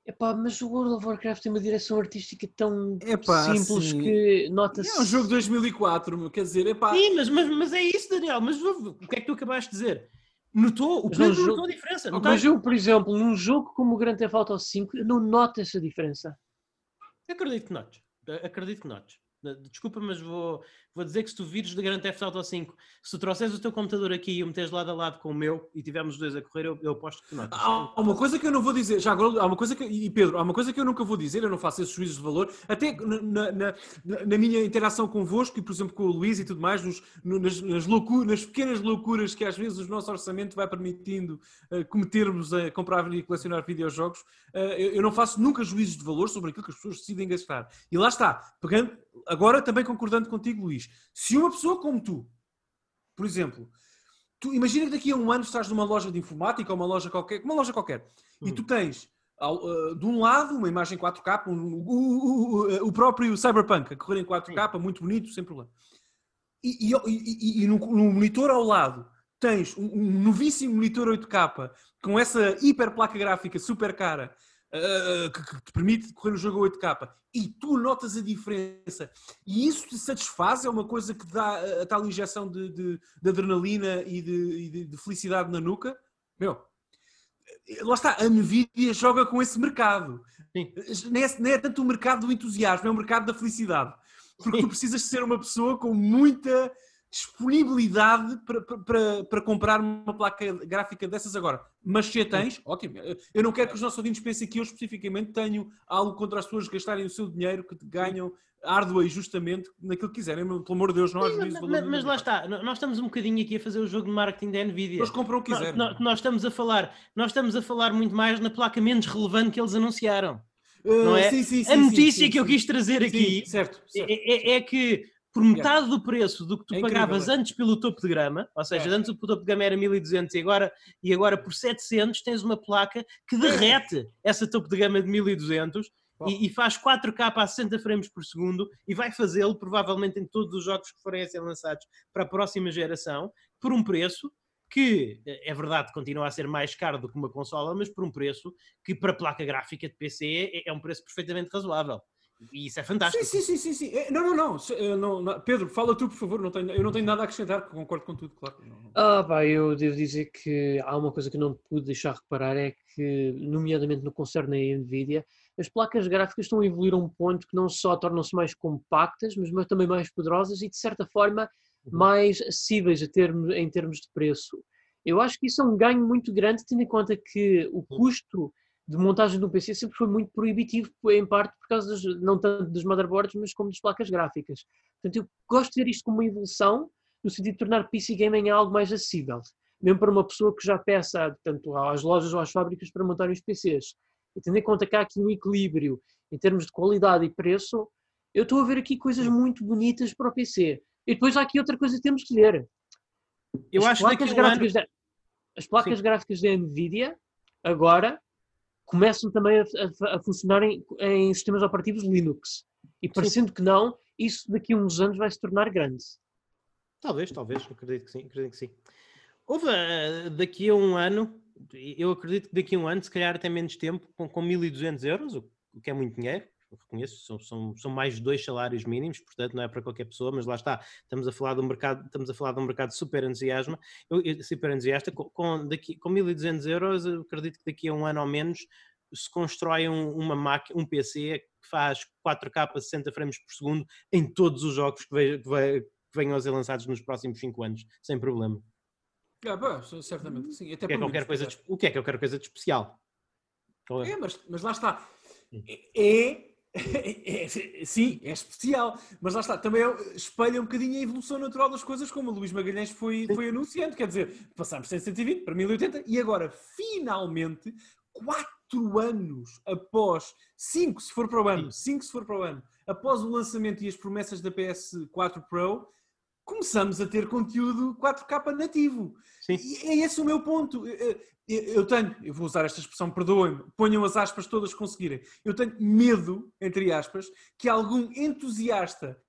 Epá, mas o World of Warcraft tem uma direção artística tão Epá, simples sim. que nota-se. É um jogo de 2004, meu, quer dizer, é pá. Sim, mas, mas, mas é isso, Daniel. Mas o que é que tu acabaste de dizer? Notou? O Pedro jogo- notou a diferença. Não Mas eu, por exemplo, num jogo como o Grand Theft Auto 5, eu não noto essa diferença. Acredito que notes. Acredito que notes. Desculpa, mas vou, vou dizer que se tu vires de Grand Theft Auto 5, se tu trouxeres o teu computador aqui e o meteres lado a lado com o meu e tivermos os dois a correr, eu, eu aposto que tu notas. Há uma coisa que eu não vou dizer, já agora, há uma coisa que, e Pedro, há uma coisa que eu nunca vou dizer, eu não faço esses juízos de valor, até na, na- na- minha interação convosco e, por exemplo, com o Luís e tudo mais, nos, no- nas, nas, loucu- nas pequenas loucuras que às vezes o nosso orçamento vai permitindo eh, cometermos a comprar e colecionar videojogos, eh, eu, eu não faço nunca juízos de valor sobre aquilo que as pessoas decidem gastar. E lá está, pegando, agora também concordando contigo, Luís, se uma pessoa como tu, por exemplo, tu imagina que daqui a um ano estás numa loja de informática ou uma loja qualquer, uma loja qualquer, e Hum. tu tens uh, de um lado, uma imagem 4K, um, o, o, o, próprio Cyberpunk a correr em 4K, muito bonito, sem problema. E, e, e, e no, no, monitor ao lado tens um, um novíssimo monitor 8K com essa hiper placa gráfica super cara uh, que, que, te permite correr o jogo a 8K e tu notas a diferença. E isso te satisfaz, é uma coisa que dá a tal injeção de, de, de adrenalina e, de, de, de felicidade na nuca, meu, lá está, a Nvidia joga com esse mercado. Não é, não é, tanto o mercado do entusiasmo, é o mercado da felicidade. Porque tu precisas ser uma pessoa com muita disponibilidade para, para, para comprar uma placa gráfica dessas agora. Mas se a tens, ótimo. Eu não quero que os nossos ouvintes pensem que eu especificamente tenho algo contra as pessoas gastarem o seu dinheiro que ganham árdua e justamente naquilo que quiserem. Pelo amor de Deus, juízo. Mas, mas, mas lá está, nós estamos um bocadinho aqui a fazer o jogo de marketing da Nvidia. Eles compram o que quiserem. Nós, nós, estamos a falar, nós estamos a falar muito mais na placa menos relevante que eles anunciaram. Uh, não é? Sim, sim, a notícia que eu quis trazer aqui certo, certo. É, é, é que por metade do preço do que tu é pagavas incrível, é. antes pelo topo de gama, ou seja, é. antes o topo de gama era 1200 e agora, e agora por 700 tens uma placa que derrete [LAUGHS] essa topo de gama de 1200 e, e, faz 4K a 60 frames por segundo e vai fazê-lo provavelmente em todos os jogos que forem a ser lançados para a próxima geração por um preço que é verdade continua a ser mais caro do que uma consola, mas por um preço que para placa gráfica de PC é, é um preço perfeitamente razoável. E isso é fantástico. Sim, sim, sim, sim, sim. É, não, não, não, não, não. Pedro, fala tu, por favor. Não tenho, eu não tenho nada a acrescentar, concordo com tudo, claro. Ah, pá, eu devo dizer que há uma coisa que não pude deixar reparar, é que, nomeadamente no concerne a NVIDIA, as placas gráficas estão a evoluir a um ponto que não só tornam-se mais compactas, mas, também mais poderosas e, de certa forma, uhum. mais acessíveis a termos, em termos de preço. Eu acho que isso é um ganho muito grande, tendo em conta que o custo de montagem do PC sempre foi muito proibitivo, em parte por causa dos, não tanto dos motherboards, mas como das placas gráficas. Portanto, eu gosto de ver isto como uma evolução, no sentido de tornar PC gaming algo mais acessível, mesmo para uma pessoa que já peça tanto às lojas ou às fábricas para montar os PCs. E tendo em conta que há aqui um equilíbrio em termos de qualidade e preço, eu estou a ver aqui coisas muito bonitas para o PC. E depois há aqui outra coisa que temos que ver. Eu as acho placas gráficas ano... da, as placas Sim. gráficas da Nvidia agora começam também a, a, a funcionar em, em, sistemas operativos Linux. E parecendo sim. que não, isso daqui a uns anos vai se tornar grande. Talvez, talvez, acredito que sim, acredito que sim. Houve uh, daqui a um ano, eu acredito que daqui a um ano, se calhar até menos tempo, com, com 1200 euros, o, o que é muito dinheiro, reconheço, são, são, são mais de dois salários mínimos, portanto não é para qualquer pessoa, mas lá está, estamos a falar de um mercado, estamos a falar de um mercado super entusiasma, eu, super entusiasta, com, com, daqui, com 1200 euros, eu acredito que daqui a um ano ou menos se constrói um, uma máquina, um PC que faz 4K a 60 frames por segundo em todos os jogos que, que, ve, que venham a ser lançados nos próximos 5 anos, sem problema. Ah, bom, certamente sim. Até o, que é qualquer coisa de, o que é qualquer coisa de especial? É? é, mas, mas lá está. É, é, [LAUGHS] é, sim, é especial, mas lá está, também espelha um bocadinho a evolução natural das coisas, como o Luís Magalhães foi, foi anunciando, quer dizer, passámos de 120 para 1080 e agora, finalmente, quatro anos após, cinco se for para o ano, cinco se for para o ano, após o lançamento e as promessas da PS4 Pro, começamos a ter conteúdo 4K nativo. Sim. E é esse o meu ponto. Eu tenho, eu vou usar esta expressão, perdoem-me, ponham as aspas todas que conseguirem. Eu tenho medo, entre aspas, que algum entusiasta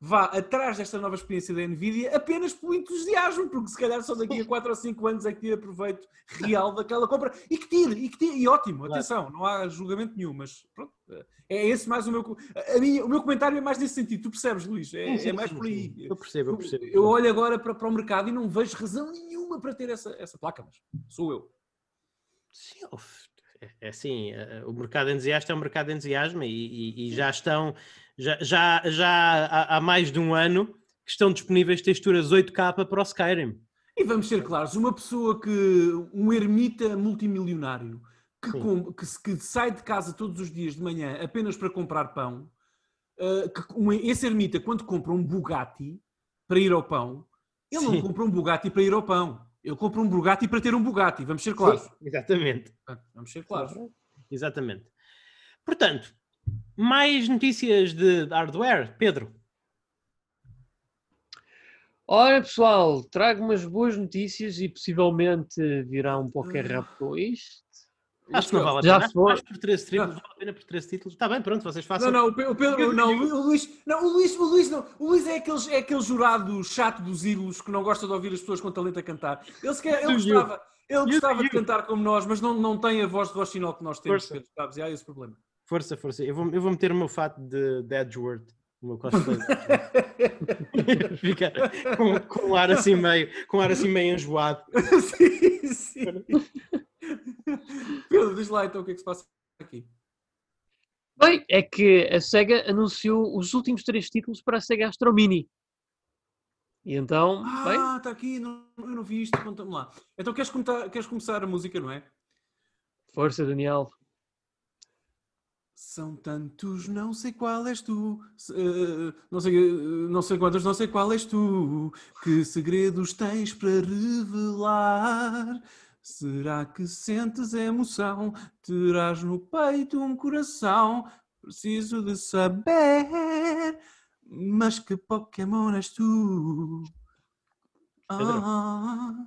vá atrás desta nova experiência da Nvidia apenas pelo entusiasmo, porque se calhar só daqui a 4 ou 5 anos é que tira proveito real [LAUGHS] daquela compra e que tire, e que tire, e ótimo, atenção, não há julgamento nenhum, mas pronto, é esse mais o meu. A minha, o meu comentário é mais nesse sentido, tu percebes, Luís? É, sim, sim, é mais por aí. Eu percebo, eu percebo. Eu, eu olho agora para, para o mercado e não vejo razão nenhuma para ter essa, essa placa, mas sou eu. Sim, é, é assim, eh, o mercado entusiasta é um mercado entusiasmo e, e, e já estão já, já, já há, há, mais de um ano que estão disponíveis texturas 8K para o Skyrim. E vamos ser claros, uma pessoa que, um ermita multimilionário, que, com, que, que, sai de casa todos os dias de manhã apenas para comprar pão, uh, que, um, esse ermita, quando compra um Bugatti para ir ao pão, ele Sim. não compra um Bugatti para ir ao pão. Ele compra um Bugatti para ter um Bugatti, vamos ser claros. Sim, exatamente. Vamos ser claros. Exatamente. Portanto, mais notícias de hardware, Pedro? Ora, pessoal, trago umas boas notícias e possivelmente virá um Poker Rap 2. Acho que não vale a Já pena. foi. Acho que por 13 títulos vale a pena por 13 títulos. Está bem, pronto, vocês Não, façam. não, o Pe- o Pedro, não, o Luís, não, o Luís, o Luís não, o Luís é aquele, é aquele jurado chato dos ídolos que não gosta de ouvir as pessoas com talento a cantar. Ele, se quer, ele gostava, ele gostava de cantar como nós, mas não, não tem a voz de Rochinol que nós temos. Pedro, sabes? E há esse problema. Força, força. Eu vou, eu vou meter o meu fato de, de Edgeworth. O meu cosplay. [LAUGHS] Fica com, com um ar assim meio, com um ar assim meio enjoado. [LAUGHS] sim, sim. Pedro, diz lá então o que é que se passa aqui. Bem, é que a SEGA anunciou os últimos três títulos para a SEGA Astro Mini. E então, bem, Ah, está aqui, não, eu não vi isto, conta-me lá. Então queres, contar- queres começar a música, não é? força Daniel. São tantos, não sei qual és tu, eh, não, sei, eh, não sei quantos, não sei qual és tu, que segredos tens para revelar? Será que sentes emoção? Terás no peito um coração? Preciso de saber, mas que Pokémon és tu? Pedro. Ah.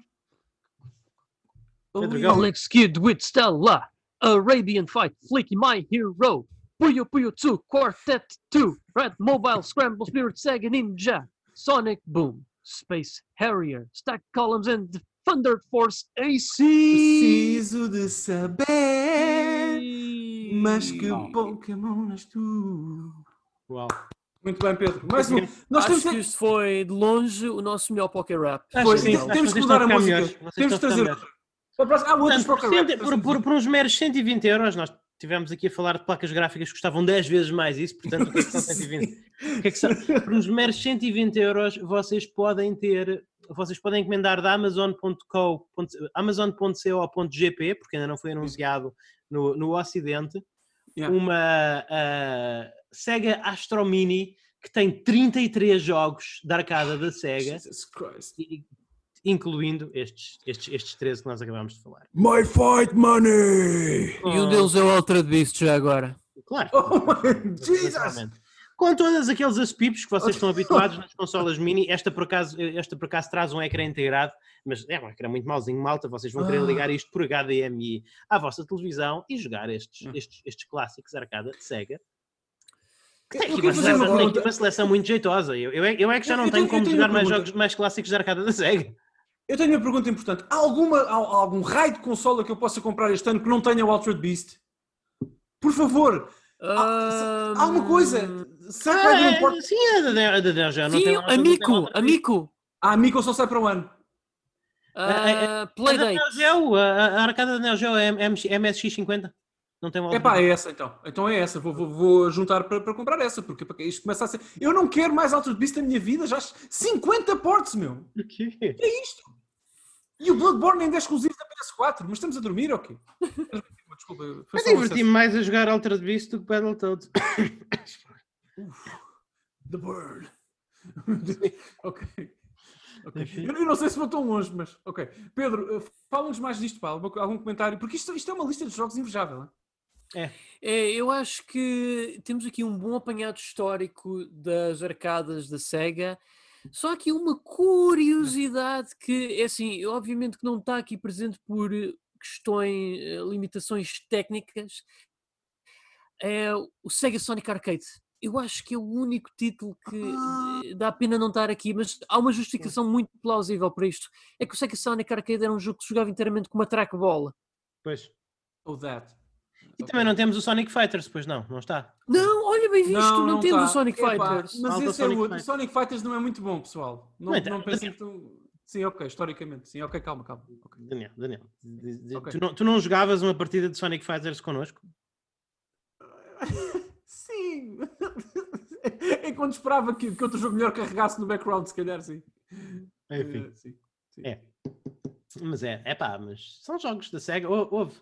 Pedro Oh, Galo. Alex Kidd with Stella. A Radiant Fight. Flicky My Hero. Puyo Puyo 2. Quartet 2. Red Mobile Scramble Spirit Sega Ninja. Sonic Boom. Space Harrier. Stack Columns and Thunder Force AC. Preciso de saber, mas que Não. Pokémon és tu? Uau. Muito bem, Pedro. Mais um. Nós Acho temos que que. isto foi de longe o nosso melhor Poké Rap. Foi, sim, temos que que mudar a estão a ficar música. Temos de estão a ficar trazer melhores. outra. Há outros Portanto, Rap. cento- por, por, por uns meros 120 euros, nós tivemos aqui a falar de placas gráficas que custavam 10 vezes mais isso, portanto, o que é que são 120? O que é que são? Por uns meros 120 euros, vocês podem ter, vocês podem encomendar da Amazon.co, Amazon.co.gp, porque ainda não foi anunciado no, no Ocidente, Yeah. uma ah, Sega Astro Mini que tem 33 jogos da arcada da Sega, Jesus Christ. e- incluindo estes, estes, estes 13 que nós acabámos de falar. My fight money! E um deles é o Altered Beast já agora. Claro. Oh my Jesus! Com todos aqueles aspipos que vocês estão habituados nas consolas mini, esta por, acaso, esta por acaso traz um ecrã integrado, mas é um ecrã muito mauzinho, malta. Vocês vão querer Ah. ligar isto por HDMI à vossa televisão e jogar estes, Hum. estes, estes clássicos arcada de Sega. Tem aqui quero uma seleção, tem aqui uma seleção muito jeitosa. Eu, eu, é, eu é que já não eu tenho tenho- como tenho jogar mais jogos mais clássicos de arcada da Sega. Eu tenho uma pergunta importante. Há, alguma, há, há algum raio de consola que eu possa comprar este ano que não tenha o Altered Beast? Por favor, há alguma coisa? Será que vai um port- é, sim, a da- a da Geo não Sim, amigo, amigo. Ah, a Amico só sai para o ano. A da Playdate. Neo Geo, a, a arcada da Neo Geo é MX MSX50. Não tem uma É pá, é essa então. Então é essa. Vou, vou, vou juntar para, para comprar essa, porque porque isto começa a ser. Eu não quero mais Altered Beast na minha vida, já 50 ports, meu. O quê? É isto. E o Bloodborne ainda é exclusivo da PS4, mas estamos a dormir ou quê? Desculpa, foi Eu só um diverti-me mais a jogar Altered Beast do que Battletoads. acesso. The Bird. [LAUGHS] ok. Ok. Eu, não sei se vou tão longe, mas ok. Pedro, eh, fala-nos mais disto, pá, algum comentário, porque isto, isto é uma lista de jogos invejável. não é? É, eu acho que temos aqui um bom apanhado histórico das arcadas da SEGA. Só aqui uma curiosidade que, é assim, obviamente que não está aqui presente por eh, questões, eh, limitações técnicas, é o Sega Sonic Arcade. Eu acho que é o único título que eh, dá pena não estar aqui, mas há uma justificação muito plausível para isto. É que o Sega Sonic Arcade era um jogo que se jogava inteiramente com uma trackball. Pois. Ou that. E também não temos o Sonic Fighters, pois não, não está. Não, olha bem visto, não, temos tá. o Sonic Epá, Fighters. Mas Falta esse é Sonic o. Sonic Fighters não é muito bom, pessoal. Não, Não é, não pensem que tu... Sim, ok, historicamente. Sim, ok, calma, calma. ok. Daniel, Daniel, diz- diz- Ok. tu, não, tu não jogavas uma partida de Sonic Fighters connosco? [LAUGHS] Sim! [LAUGHS] É quando esperava que, que outro jogo melhor carregasse no background, se calhar, sim. Enfim. Eh, sim. É. Mas é, é pá, mas são jogos da SEGA. Hou- Houve.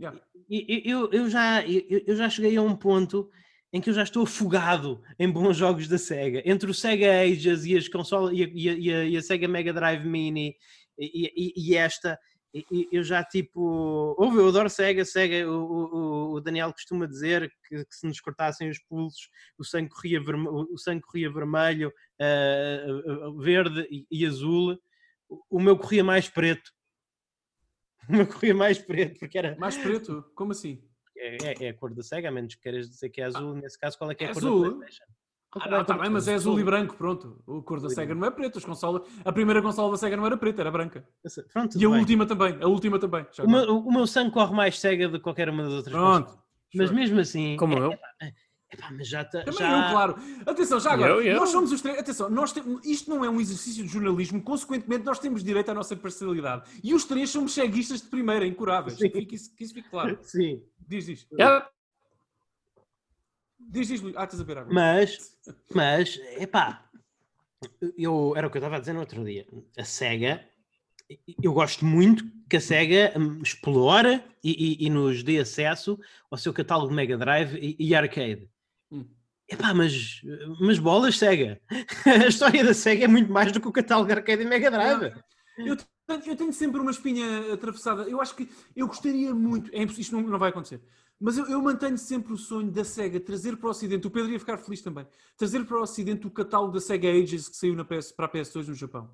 Yeah. Eu, eu, já, eu, já cheguei a um ponto em que eu já estou afogado em bons [LAUGHS] jogos da SEGA. Entre o SEGA Ages e, as consolas, e, a, e a- e a- SEGA Mega Drive Mini e, e- esta, eu já tipo. Ouve, eu adoro SEGA. SEGA o, o- o Daniel costuma dizer que, que se nos cortassem os pulsos, o sangue corria, o sangue corria vermelho, ah, verde e, azul. O meu corria mais preto. [LAUGHS] Meu corria mais preto, porque era. Mais preto? Como assim? É, é- é a cor da SEGA, a menos que queiras dizer que é azul. Nesse caso, qual é que é a É cor azul. da PlayStation? Ah, não, tá bem, mas é azul e branco, pronto. O cor da Sega não é preto. As consolas, a primeira consola da Sega não era preta, era branca. Pronto, E a bem. última também, a última também. O meu, o meu sangue corre mais SEGA do que qualquer uma das outras. Pronto. Mas Sure. mesmo assim. Como é, eu. Epá, mas já, tá- Também já... eu, claro. Atenção, já agora, Eu, eu. nós somos os três. Atenção, nós temos, isto não é um exercício de jornalismo, consequentemente, nós temos direito à nossa parcialidade. E os três somos ceguistas de primeira, incuráveis. Sim. Que, isso, que isso fique claro. Sim. Diz, diz. Yeah. Diz, diz, Luís. Ah, estás a ver água. Mas, mas, epá, eu, era o que eu estava a dizer no outro dia. A SEGA, eu gosto muito que a SEGA hum, explore e, e- e nos dê acesso ao seu catálogo Mega Drive e, e arcade. Hum. Epá, mas, mas bolas SEGA. [LAUGHS] A história da SEGA é muito mais do que o catálogo arcade e Mega Drive. Eu tenho, eu tenho sempre uma espinha atravessada. Eu acho que eu gostaria muito. É isto não, não vai acontecer. Mas eu, eu mantenho sempre o sonho da SEGA trazer para o Ocidente. O Pedro ia ficar feliz também. Trazer para o Ocidente o catálogo da SEGA Ages que saiu na PS, para a PS2 no Japão.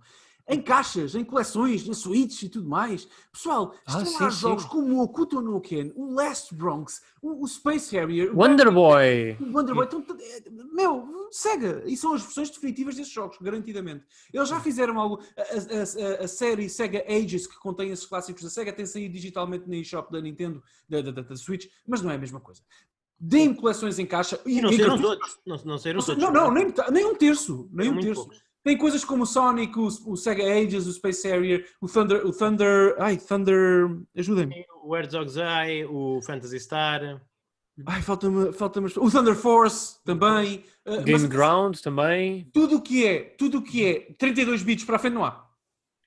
Em caixas, em coleções, em suítes e tudo mais. Pessoal, Ah, estão sim, lá sim. jogos como o Okuto no Ken, o Last Bronx, o, o Space Harrier, o Wonder Boy. o Wonder Boy, então, é, meu, Sega, e são as versões definitivas desses jogos, garantidamente. Eles já fizeram algo, a, a- a- a série Sega Ages, que contém esses clássicos da Sega, tem saído digitalmente na eShop da Nintendo, da, da, da- Switch, mas não é a mesma coisa. Deem coleções em caixa. E não saíram cartucho- todos. Não, não saíram não, todos. não, não, nem, nem um terço. Nem São um terço. poucos. Tem coisas como o Sonic, o, o Sega Ages, o Space Harrier, o Thunder, o Thunder, ai, Thunder, ajudem-me. O Herzog's Eye, o Phantasy Star. Ai, falta-me, falta-me, o Thunder Force também. Uh, Game mas- Ground também. tudo o que é, tudo o que é 32 bits para a frente não há.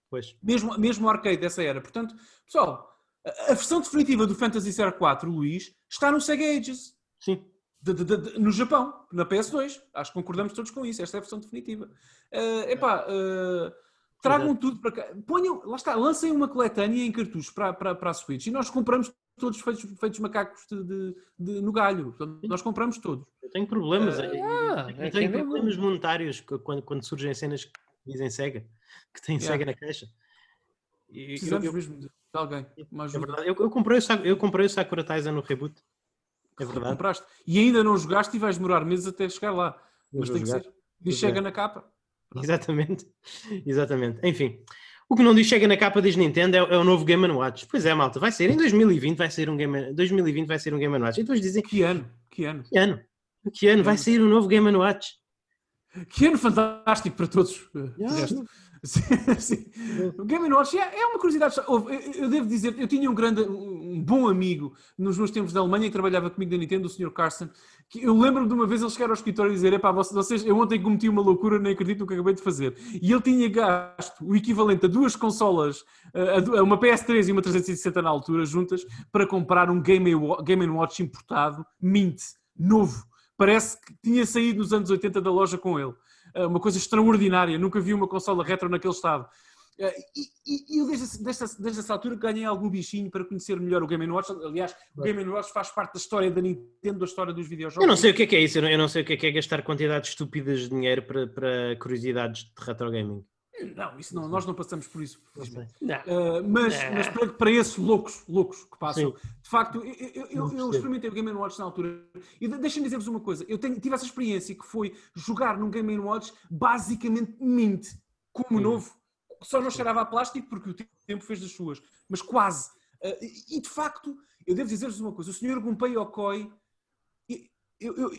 Pois. Mesmo, mesmo o arcade dessa era. Portanto, pessoal, a, a versão definitiva do Fantasy Star 4, Luís, está no Sega Ages. Sim. De- de- de- no Japão, na PS2. Acho que concordamos todos com isso. Esta é a versão definitiva. Uh, epá, uh, tragam tudo para cá. Ponham, lá está, lancem uma coletânea em cartuchos para, para, para a Switch e nós compramos todos feitos, feitos macacos de, de- de- no galho. Portanto, nós compramos todos. Eu tenho problemas. Ah, eu- eu é tenho é mesmo. problemas monetários quando, quando surgem cenas que dizem Sega, que têm Yeah. Sega na caixa. E eu- Precisamos eu- mesmo de alguém. É verdade. Eu, eu comprei eu comprei o Sakura Taisen no reboot. É verdade. Compraste. E ainda não jogaste e vais demorar meses até chegar lá. Eu Mas tem que jogar. ser. Diz chega jogar. na capa. Exatamente. [LAUGHS] Exatamente. Enfim. O que não diz chega na capa diz Nintendo é, é o novo Game Watch. Pois é, malta, vai ser em 2020 vai ser um Game 2020 vai ser um Game Watch. E depois dizem Que ano? Que ano? que ano? Que ano vai sair um novo Game Watch? Que ano fantástico para todos. eh, Yeah. Sim. [LAUGHS] O Game Watch é, é uma curiosidade. Eu, devo dizer, eu tinha um grande, um bom amigo nos meus tempos da Alemanha que trabalhava comigo da Nintendo, o Sr. Carson, que eu lembro-me de uma vez ele chegar ao escritório e dizer: Epá, vocês, vocês, eu ontem cometi uma loucura, nem acredito no que acabei de fazer. E ele tinha gasto o equivalente a duas consolas, a uma PS3 e uma 360 na altura, juntas, para comprar um Game Watch importado, Mint, novo. Parece que tinha saído nos anos 80 da loja com ele. Eh, Uma coisa extraordinária. Nunca vi uma consola retro naquele estado. Eh, E, e- eu desde, desde, essa- desde essa altura ganhei algum bichinho para conhecer melhor o Game Watch. Aliás, o Game Watch faz parte da história da Nintendo, da história dos videojogos. Eu não sei o que é que é isso, eu não, eu não sei o que é que é gastar quantidades estúpidas de dinheiro para, para curiosidades de retro gaming. Não, isso não, nós não passamos por isso. Uh, mas, mas para, para esses loucos, loucos que passam, Sim. de facto, eu, eu- eu- eu experimentei o Game Watch na altura e de- deixem-me dizer-vos uma coisa: eu tenho- tive essa experiência que foi jogar num Game Watch basicamente mint, como Sim. novo, só não cheirava a plástico porque o tempo fez das suas, mas quase. Uh, e, e, de facto, eu devo dizer-vos uma coisa: o Sr. Gunpei Okoi, eu, eu,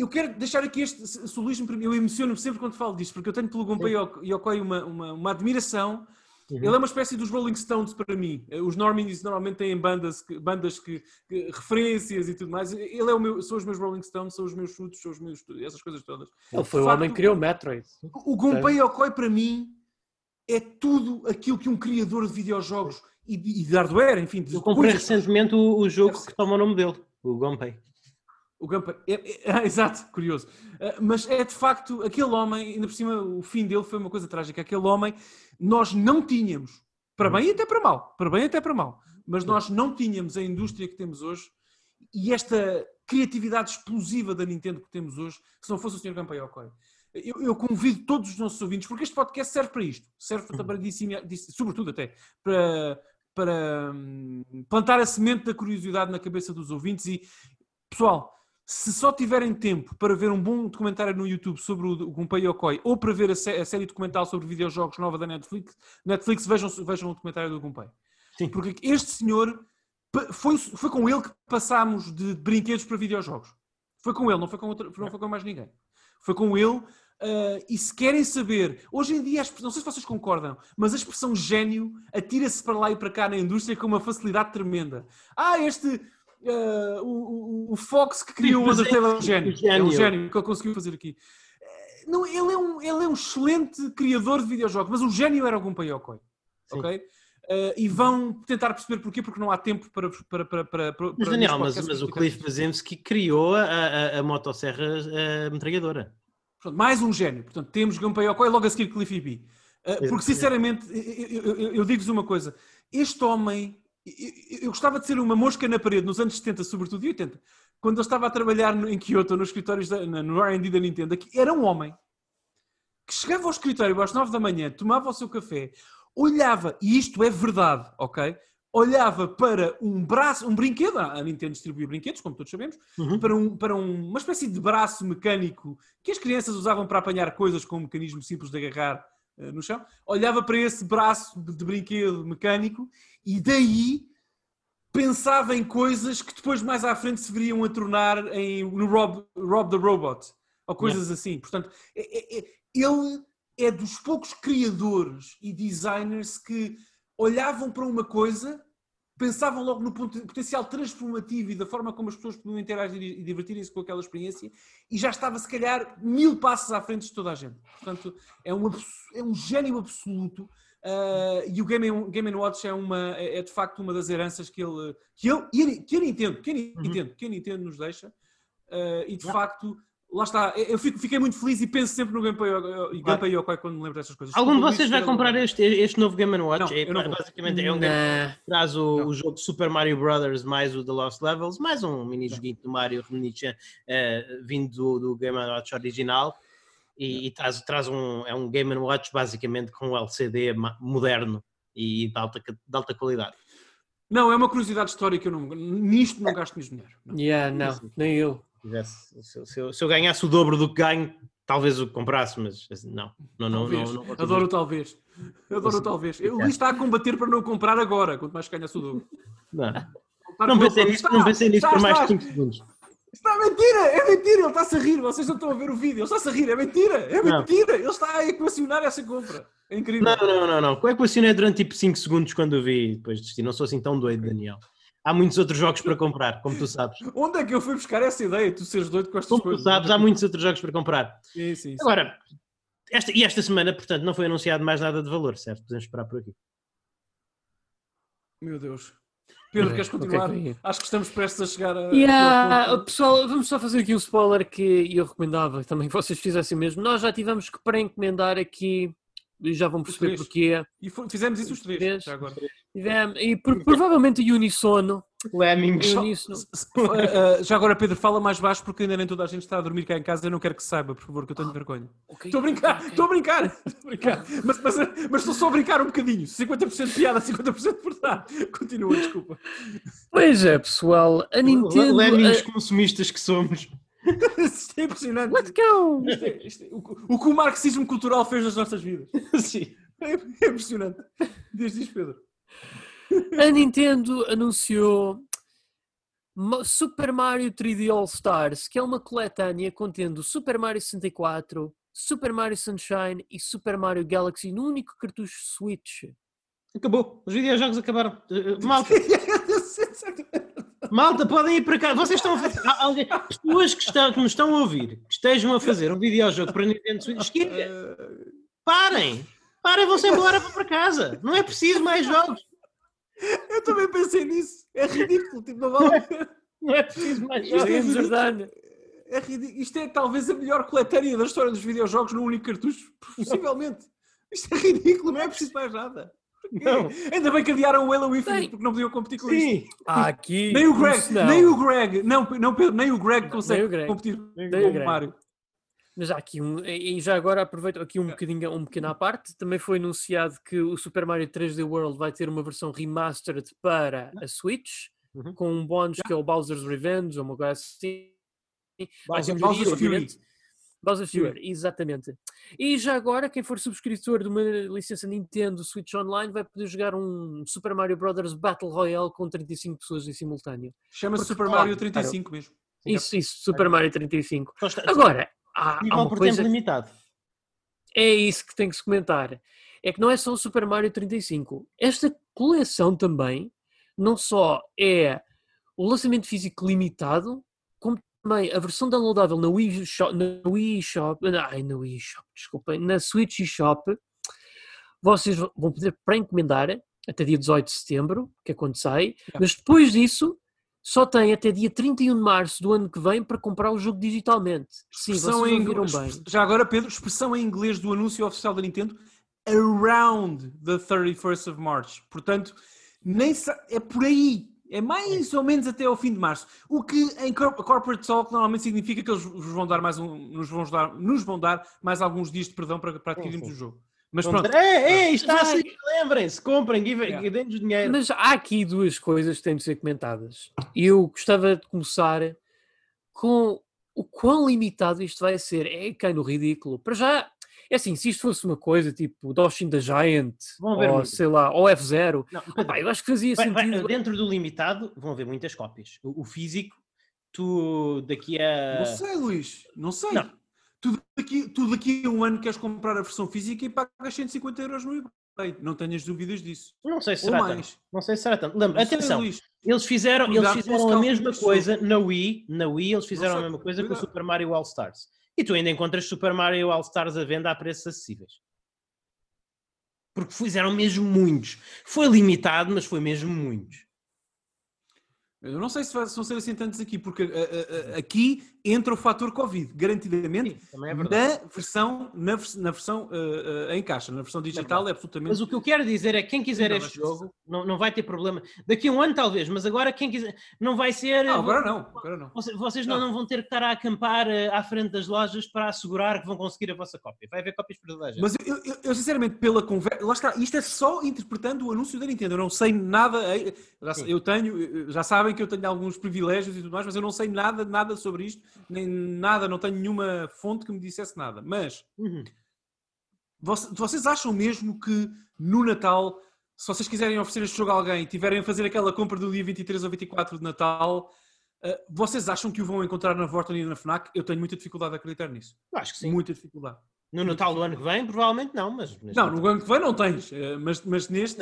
eu quero deixar aqui este solismo para mim. Eu emociono-me sempre quando falo disto, porque eu tenho pelo Gunpei Yokoi uma, uma, uma admiração. Uhum. Ele é uma espécie dos Rolling Stones para mim. Os Normies normalmente têm bandas, que, bandas que, que- referências e tudo mais. Ele é o meu, são os meus Rolling Stones, são os meus chutes, são os meus essas coisas todas. Ele foi o homem facto, que criou o Metroid. O Gunpei Yokoi para mim é tudo aquilo que um criador de videojogos e de, e de hardware, enfim, de Eu comprei coisas- recentemente o, o jogo que toma o nome dele, o Gunpei. O Gunpei. É, é- [LAUGHS] ah, exato, curioso. Ah, mas é de facto aquele homem, ainda por cima, o fim dele foi uma coisa trágica. Aquele homem, nós não tínhamos, para bem e até para mal, para bem e até para mal, mas nós não tínhamos a indústria que temos hoje e esta criatividade explosiva da Nintendo que temos hoje, se não fosse o Sr. Gunpei Yokoi. Eu, eu convido todos os nossos ouvintes, porque este podcast serve para isto, serve dis- sobretudo até, para, para hum, plantar a semente da curiosidade na cabeça dos ouvintes e, pessoal, se só tiverem tempo para ver um bom documentário no YouTube sobre o Gunpei Yokoi ou para ver a, sé a, série documental sobre videojogos nova da Netflix, Netflix vejam, vejam o documentário do Gunpei. Sim. Porque este senhor foi, foi com ele que passámos de brinquedos para videojogos. Foi com ele, não foi com, outro, não foi com mais ninguém. Foi com ele. Uh, e se querem saber, hoje em dia, não sei se vocês concordam, mas a expressão gênio atira-se para lá e para cá na indústria com uma facilidade tremenda. Ah, este. Uh, o, o, Fox que criou o Undertale é um gênio. É um gênio que ele conseguiu fazer aqui. Uh, não, ele, é um, ele é um excelente criador de videojogos, mas o gênio era o Gunpei Yokoi. Ok? Uh, e vão tentar perceber porquê, porque não há tempo para. para, para, para, para mas Daniel, mas, mas o Cliff Bazemski criou a, a, a motosserra a metralhadora. Portanto, mais um gênio. Portanto, temos Gunpei Yokoi e logo a seguir Cliff B. Uh, porque, sinceramente, eu, eu, eu digo-vos uma coisa: este homem. Eu, eu gostava de ser uma mosca na parede nos anos 70, sobretudo e 80, quando eu estava a trabalhar em Kyoto, nos escritórios, da, no RD da Nintendo, que era um homem que chegava ao escritório às 9 da manhã, tomava o seu café, olhava, e isto é verdade, ok? Olhava para um braço, um brinquedo, a Nintendo distribui brinquedos, como todos sabemos, uhum. para, um, para um, uma espécie de braço mecânico que as crianças usavam para apanhar coisas com um mecanismo simples de agarrar uh, no chão. Olhava para esse braço de brinquedo mecânico e daí pensava em coisas que depois mais à frente se veriam a tornar em, no Rob, Rob the Robot ou coisas yeah. assim. Portanto, é, é, é ele é dos poucos criadores e designers que olhavam para uma coisa, pensavam logo no potencial transformativo e da forma como as pessoas podiam interagir e divertirem-se com aquela experiência e já estava, se calhar, mil passos à frente de toda a gente. Portanto, é um, é um gênio absoluto. Uh, e o Game, Game Watch é, uma, é, é, de facto uma das heranças que ele, que ele, que a Nintendo, que a Nintendo, uhum. que a Nintendo nos deixa. Uh, e de facto lá está, eu fico, fiquei muito feliz e penso sempre no Gunpei Yokoi Yokoi quando me lembro destas coisas. Algum de vocês vai comprar este, este novo Game Watch? Não, é, basicamente é um game que traz o, o, jogo Super Mario Brothers mais o The Lost Levels, mais um mini joguinho do Mario Remnichan uh, vindo do, do Game Watch original e, e, traz, traz um, é um Game Watch basicamente com um LCD moderno e de alta, de alta qualidade. Não, é uma curiosidade histórica, eu não, nisto não gasto mesmo dinheiro. Não. Yeah, não, nem eu se, se, eu, se, eu, ganhasse o dobro do que ganho, talvez o comprasse, mas assim, não. não, não, talvez. não, não Adoro talvez. Adoro talvez. Eu li está a combater para não comprar agora, quanto mais ganhasse o dobro. Não, não pensei não pensei nisso por mais de 5 segundos. Está mentira, é mentira, ele está-se a rir, vocês não estão a ver o vídeo, ele está-se a rir, é mentira, é mentira, ele está a equacionar essa compra. É incrível. Não, não, não, não. Eu equacionei durante tipo 5 segundos quando eu vi, depois desisti. Não sou assim tão doido, Daniel há muitos outros jogos para comprar, como tu sabes. Onde é que eu fui buscar essa ideia? Tu seres doido com estas como coisas. Tu sabes, há muitos outros jogos para comprar. Sim, sim, sim. Agora, esta, e esta semana, portanto, não foi anunciado mais nada de valor, certo? Podemos esperar por aqui. Meu Deus. Pedro, é, queres continuar? Okay, Acho que estamos prestes a chegar a. Yeah, pessoal, vamos só fazer aqui um spoiler que eu recomendava também que [LAUGHS] vocês fizessem mesmo. Nós já tivemos que pré-encomendar aqui, e já vão perceber porquê. E fizemos isso os três, já agora. E por, provavelmente uníssono. Lemmings. [LAUGHS] Uh, já agora, Pedro, fala mais baixo porque ainda nem toda a gente está a dormir cá em casa. Eu não quero que se saiba, por favor, que eu tenho vergonha. Estou a brincar, estou a brincar. Estou a brincar. Mas, mas, mas estou só a brincar um bocadinho. 50% piada, 50% verdade. Continua, desculpa. Pois é, pessoal. A Nintendo. Lemmings consumistas que somos. [LAUGHS] Isto é impressionante. Let's go! Isto é, isto é, o, o, que o marxismo cultural fez nas nossas vidas. [LAUGHS] Sim. É, é impressionante. Diz, diz, Pedro. A Nintendo anunciou Super Mario 3D All Stars, que é uma coletânea contendo Super Mario 64, Super Mario Sunshine e Super Mario Galaxy no único cartucho Switch. Acabou. Os videojogos acabaram. Uh, malta. [LAUGHS] Malta, podem ir para cá. Vocês estão a fazer. Alguém... Pessoas que, estão, que nos estão a ouvir, que estejam a fazer um videojogo para Nintendo Switch, parem! Parem, vão-se embora para casa. Não é preciso mais jogos. [LAUGHS] Eu também pensei nisso. É ridículo. Tipo, não, vale... não é preciso mais. É, ridículo. é ridículo. Isto é talvez a melhor coletânea da história dos videojogos no único cartucho. Possivelmente. Isto é ridículo. Não é preciso mais nada. Não. Ainda bem que adiaram o Halo Infinite porque não podiam competir com Sim. isto. Aqui. Nem o Greg, nem o Greg, não, não, nem o Greg consegue competir nem com o Mario. Mas há aqui um, e já agora aproveito aqui um bocadinho, um pequeno à parte, também foi anunciado que o Super Mario 3D World vai ter uma versão remastered para a Switch, Uhum. com um bónus que é o Bowser's Revenge, ou uma coisa assim. Vai ser Alguma Bowser's Fury. Bowser's Fury, exatamente. E já agora, quem for subscritor de uma licença Nintendo Switch Online vai poder jogar um Super Mario Bros. Battle Royale com 35 pessoas em simultâneo. Chama-se Super Mario 35 mesmo. Isso, isso, Super Mario 35. Só está- Agora, há, há disponível uma por coisa tempo limitado. é isso que tem que se comentar. É que não é só o Super Mario 35. Esta coleção também não só é o lançamento físico limitado, como também a versão downloadável na Wii Shop, na Wii Shop, ai, na Wii Shop, desculpem, na Switch Shop, vocês vão poder pré-encomendar até dia 18 de setembro, que é quando sai, mas depois disso só tem até dia 31 de março do ano que vem para comprar o jogo digitalmente. Sim, vocês Expressão em ouviram inglês- bem. Já agora, Pedro, expressão em inglês do anúncio oficial da Nintendo around the 31st of March. Portanto, nem sa- é por aí. É mais ou menos até ao fim de março. O que em cor- corporate talk normalmente significa que eles vão dar mais um, nos, vão dar, nos vão dar mais alguns dias de perdão para, para adquirirmos sim. o jogo. Mas pronto, É, é, isto está Já- assim, lembrem-se, comprem, Yeah. deem-nos dinheiro. Mas há aqui duas coisas que têm de ser comentadas. Eu gostava de começar com o quão limitado isto vai ser. É cai no ridículo. Para já, é assim, se isto fosse uma coisa tipo Doshin the Giant, ou muitas. sei lá, ou F0, Não, eu acho que fazia vai- vai- sentido. dentro do limitado vão haver muitas cópias. O, o físico, tu daqui a. não sei, Luís, não sei. Não. Tu, daqui, tu daqui a um ano queres comprar a versão física e pagas 150 euros no eBay. Não tenhas dúvidas disso. Não sei se será mais. tanto. Não sei se será tanto. Lembra, sei, atenção, Luís. eles fizeram, eles Cuidado fizeram a mesma coisa na Wii. Na Wii eles fizeram sei, a mesma coisa com o cuidado. Super Mario All Stars. E tu ainda encontras Super Mario All Stars à venda a preços acessíveis. Porque fizeram mesmo muitos. Foi limitado, mas foi mesmo muitos. Eu não sei se vão ser assim tantos aqui, porque uh, uh, uh, aqui entra o fator Covid, garantidamente, Também é na versão, na, na versão uh, uh, em caixa, na versão digital é absolutamente... Mas o que eu quero dizer é que quem quiser este jogo não, não vai ter problema. Daqui a um ano talvez, mas agora quem quiser. Não vai ser. Não, agora não, agora não. Vocês, não, Não. vão ter que estar a acampar eh, à frente das lojas para assegurar que vão conseguir a vossa cópia. Vai haver cópias para toda a gente. Mas eu, eu- eu, sinceramente, pela conversa, lá está, isto é só interpretando o anúncio da Nintendo, eu não sei nada, já, Sim. eu tenho, já sabem que eu tenho alguns privilégios e tudo mais, mas eu não sei nada, nada sobre isto, nem nada, não tenho nenhuma fonte que me dissesse nada, mas Uhum. Vocês acham mesmo que no Natal, se vocês quiserem oferecer este jogo a alguém e tiverem a fazer aquela compra do dia 23 ou 24 de Natal, eh, vocês acham que o vão encontrar na Vorton e na FNAC? Eu tenho muita dificuldade a acreditar nisso. Acho que sim. Muita dificuldade. No Natal do ano que vem, provavelmente não, mas. Não, no ano que vem não tens, eh, mas, mas neste.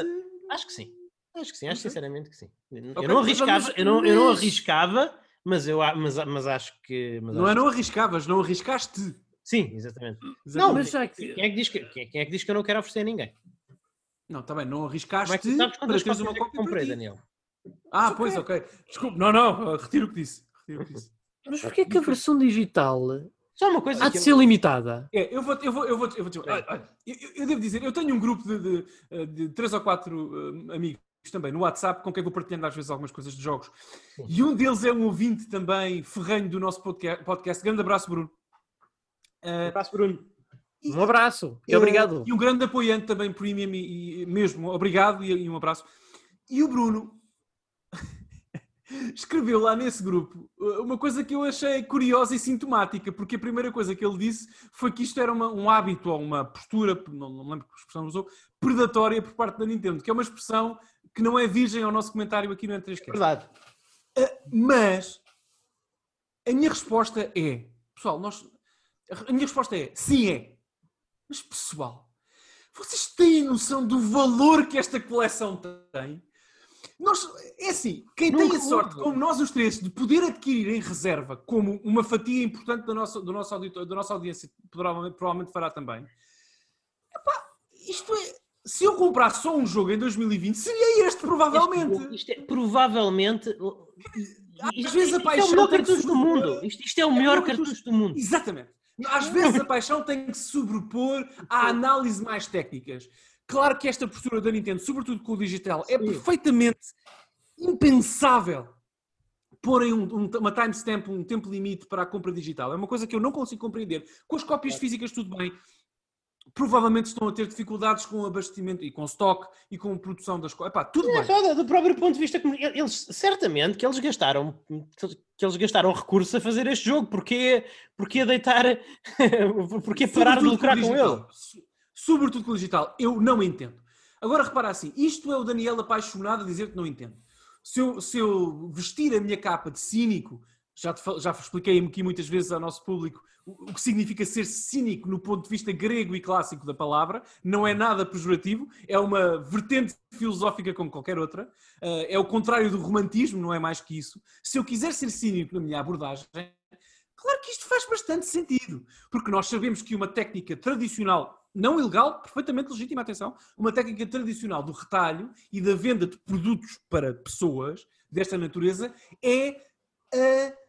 Acho que sim. Acho que sim, acho Ok. sinceramente que sim. Eu Ok, não arriscava, eu não, eu não arriscava, mas, eu, mas, mas acho que. Mas Não acho é não arriscavas, não arriscaste. Sim, exatamente. Exatamente. mas já que- Quem é, que diz que, quem, quem é que diz que eu não quero oferecer a ninguém? Não, está bem, não arriscaste Como é que sabes para teres uma é que cópia comprei, para ti. Daniel? Ah, pois, ok. Desculpe, não, não, retiro o que disse. Retiro o que disse. Mas porquê que a versão digital Só uma coisa há de eu- ser limitada? É, eu vou, eu vou, eu vou, eu vou eu, eu devo dizer, eu tenho um grupo de, de, eh, de três ou quatro eh, amigos também no WhatsApp com quem vou partilhando às vezes algumas coisas de jogos. E um deles é um ouvinte também ferrenho do nosso podca- podcast. Grande abraço, Bruno. Eh, Abraço, Bruno. Um abraço e obrigado. E um grande apoiante também premium e, e mesmo, obrigado e, e um abraço. E o Bruno [LAUGHS] escreveu lá nesse grupo uh, uma coisa que eu achei curiosa e sintomática, porque a primeira coisa que ele disse foi que isto era uma- um hábito ou uma postura, não, não lembro que expressão usou, predatória por parte da Nintendo, que é uma expressão que não é virgem ao nosso comentário aqui no N3Cast. Verdade. Mas a minha resposta é, pessoal, nós, a minha resposta é, sim é. Mas pessoal, vocês têm noção do valor que esta coleção tem? Nós, é assim, quem Nunca tem a sorte, houve. como nós os três, de poder adquirir em reserva, como uma fatia importante da nossa, do nosso auditor, da nossa audiência, provavelmente, provavelmente fará também, epá, isto é, se eu comprar só um jogo em 2020, seria este, provavelmente. Isto é provavelmente. Às vezes a é o paixão melhor tem que cartucho do mundo. Isto, isto é o melhor cartucho do mundo. Exatamente. Às vezes a paixão tem que se sobrepor à análise mais técnicas. Claro que esta postura da Nintendo, sobretudo com o digital, é perfeitamente impensável porem um, um, uma timestamp, um tempo limite para a compra digital. É uma coisa que eu não consigo compreender. Com as cópias físicas, tudo bem. Provavelmente estão a ter dificuldades com o abastecimento e com stock e com a produção das coisas. Tudo é, bem. Do próprio ponto de vista, eles certamente que eles gastaram que eles gastaram recursos a fazer este jogo. Porquê, porquê deitar, [LAUGHS] porquê parar de lucrar com, com ele? Sobretudo com o digital, eu não entendo. Agora repara assim, isto é o Daniel apaixonado a dizer que não entendo. Se eu, se eu vestir a minha capa de cínico, já, te, já expliquei aqui muitas vezes ao nosso público o que significa ser cínico no ponto de vista grego e clássico da palavra, não é nada pejorativo, é uma vertente filosófica como qualquer outra, eh, é o contrário do romantismo, não é mais que isso. Se eu quiser ser cínico na minha abordagem, claro que isto faz bastante sentido, porque nós sabemos que uma técnica tradicional não ilegal, perfeitamente legítima, atenção, uma técnica tradicional do retalho e da venda de produtos para pessoas desta natureza é a,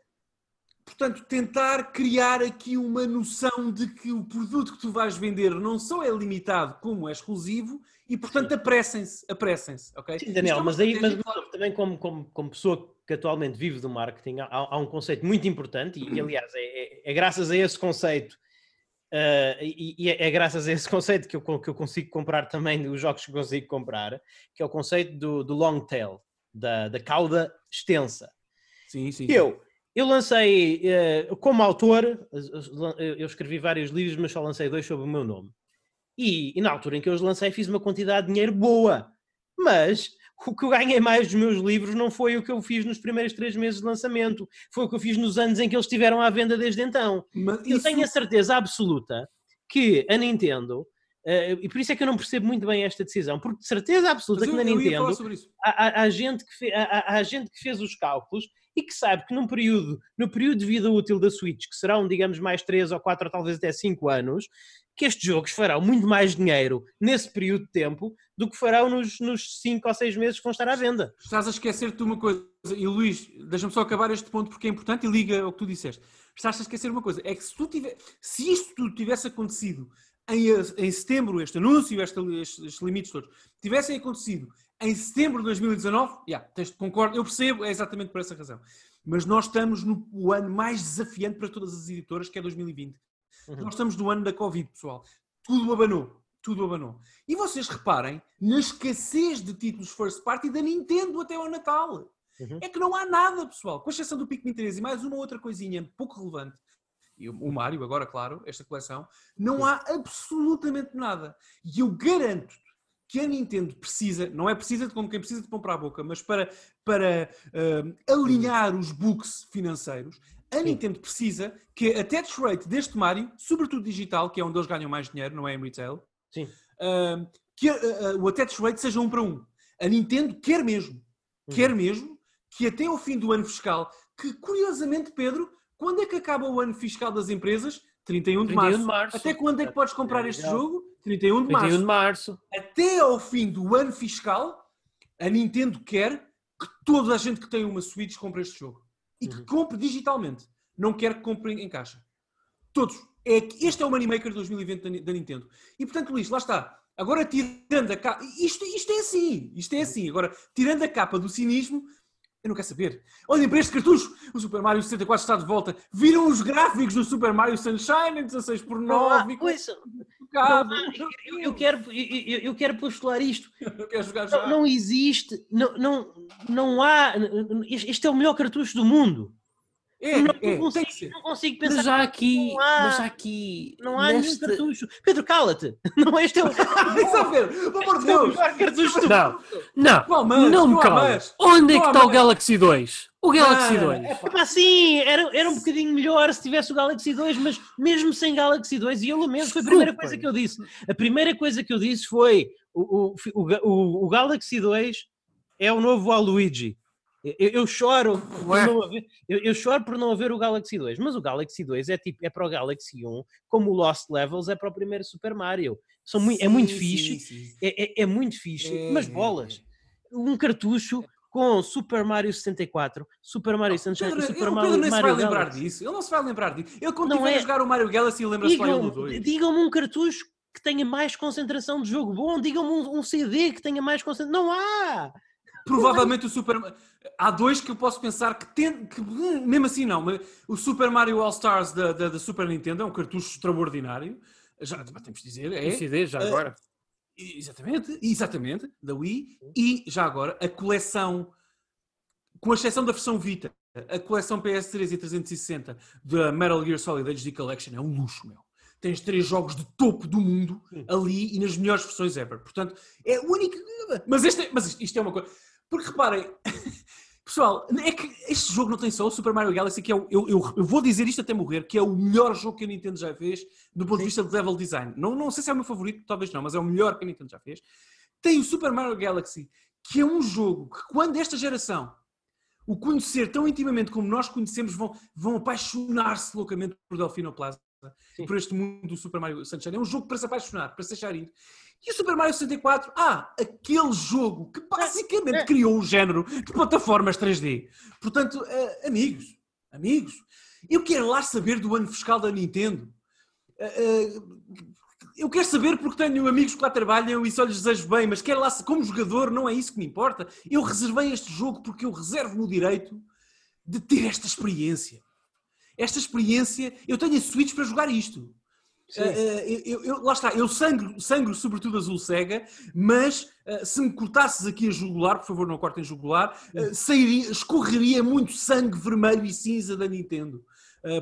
portanto, tentar criar aqui uma noção de que o produto que tu vais vender não só é limitado, como é exclusivo e, portanto, apressem-se, apressem-se, ok? Sim, Daniel, é mas aí, mas, também como, como, como pessoa que atualmente vive do marketing, há, há um conceito muito importante e, aliás, é, é, é graças a esse conceito Uh, e, e é, é, graças a esse [LAUGHS] conceito que eu, que eu consigo comprar também os jogos que consigo comprar, que é o conceito do, do long tail, da, da cauda extensa. Sim, sim. Eu, eu lancei, uh, como autor, eu escrevi vários livros, mas só lancei dois sob o meu nome. E, e na altura em que eu os lancei, fiz uma quantidade de dinheiro boa. Mas o que eu ganhei mais dos meus livros não foi o que eu fiz nos primeiros três meses de lançamento, foi o que eu fiz nos anos em que eles estiveram à venda desde então. Mas eu tenho a certeza absoluta que a Nintendo, uh, e por isso é que eu não percebo muito bem esta decisão, porque de certeza absoluta eu, que na Nintendo há, há, há, gente que fe, há, há gente que fez os cálculos e que sabe que num período, no período de vida útil da Switch, que serão, digamos, mais 3 ou 4 ou talvez até 5 anos, que estes jogos farão muito mais dinheiro nesse período de tempo do que farão nos, nos 5 ou 6 meses que vão estar à venda. Estás a esquecer-te de uma coisa, e Luís, deixa-me só acabar este ponto porque é importante e liga ao que tu disseste. Estás a esquecer uma coisa, é que se, tu tiver, se isto tudo tivesse acontecido em, em setembro, este anúncio, este, estes limites todos, tivessem acontecido em setembro de 2019, yeah, concordo, eu percebo, é exatamente por essa razão. Mas nós estamos no ano mais desafiante para todas as editoras, que é 2020. Uhum. Nós estamos no ano da Covid, pessoal. Tudo abanou. Tudo abanou. E vocês reparem na escassez de títulos first party da Nintendo até ao Natal. Uhum. É que não há nada, pessoal. Com exceção do Pikmin 3 e mais uma outra coisinha pouco relevante. E o Mario, agora, claro, esta coleção. Não há absolutamente nada. E eu garanto que a Nintendo precisa, não é precisa de como quem precisa de comprar a boca, mas para, para uh, alinhar os books financeiros, a. Nintendo precisa que a attach rate deste Mario, sobretudo digital, que é onde eles ganham mais dinheiro, não é em retail, Sim. Uh, que uh, o attach rate seja um para um. A Nintendo quer mesmo, uhum. quer mesmo que até ao fim do ano fiscal, que curiosamente, Pedro, quando é que acaba o ano fiscal das empresas? 31 de, 31 março. de março. Até quando é que podes comprar é este jogo? 31 de 31 março. de março. Até ao fim do ano fiscal, a Nintendo quer que toda a gente que tem uma Switch compre este jogo e que uhum. compre digitalmente. Não quer que compre em caixa. Todos. É que este é o Moneymaker de 2020 da, Nintendo. E portanto, Luís, lá está. Agora tirando a capa. Isto, isto é assim. Isto é assim. Agora, tirando a capa do cinismo, eu não quero saber. Olhem para este cartucho. O Super Mario 64 está de volta. Viram os gráficos do Super Mario Sunshine em 16 por 9. Não, eu, eu, quero, eu, eu, quero postular isto. [LAUGHS] Não, não, existe, não, não, não há. Este é o melhor cartucho do mundo. É, não, é, consigo, não consigo pensar. Mas já aqui. Não há, mas já aqui não há neste... nenhum cartucho. Pedro, cala-te. [LAUGHS] Não, [LAUGHS] este é o. Isso, Pedro, pelo amor de Deus. Cartucho não, não, não, não me calas. Onde é que está o Galaxy 2? O Galaxy ah, 2. É pá, sim, era, era um bocadinho melhor se tivesse o Galaxy 2, mas mesmo sem Galaxy 2, e eu lamento, foi a primeira coisa que eu disse. A primeira coisa que eu disse foi: o, o, o, o Galaxy 2 é o novo Waluigi. Eu, eu choro por não haver, eu, eu, choro por não haver o Galaxy 2, mas o Galaxy 2 é tipo é para o Galaxy 1, como o Lost Levels é para o primeiro Super Mario. São muito, é muito fixe, sim, sim. É, é, é, muito fixe, é, mas bolas, um cartucho com Super Mario 64, Super Mario Sunshine Pedro, Super Mario Pedro nem se vai lembrar Galaxy. disso. Ele não se vai lembrar disso. Ele quando estiver é... a jogar o Mario Galaxy lembra-se só do 2. Digam-me um cartucho que tenha mais concentração de jogo bom, digam-me um, um, CD que tenha mais concentração. Não há! Provavelmente o Super Há dois que eu posso pensar que, tem, que mesmo assim não, mas o Super Mario All Stars da, da, da Super Nintendo é um cartucho extraordinário. Já temos de dizer, é. CD, já uh, agora. Exatamente, exatamente, da Wii. E já agora, a coleção, com exceção da versão Vita, a coleção PS3 e 360 da Metal Gear Solid HD Collection é um luxo, meu tens três jogos de topo do mundo ali e nas melhores versões ever. Portanto, é o único. Mas, este, é, mas isto é uma coisa. Porque reparem, [LAUGHS] pessoal, é que este jogo não tem só o Super Mario Galaxy, que é o, eu, eu, eu, vou dizer isto até morrer, que é o melhor jogo que a Nintendo já fez do ponto de vista de level design. Não, não sei se é o meu favorito, talvez não, mas é o melhor que a Nintendo já fez. Tem o Super Mario Galaxy, que é um jogo que, quando esta geração o conhecer tão intimamente como nós conhecemos, vão, vão apaixonar-se loucamente por Delfino Plaza. Sim. por este mundo do Super Mario Sunshine. É um jogo para se apaixonar, para se achar ir. E o Super Mario 64, ah, aquele jogo que basicamente é. criou um género de plataformas 3D. Portanto, uh, amigos, amigos, eu quero lá saber do ano fiscal da Nintendo. Uh, eu quero saber porque tenho amigos que lá trabalham e só lhes desejo bem, mas quero lá, como jogador, não é isso que me importa. Eu reservei este jogo porque eu reservo-me o direito de ter esta experiência esta experiência, eu tenho a Switch para jogar isto. Uh, uh, eu, eu, lá está, eu sangro, sangro sobretudo azul cega, mas uh, se me cortasses aqui a jugular, por favor não cortem jugular, sairia, escorreria muito sangue vermelho e cinza da Nintendo.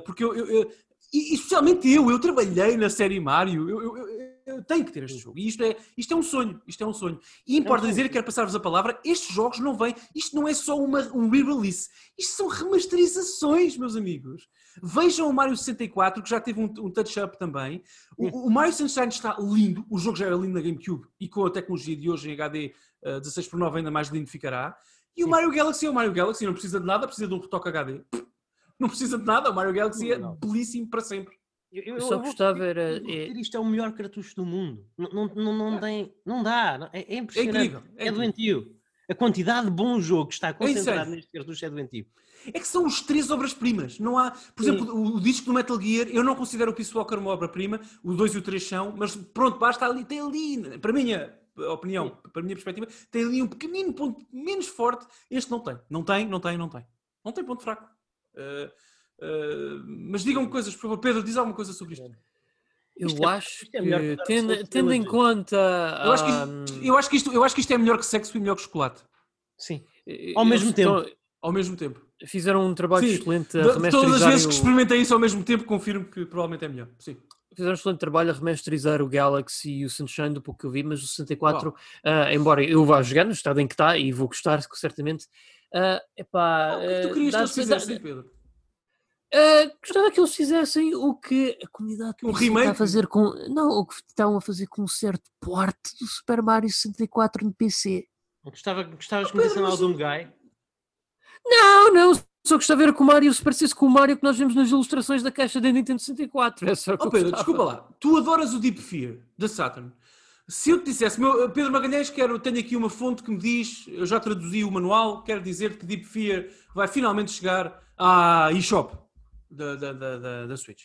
porque eu, eu, e especialmente eu, eu trabalhei na série Mario, eu, eu, eu, tenho que ter este jogo. E isto é, isto é um sonho, isto é um sonho. E importa dizer, quero passar-vos a palavra, estes jogos não vêm, isto não é só uma, um re-release, isto são remasterizações, meus amigos. Vejam o Mario 64, que já teve um, um touch-up também. O, o, Mario Sunshine está lindo, o jogo já era lindo na GameCube e com a tecnologia de hoje em HD uh, 16 por 9 ainda mais lindo ficará. E o Mario Galaxy é o Mario Galaxy, não precisa de nada, precisa de um retoque HD. Não precisa de nada, o Mario Galaxy é belíssimo para sempre. Eu, eu, eu só gostava era. É... Isto é o melhor cartucho do mundo. Não, não, não, não, tem, não dá. É, é impressionante. É, incrível, é, é doentio. A quantidade de bom jogo que está é concentrado neste cartucho é doentio é que são os três obras-primas. Não há, por Sim. exemplo, o, o, disco do Metal Gear, eu não considero o Peace Walker uma obra-prima, o 2 e o 3 são, mas pronto, basta ali, tem ali, para a minha opinião, Sim. para a minha perspectiva, tem ali um pequenino ponto menos forte, este não tem. Não tem, não tem, não tem. Não tem ponto fraco. Uh, uh, mas digam-me coisas, por favor. Pedro, diz alguma coisa sobre isto. Eu isto é- acho é, que, tendo, tendo em conta. Eu acho, que isto, eu, acho que isto, eu acho que isto é melhor que sexo e melhor que chocolate. Sim. Ao mesmo tempo. Ao mesmo tempo. Fizeram um trabalho Sim, excelente a remasterizar. Todas as vezes que experimentei isso ao mesmo tempo, confirmo que provavelmente é melhor. Sim. Fizeram um excelente trabalho a remasterizar o Galaxy e o Sunshine do pouco que eu vi, mas o 64, uh, embora eu vá jogar no estado em que está e vou gostar certamente. Uh, epá, oh, o que tu querias que eles fizessem, Pedro? Uh, gostava que eles fizessem o que a comunidade um está a fazer com. Não, o que estão a fazer com um certo porte do Super Mario 64 no PC. Gostava, gostavas que me dissem lá do Guy? Não, não, só gostava de ver que o Mario se parecesse com o Mario que nós vemos nas ilustrações da caixa da Nintendo 64. É só oh, Pedro, desculpa lá, tu adoras o Deep Fear da Saturn. Se eu te dissesse, meu, Pedro Magalhães, quero, tenho aqui uma fonte que me diz, eu já traduzi o manual, quero dizer que Deep Fear vai finalmente chegar à eShop da, da, da, da, Switch.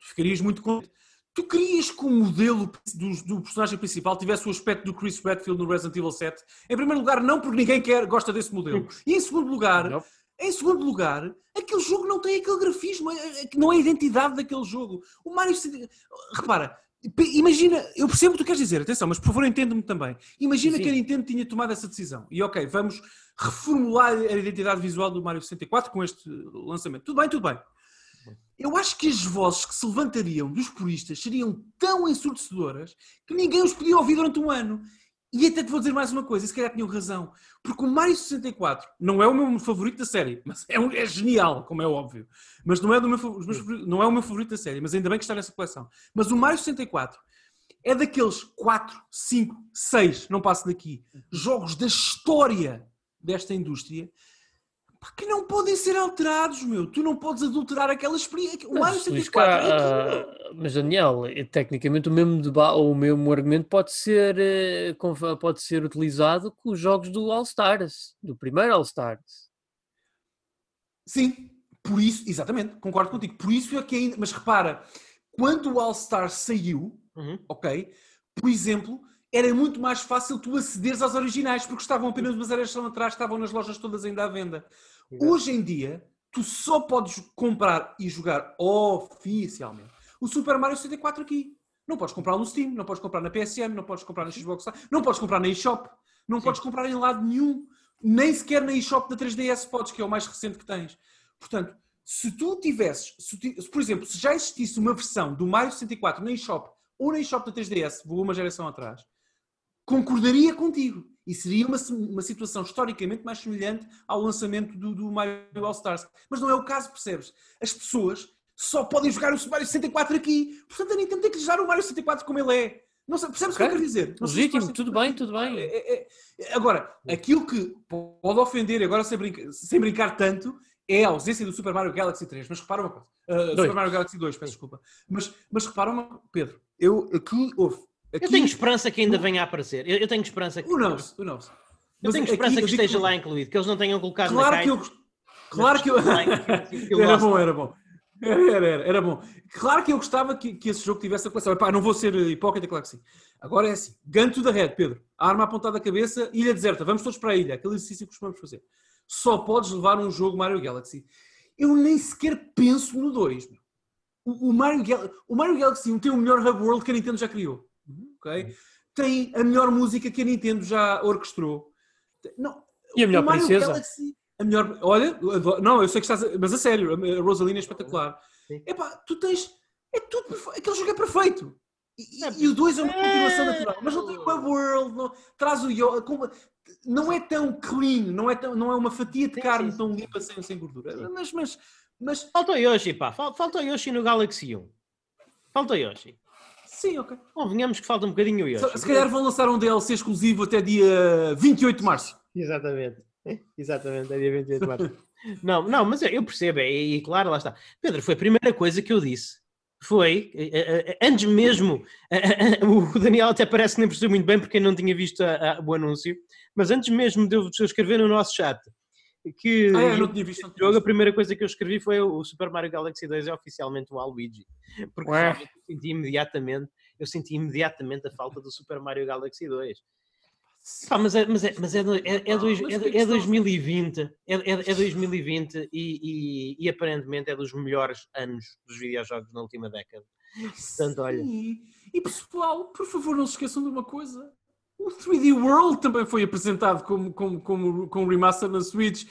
Tu ficarias muito contente. Tu querias que o modelo do, do, personagem principal tivesse o aspecto do Chris Redfield no Resident Evil 7? Em primeiro lugar, não porque ninguém quer, gosta desse modelo. E em segundo lugar, não. em segundo lugar, aquele jogo não tem aquele grafismo, é, é, não é a identidade daquele jogo. O Mario. Repara, Imagina, eu percebo o que tu queres dizer, atenção, mas por favor entenda-me também. Imagina Sim. que a Nintendo tinha tomado essa decisão e ok, vamos reformular a identidade visual do Mario 64 com este lançamento. Tudo bem, tudo bem. Eu acho que as vozes que se levantariam dos puristas seriam tão ensurdecedoras que ninguém os podia ouvir durante um ano. E até te vou dizer mais uma coisa, e se calhar tinham razão. Porque o Mario 64 não é o meu favorito da série, mas é, um, é genial, como é óbvio. Mas não é, do meu, não é o meu favorito da série, mas ainda bem que está nessa coleção. Mas o Mario 64 é daqueles 4, 5, 6, não passo daqui, jogos da história desta indústria que não podem ser alterados, meu. Tu não podes adulterar aquela experiência. O Mario 64 é uh, Mas Daniel, é, tecnicamente o mesmo debate, ou o mesmo argumento pode ser, uh, pode ser utilizado com os jogos do All Stars, do primeiro All Stars. Sim, por isso, exatamente, concordo contigo. Por isso é que ainda. Mas repara, quando o All Stars saiu, uhum. ok, por exemplo, era muito mais fácil tu acederes aos originais, porque estavam apenas umas geração atrás, estavam nas lojas todas ainda à venda. Exato. Hoje em dia, tu só podes comprar e jogar oficialmente o Super Mario 64 aqui. Não podes comprar no Steam, não podes comprar na PSN, não podes comprar na Xbox Live, não podes comprar na eShop, não Sim. podes comprar em lado nenhum. Nem sequer na eShop da 3DS podes, que é o mais recente que tens. Portanto, se tu tivesses, se ti- se, por exemplo, se já existisse uma versão do Mario 64 na eShop ou na eShop da 3DS, vou uma geração atrás, concordaria contigo. E seria uma, uma situação historicamente mais semelhante ao lançamento do, do Mario All Stars. Mas não é o caso, percebes? As pessoas só podem jogar o Mario 64 aqui. Portanto, a Nintendo tem que lhes dar o Mario 64 como ele é. Não sei, percebes o que eu quero dizer? Não se Legítimo, faz tudo bem, tudo bem. É- é- é- Agora, aquilo que pode ofender, agora sem brincar, sem brincar tanto, é a ausência do Super Mario Galaxy 3. Mas repara uma coisa. Uh. Super Mario Galaxy 2, peço desculpa. Mas, mas repara uma Pedro, eu aqui houve. Aqui, Eu tenho esperança que ainda venha a aparecer. Eu, eu tenho esperança que. Who knows? Who knows? Eu tenho aqui esperança eu que esteja lá incluído, que eles não tenham colocado Claro na que eu. Claro que eu. [LAUGHS] Era bom, era bom. Era, era, era, bom. Claro que eu gostava que, que esse jogo tivesse a coleção. Epá, não vou ser hipócrita, claro que sim. Agora é assim: gun to the head, Pedro. Arma apontada à cabeça, ilha deserta. Vamos todos para a ilha. Aquele exercício que costumamos fazer. Só podes levar um jogo Mario Galaxy. Eu nem sequer penso no 2. meu. O, o Mario, Gal- o Mario Galaxy 1 tem o melhor hub world que a Nintendo já criou. Ok? Tem a melhor música que a Nintendo já orquestrou. Não, E a melhor Mario princesa? Galaxy, a melhor. Olha, não, eu sei que estás. a- Mas a sério, a Rosalina é espetacular. Sim. Epá, tu tens. É tudo perfeito. Aquele jogo é perfeito. E, É, e- o 2 é uma continuação é. natural. Mas não tem uma world, não, traz o Yoda. como- não é tão clean, não é, tão, não é uma fatia de Sim, carne sim, tão limpa sem, sem gordura. Mas, mas, mas. Falta o Yoshi, pá. Fal- Falta o Yoshi no Galaxy 1. Falta o Yoshi. Sim, ok. Convenhamos que falta um bocadinho o Yoshi. Se, se calhar vão lançar um DLC exclusivo até dia 28 de março. Exatamente. Exatamente, é dia 28 de março. [LAUGHS] não, não, mas eu- eu percebo, é- e, claro, lá está. Pedro, foi a primeira coisa que eu disse. Foi, eh, eh, eh, antes mesmo, [LAUGHS] o Daniel até parece que nem percebeu muito bem porque não tinha visto a- a- o anúncio, mas antes mesmo eu de eu escrever no nosso chat que Ah, é, eu não tinha visto. jogo, a visto. primeira coisa que eu escrevi foi o Super Mario Galaxy 2 é oficialmente o Waluigi. Porque eu senti imediatamente, eu senti imediatamente a falta do Super Mario Galaxy 2. Pá, mas é, mas é, mas é, do- é, é, dois- é, é questão- 2020, é, é, é 2020 e, e, e aparentemente é dos melhores anos dos videojogos na última década. Portanto, olha. Sim. E pessoal, por favor, não se esqueçam de uma coisa. O 3D World também foi apresentado como, como, como, como remaster na Switch.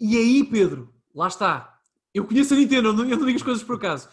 E aí, Pedro, lá está. Eu conheço a Nintendo, eu não, eu não digo as coisas por acaso.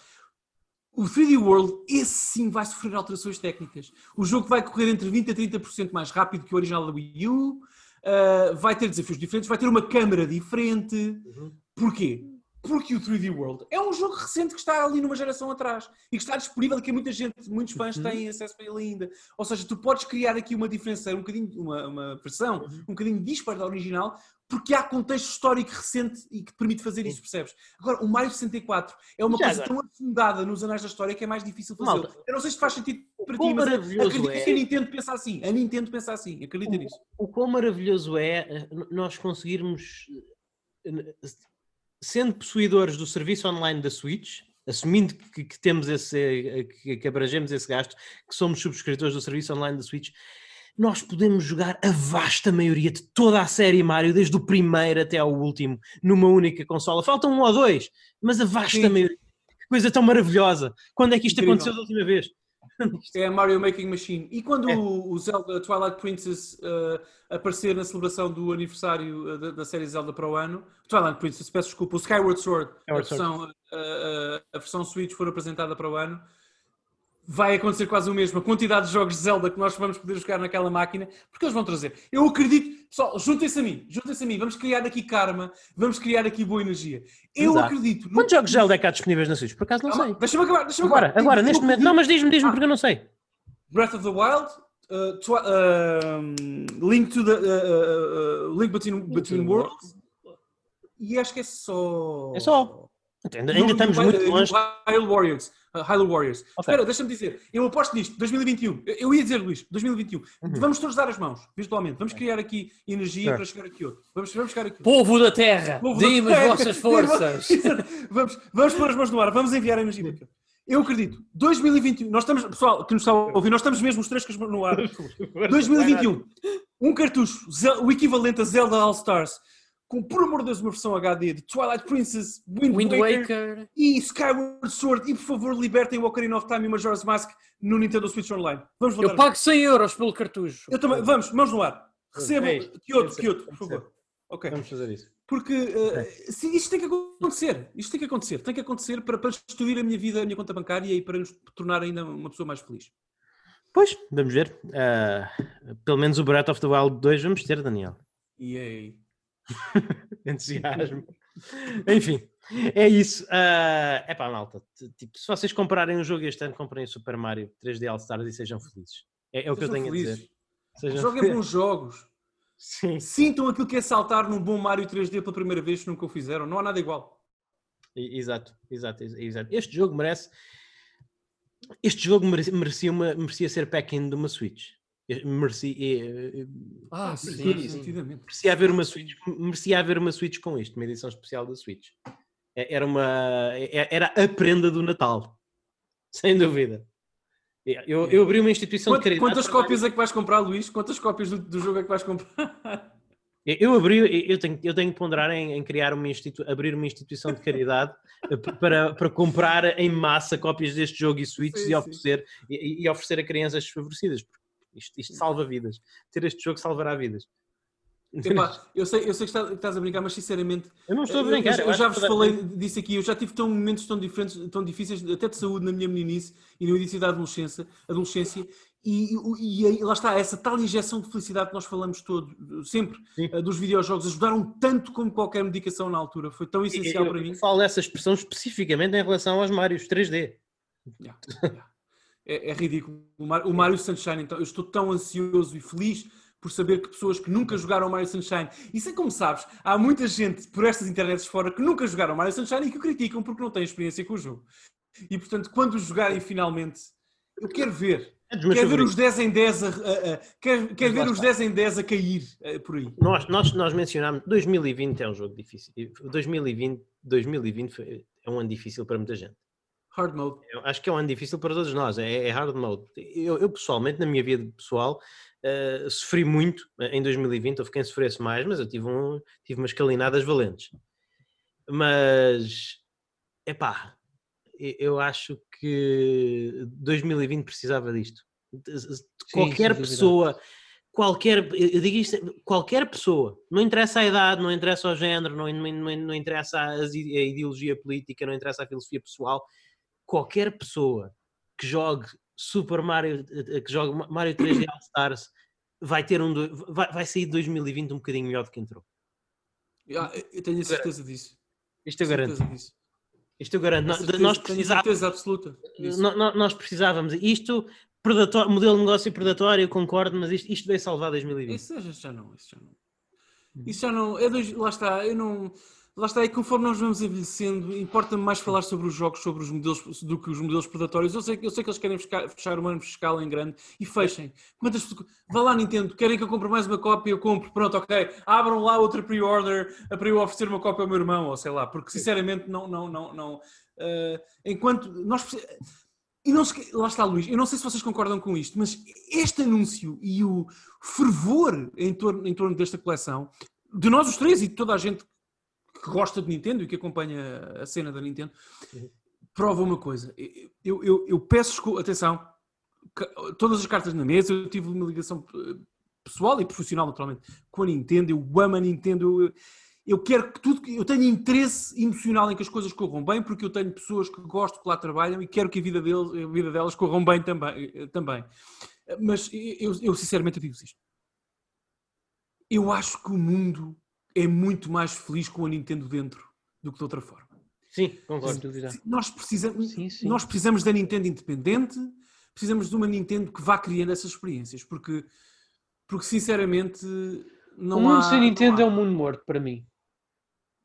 O 3D World, esse sim vai sofrer alterações técnicas. O jogo vai correr entre 20% a 30% mais rápido que o original da Wii U. uh, vai ter desafios diferentes, vai ter uma câmara diferente. Uhum. Porquê? Porque o 3D World é um jogo recente que está ali numa geração atrás e que está disponível e que muita gente, muitos fãs Uhum. têm acesso a ele ainda. Ou seja, tu podes criar aqui uma diferença, um bocadinho, uma, uma versão Uhum. um bocadinho dispara da original, porque há contexto histórico recente e que te permite fazer isso, percebes? Agora, o Mario 64 é uma Já coisa agora? tão afundada nos anais da história que é mais difícil fazê-lo. Malta, Eu não sei se faz sentido para ti, mas acredito é. que a Nintendo pensa assim. A Nintendo pensa assim, acredita nisso. O quão maravilhoso é eh, nós conseguirmos, eh, sendo possuidores do serviço online da Switch, assumindo que, que temos esse, que, que abrangemos esse gasto, que somos subscritores do serviço online da Switch, nós podemos jogar a vasta maioria de toda a série Mario, desde o primeiro até ao último, numa única consola. Faltam um ou dois, mas a vasta Sim. maioria. Que coisa tão maravilhosa! Quando é que isto Incrível. aconteceu da última vez? [LAUGHS] É a Mario Making Machine. E quando É. o, Zelda Twilight Princess uh, aparecer na celebração do aniversário uh, da, da série Zelda para o ano, Twilight Princess, peço desculpa, o Skyward Sword, Skyward a, versão, uh, uh, a versão Switch for apresentada para o ano, vai acontecer quase o mesmo. A quantidade de jogos de Zelda que nós vamos poder jogar naquela máquina, porque eles vão trazer. Eu acredito, pessoal, juntem-se a mim, juntem-se a mim, vamos criar aqui karma, vamos criar aqui boa energia. Eu Exato. acredito. no- Quantos jogos de Zelda é que há disponíveis na Switch? Por acaso não Calma, sei. Deixa-me acabar, deixa-me Agora, acabar. agora, Eu neste momento. Não, mas diz-me, diz-me, Ah. porque eu não sei. Breath of the Wild, uh, um, Link to the uh, uh, uh, Link Between, Between Worlds e acho que é só. É só. Ainda, No- ainda no estamos Hy- muito no longe. Hyrule Warriors. Uh, Hyrule Warriors. Ok. Espera, deixa-me dizer. Eu aposto nisto. 2021. Eu, eu ia dizer, Luís, 2021. Uhum. Vamos todos dar as mãos, virtualmente. Vamos criar aqui energia Certo. para chegar aqui outro. Vamos, vamos chegar aqui outro. Povo da terra, [LAUGHS] deem-me as vossas forças. vamos, vamos pôr as mãos no ar. Vamos enviar energia para aqui. Eu acredito. 2021. Nós estamos, pessoal, que nos está a ouvir, nós estamos mesmo os três no ar. [LAUGHS] 2021. Um cartucho, o equivalente a Zelda All Stars, com, por amor de Deus, uma versão HD de Twilight Princess, Wind, Wind Waker, Waker, e Skyward Sword. E por favor, libertem o Ocarina of Time e Majora's Mask no Nintendo Switch Online. Vamos Eu pago 100 euros pelo cartucho. Eu também. Vamos, vamos no ar. Recebam. Kyoto, Kyoto, por favor. Ok. Vamos fazer isso. Porque uh, sim, isto tem que acontecer. Isto tem que acontecer. Tem que acontecer para, para destruir a minha vida, a minha conta bancária e para nos tornar ainda uma pessoa mais feliz. Pois, vamos ver. Uh, pelo menos o Breath of the Wild 2 vamos ter, Daniel. Yay. [LAUGHS] Entusiasmo. Enfim, é isso. Uh, é pá, malta. Tipo, se vocês comprarem um jogo este ano, comprem o Super Mario 3D All Stars e sejam felizes. É, é o que eu tenho felizes. a dizer. Sejam Joguem bons jogos. [LAUGHS] Sim. Sintam aquilo que é saltar num bom Mario 3D pela primeira vez que nunca o fizeram. Não há nada igual. Exato, exato, exato. Este jogo merece. Este jogo merecia, uma, merecia ser pack-in de uma Switch. Merecia, eh, ah, sim, sim. merecia haver uma Switch, merecia haver uma Switch com isto, uma edição especial da Switch. É, era uma é, era a prenda do Natal, [LAUGHS] sem dúvida. Eu, eu abri uma instituição Quanto, de caridade. Quantas cópias é que vais comprar, Luís? Quantas cópias do, do jogo é que vais comprar? Eu abri, eu tenho, eu tenho que ponderar em, em criar uma institu, abrir uma instituição de caridade eh, para, para comprar em massa cópias deste jogo e suítes e oferecer, e, e, oferecer a crianças desfavorecidas. Isto, isto salva vidas. Ter este jogo salvará vidas. Epá, eu, sei, eu sei que estás a brincar, mas sinceramente. Eu não estou a brincar. Eu, eu, já vos falei disso aqui. Eu já tive tão momentos tão diferentes, tão difíceis, até de saúde na minha meninice e no início da adolescência, adolescência e, e, e, lá está, essa tal injeção de felicidade que nós falamos todo, sempre, Sim. Eh, dos videojogos, ajudaram tanto como qualquer medicação na altura. Foi tão essencial eu, para mim. Eu falo dessa expressão especificamente em relação aos Marios 3D. Yeah, [LAUGHS] yeah. É, é, ridículo. O Mario Sunshine, então, eu estou tão ansioso e feliz por saber que pessoas que nunca jogaram Mario Sunshine, e sei como sabes, há muita gente por estas internets fora que nunca jogaram Mario Sunshine e que o criticam porque não têm experiência com o jogo. E portanto, quando jogarem finalmente, eu quero ver. É quero ver os 10 em 10 a, a, a quer, quer ver os 10 em 10 a cair a, por aí. Nós, nós, nós mencionámos 2020 é um jogo difícil. 2020, 2020 foi, é um ano difícil para muita gente. Hard mode. Eu acho que é um ano difícil para todos nós, é, é hard mode. Eu, eu, pessoalmente, na minha vida pessoal, uh, sofri muito em 2020, houve quem sofresse mais, mas eu tive, um, tive umas calinadas valentes. Mas, é pá, eu acho que 2020 precisava disto. Qualquer sim, pessoa, qualquer, eu digo isto, qualquer pessoa, não interessa a idade, não interessa o género, não, não, não interessa a, a ideologia política, não interessa a filosofia pessoal, qualquer pessoa que jogue Super Mario, eh, que jogue Mario 3D [COUGHS] All Stars, vai ter um vai, vai sair de 2020 um bocadinho melhor do que entrou. eu tenho a certeza disso. Isto eu garanto. Disso. Isto eu garanto. Certeza, nós precisávamos, absoluta. Nós, nós precisávamos. Isto, predatório, modelo de negócio predatório, eu concordo, mas isto, isto veio salvar 2020. Isso já não, isso já não. Isso já não. É dois, lá está, eu não lá está, e conforme nós vamos envelhecendo, importa-me mais falar sobre os jogos, sobre os modelos, do que os modelos predatórios. Eu sei, eu sei que eles querem fechar o ano fiscal em grande e fechem. Quantas. Vá lá, Nintendo, querem que eu compre mais uma cópia? Eu compro, pronto, ok. Abram lá outra pre-order para eu oferecer uma cópia ao meu irmão, ou sei lá, porque sinceramente não. não, não, não uh, enquanto nós. E não se, lá está, Luís, eu não sei se vocês concordam com isto, mas este anúncio e o fervor em torno, em torno desta coleção, de nós os três e de toda a gente que gosta de Nintendo e que acompanha a cena da Nintendo, prova uma coisa. Eu, eu, eu peço atenção, todas as cartas na mesa, eu tive uma ligação eh, pessoal e profissional, naturalmente, com a Nintendo, eu amo a Nintendo, eu, eu quero que tudo, eu tenho interesse emocional em que as coisas corram bem, porque eu tenho pessoas que gosto que lá trabalham e quero que a vida, deles, a vida delas corram bem também. Eh, também. Mas eu, eu sinceramente digo isto. Eu acho que o mundo é muito mais feliz com a Nintendo dentro do que de outra forma. Sim, concordo. Nós precisamos, sim, sim. nós precisamos da Nintendo independente, precisamos de uma Nintendo que vá criando essas experiências, porque, porque sinceramente não o mundo há, sem Nintendo é um mundo morto para mim.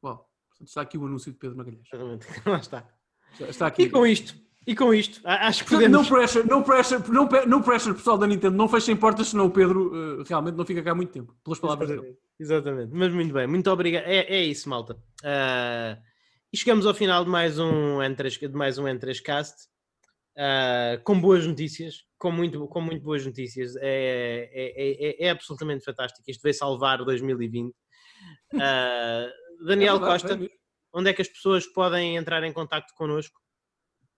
Bom, está aqui o anúncio de Pedro Magalhães. [LAUGHS] Lá está. está aqui. E com isto, e com isto, acho que podemos... Não pressure, não pressure, não, não pressure pessoal da Nintendo, não fechem portas, senão o Pedro uh, realmente não fica cá muito tempo, pelas palavras dele. Exatamente, mas muito bem, muito obrigado. É, é isso, malta. Uh, e chegamos ao final de mais um N3, de mais um N3Cast. uh, com boas notícias, com muito, com muito boas notícias. É, é, é, é absolutamente fantástico. Isto veio salvar 2020. Uh, Daniel verdade, Costa, onde é que as pessoas podem entrar em contato connosco?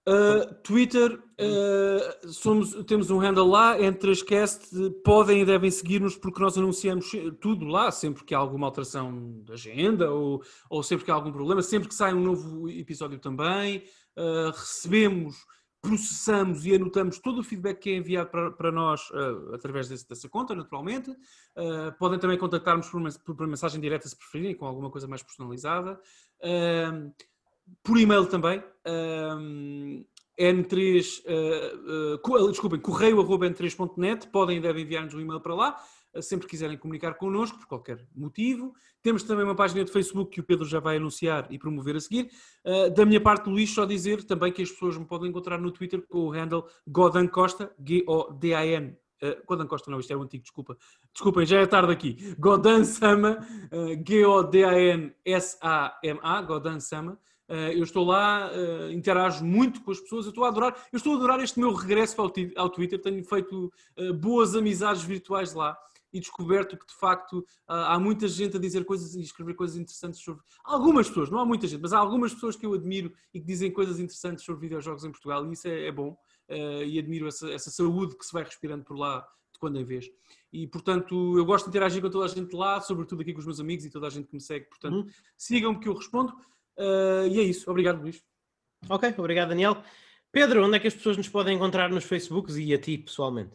Uh, Twitter, uh, somos, temos um handle lá, entre as cast, podem e devem seguir-nos porque nós anunciamos tudo lá, sempre que há alguma alteração da agenda ou, ou sempre que há algum problema, sempre que sai um novo episódio também. Uh, recebemos, processamos e anotamos todo o feedback que é enviado para, para nós através desse, dessa conta, naturalmente. podem também contactar-nos por, por, mensagem direta se preferirem, com alguma coisa mais personalizada por e-mail também. Um, N3, uh, uh, desculpem, correio.n3.net, podem e devem enviar-nos um e-mail para lá, uh, sempre quiserem comunicar connosco, por qualquer motivo. Temos também uma página de Facebook que o Pedro já vai anunciar e promover a seguir. Uh, da minha parte, Luís, só dizer também que as pessoas me podem encontrar no Twitter com o handle Godan Costa, G-O-D-A-N. Uh, Godan Costa, não, isto é o antigo, desculpa. Desculpem, já é tarde aqui. Godan Sama, uh, G-O-D-A-N-S-A-M-A, Godan Sama. Uh, eu estou lá, uh, interajo muito com as pessoas, eu estou a adorar, eu estou a adorar este meu regresso ao, Twitter, tenho feito uh, boas amizades virtuais lá e descoberto que de facto há muita gente a dizer coisas e escrever coisas interessantes sobre. Algumas pessoas, não há muita gente, mas há algumas pessoas que eu admiro e que dizem coisas interessantes sobre videojogos em Portugal e isso é, é bom e admiro essa, essa saúde que se vai respirando por lá de quando em vez. E, portanto, eu gosto de interagir com toda a gente lá, sobretudo aqui com os meus amigos e toda a gente que me segue. Portanto, uhum. sigam-me que eu respondo. Uh, e é isso. Obrigado, Luís. Ok, obrigado, Daniel. Pedro, onde é que as pessoas nos podem encontrar nos Facebooks e a ti pessoalmente?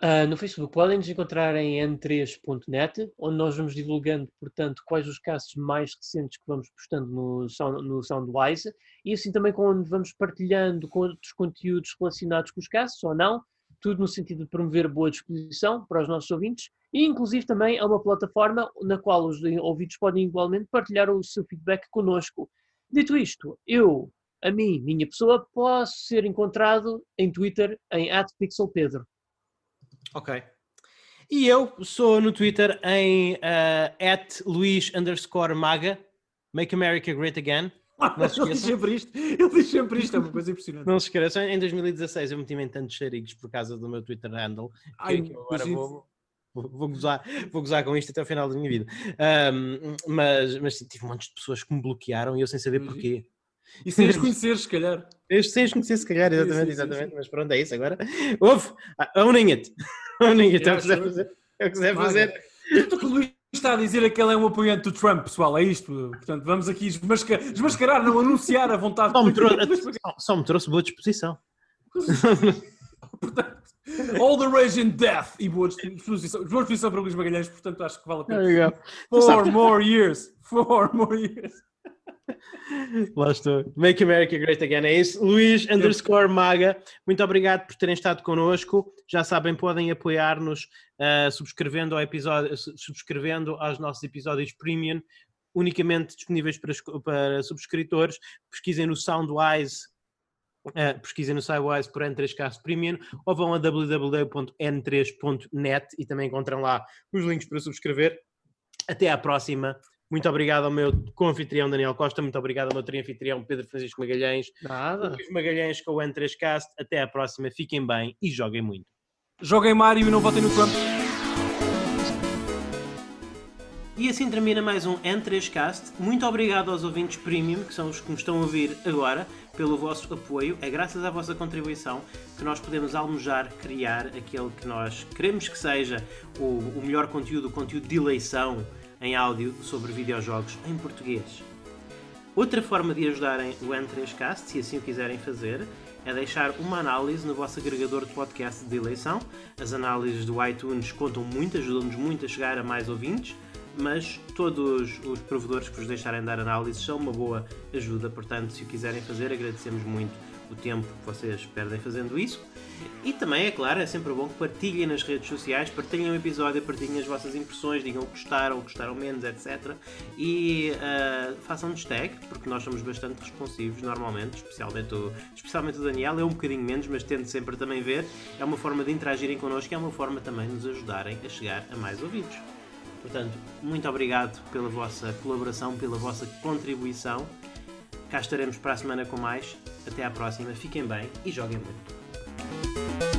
Uh, no Facebook podem nos encontrar em n3.net, onde nós vamos divulgando, portanto, quais os casos mais recentes que vamos postando no, sound, no Soundwise e assim também onde vamos partilhando com outros conteúdos relacionados com os casos ou não, tudo no sentido de promover boa disposição para os nossos ouvintes e inclusive também é uma plataforma na qual os ouvintes podem igualmente partilhar o seu feedback connosco. Dito isto, eu, a mim, minha pessoa, posso ser encontrado em Twitter em @pixelpedro. Ok. E eu sou no Twitter em uh, Luís underscore Maga, Make America Great Again. Não se ele diz sempre isto, ele diz sempre isto, é uma coisa impressionante. Não se esqueçam, em 2016 eu meti-me em tantos xerigos por causa do meu Twitter handle, Ai, que agora vou, vou, gozar, vou gozar com isto até o final da minha vida. Um, mas, mas tive um monte de pessoas que me bloquearam e eu sem saber uhum. porquê. E sem as [LAUGHS] conhecer, se calhar. Sem as conhecer, se calhar, exatamente, exatamente. Mas pronto, é isso agora. Ouve, owning it. Owning it, é o que quiser fazer. É o que quiser fazer. O que o Luís está a dizer é que ele é um apoiante do Trump, pessoal, é isto. Portanto, vamos aqui desmascarar, desmascarar não anunciar a vontade. Só me, [LAUGHS] só me trouxe boa disposição. [LAUGHS] Portanto, All the rage in death e boa disposição, boa disposição para Luís Magalhães, portanto acho que vale a pena. Four more years. Four more years. Lá estou. Make America Great Again. É isso. Luís underscore Maga, muito obrigado por terem estado connosco. Já sabem, podem apoiar-nos uh, subscrevendo, ao episódio, subscrevendo aos nossos episódios premium, unicamente disponíveis para, para subscritores. Pesquisem no Soundwise Uh, pesquisem no SciWise por N3Cast Premium ou vão a www.n3.net e também encontram lá os links para subscrever. Até à próxima. Muito obrigado ao meu co-anfitrião Daniel Costa, muito obrigado ao meu tri-anfitrião Pedro Francisco Magalhães. Nada. Luís Magalhães com o N3Cast. Até à próxima. Fiquem bem e joguem muito. Joguem Mario e não votem no Trump. E assim termina mais um N3Cast. Muito obrigado aos ouvintes premium, que são os que me estão a ouvir agora, pelo vosso apoio. É graças à vossa contribuição que nós podemos almojar criar aquele que nós queremos que seja o, o melhor conteúdo, o conteúdo de eleição em áudio sobre videojogos em português. Outra forma de ajudarem o N3Cast, se assim o quiserem fazer, é deixar uma análise no vosso agregador de podcast de eleição. As análises do iTunes contam muito, ajudam-nos muito a chegar a mais ouvintes mas todos os provedores que vos deixarem dar análises são uma boa ajuda, portanto, se o quiserem fazer, agradecemos muito o tempo que vocês perdem fazendo isso. E também, é claro, é sempre bom que partilhem nas redes sociais, partilhem o episódio, partilhem as vossas impressões, digam o que gostaram, o que gostaram menos, etc. E uh, façam-nos tag, porque nós somos bastante responsivos normalmente, especialmente o, especialmente o Daniel, é um bocadinho menos, mas tendo sempre também ver. É uma forma de interagirem connosco e é uma forma também de nos ajudarem a chegar a mais ouvidos. Portanto, muito obrigado pela vossa colaboração, pela vossa contribuição. Cá estaremos para a semana com mais. Até à próxima. Fiquem bem e joguem muito.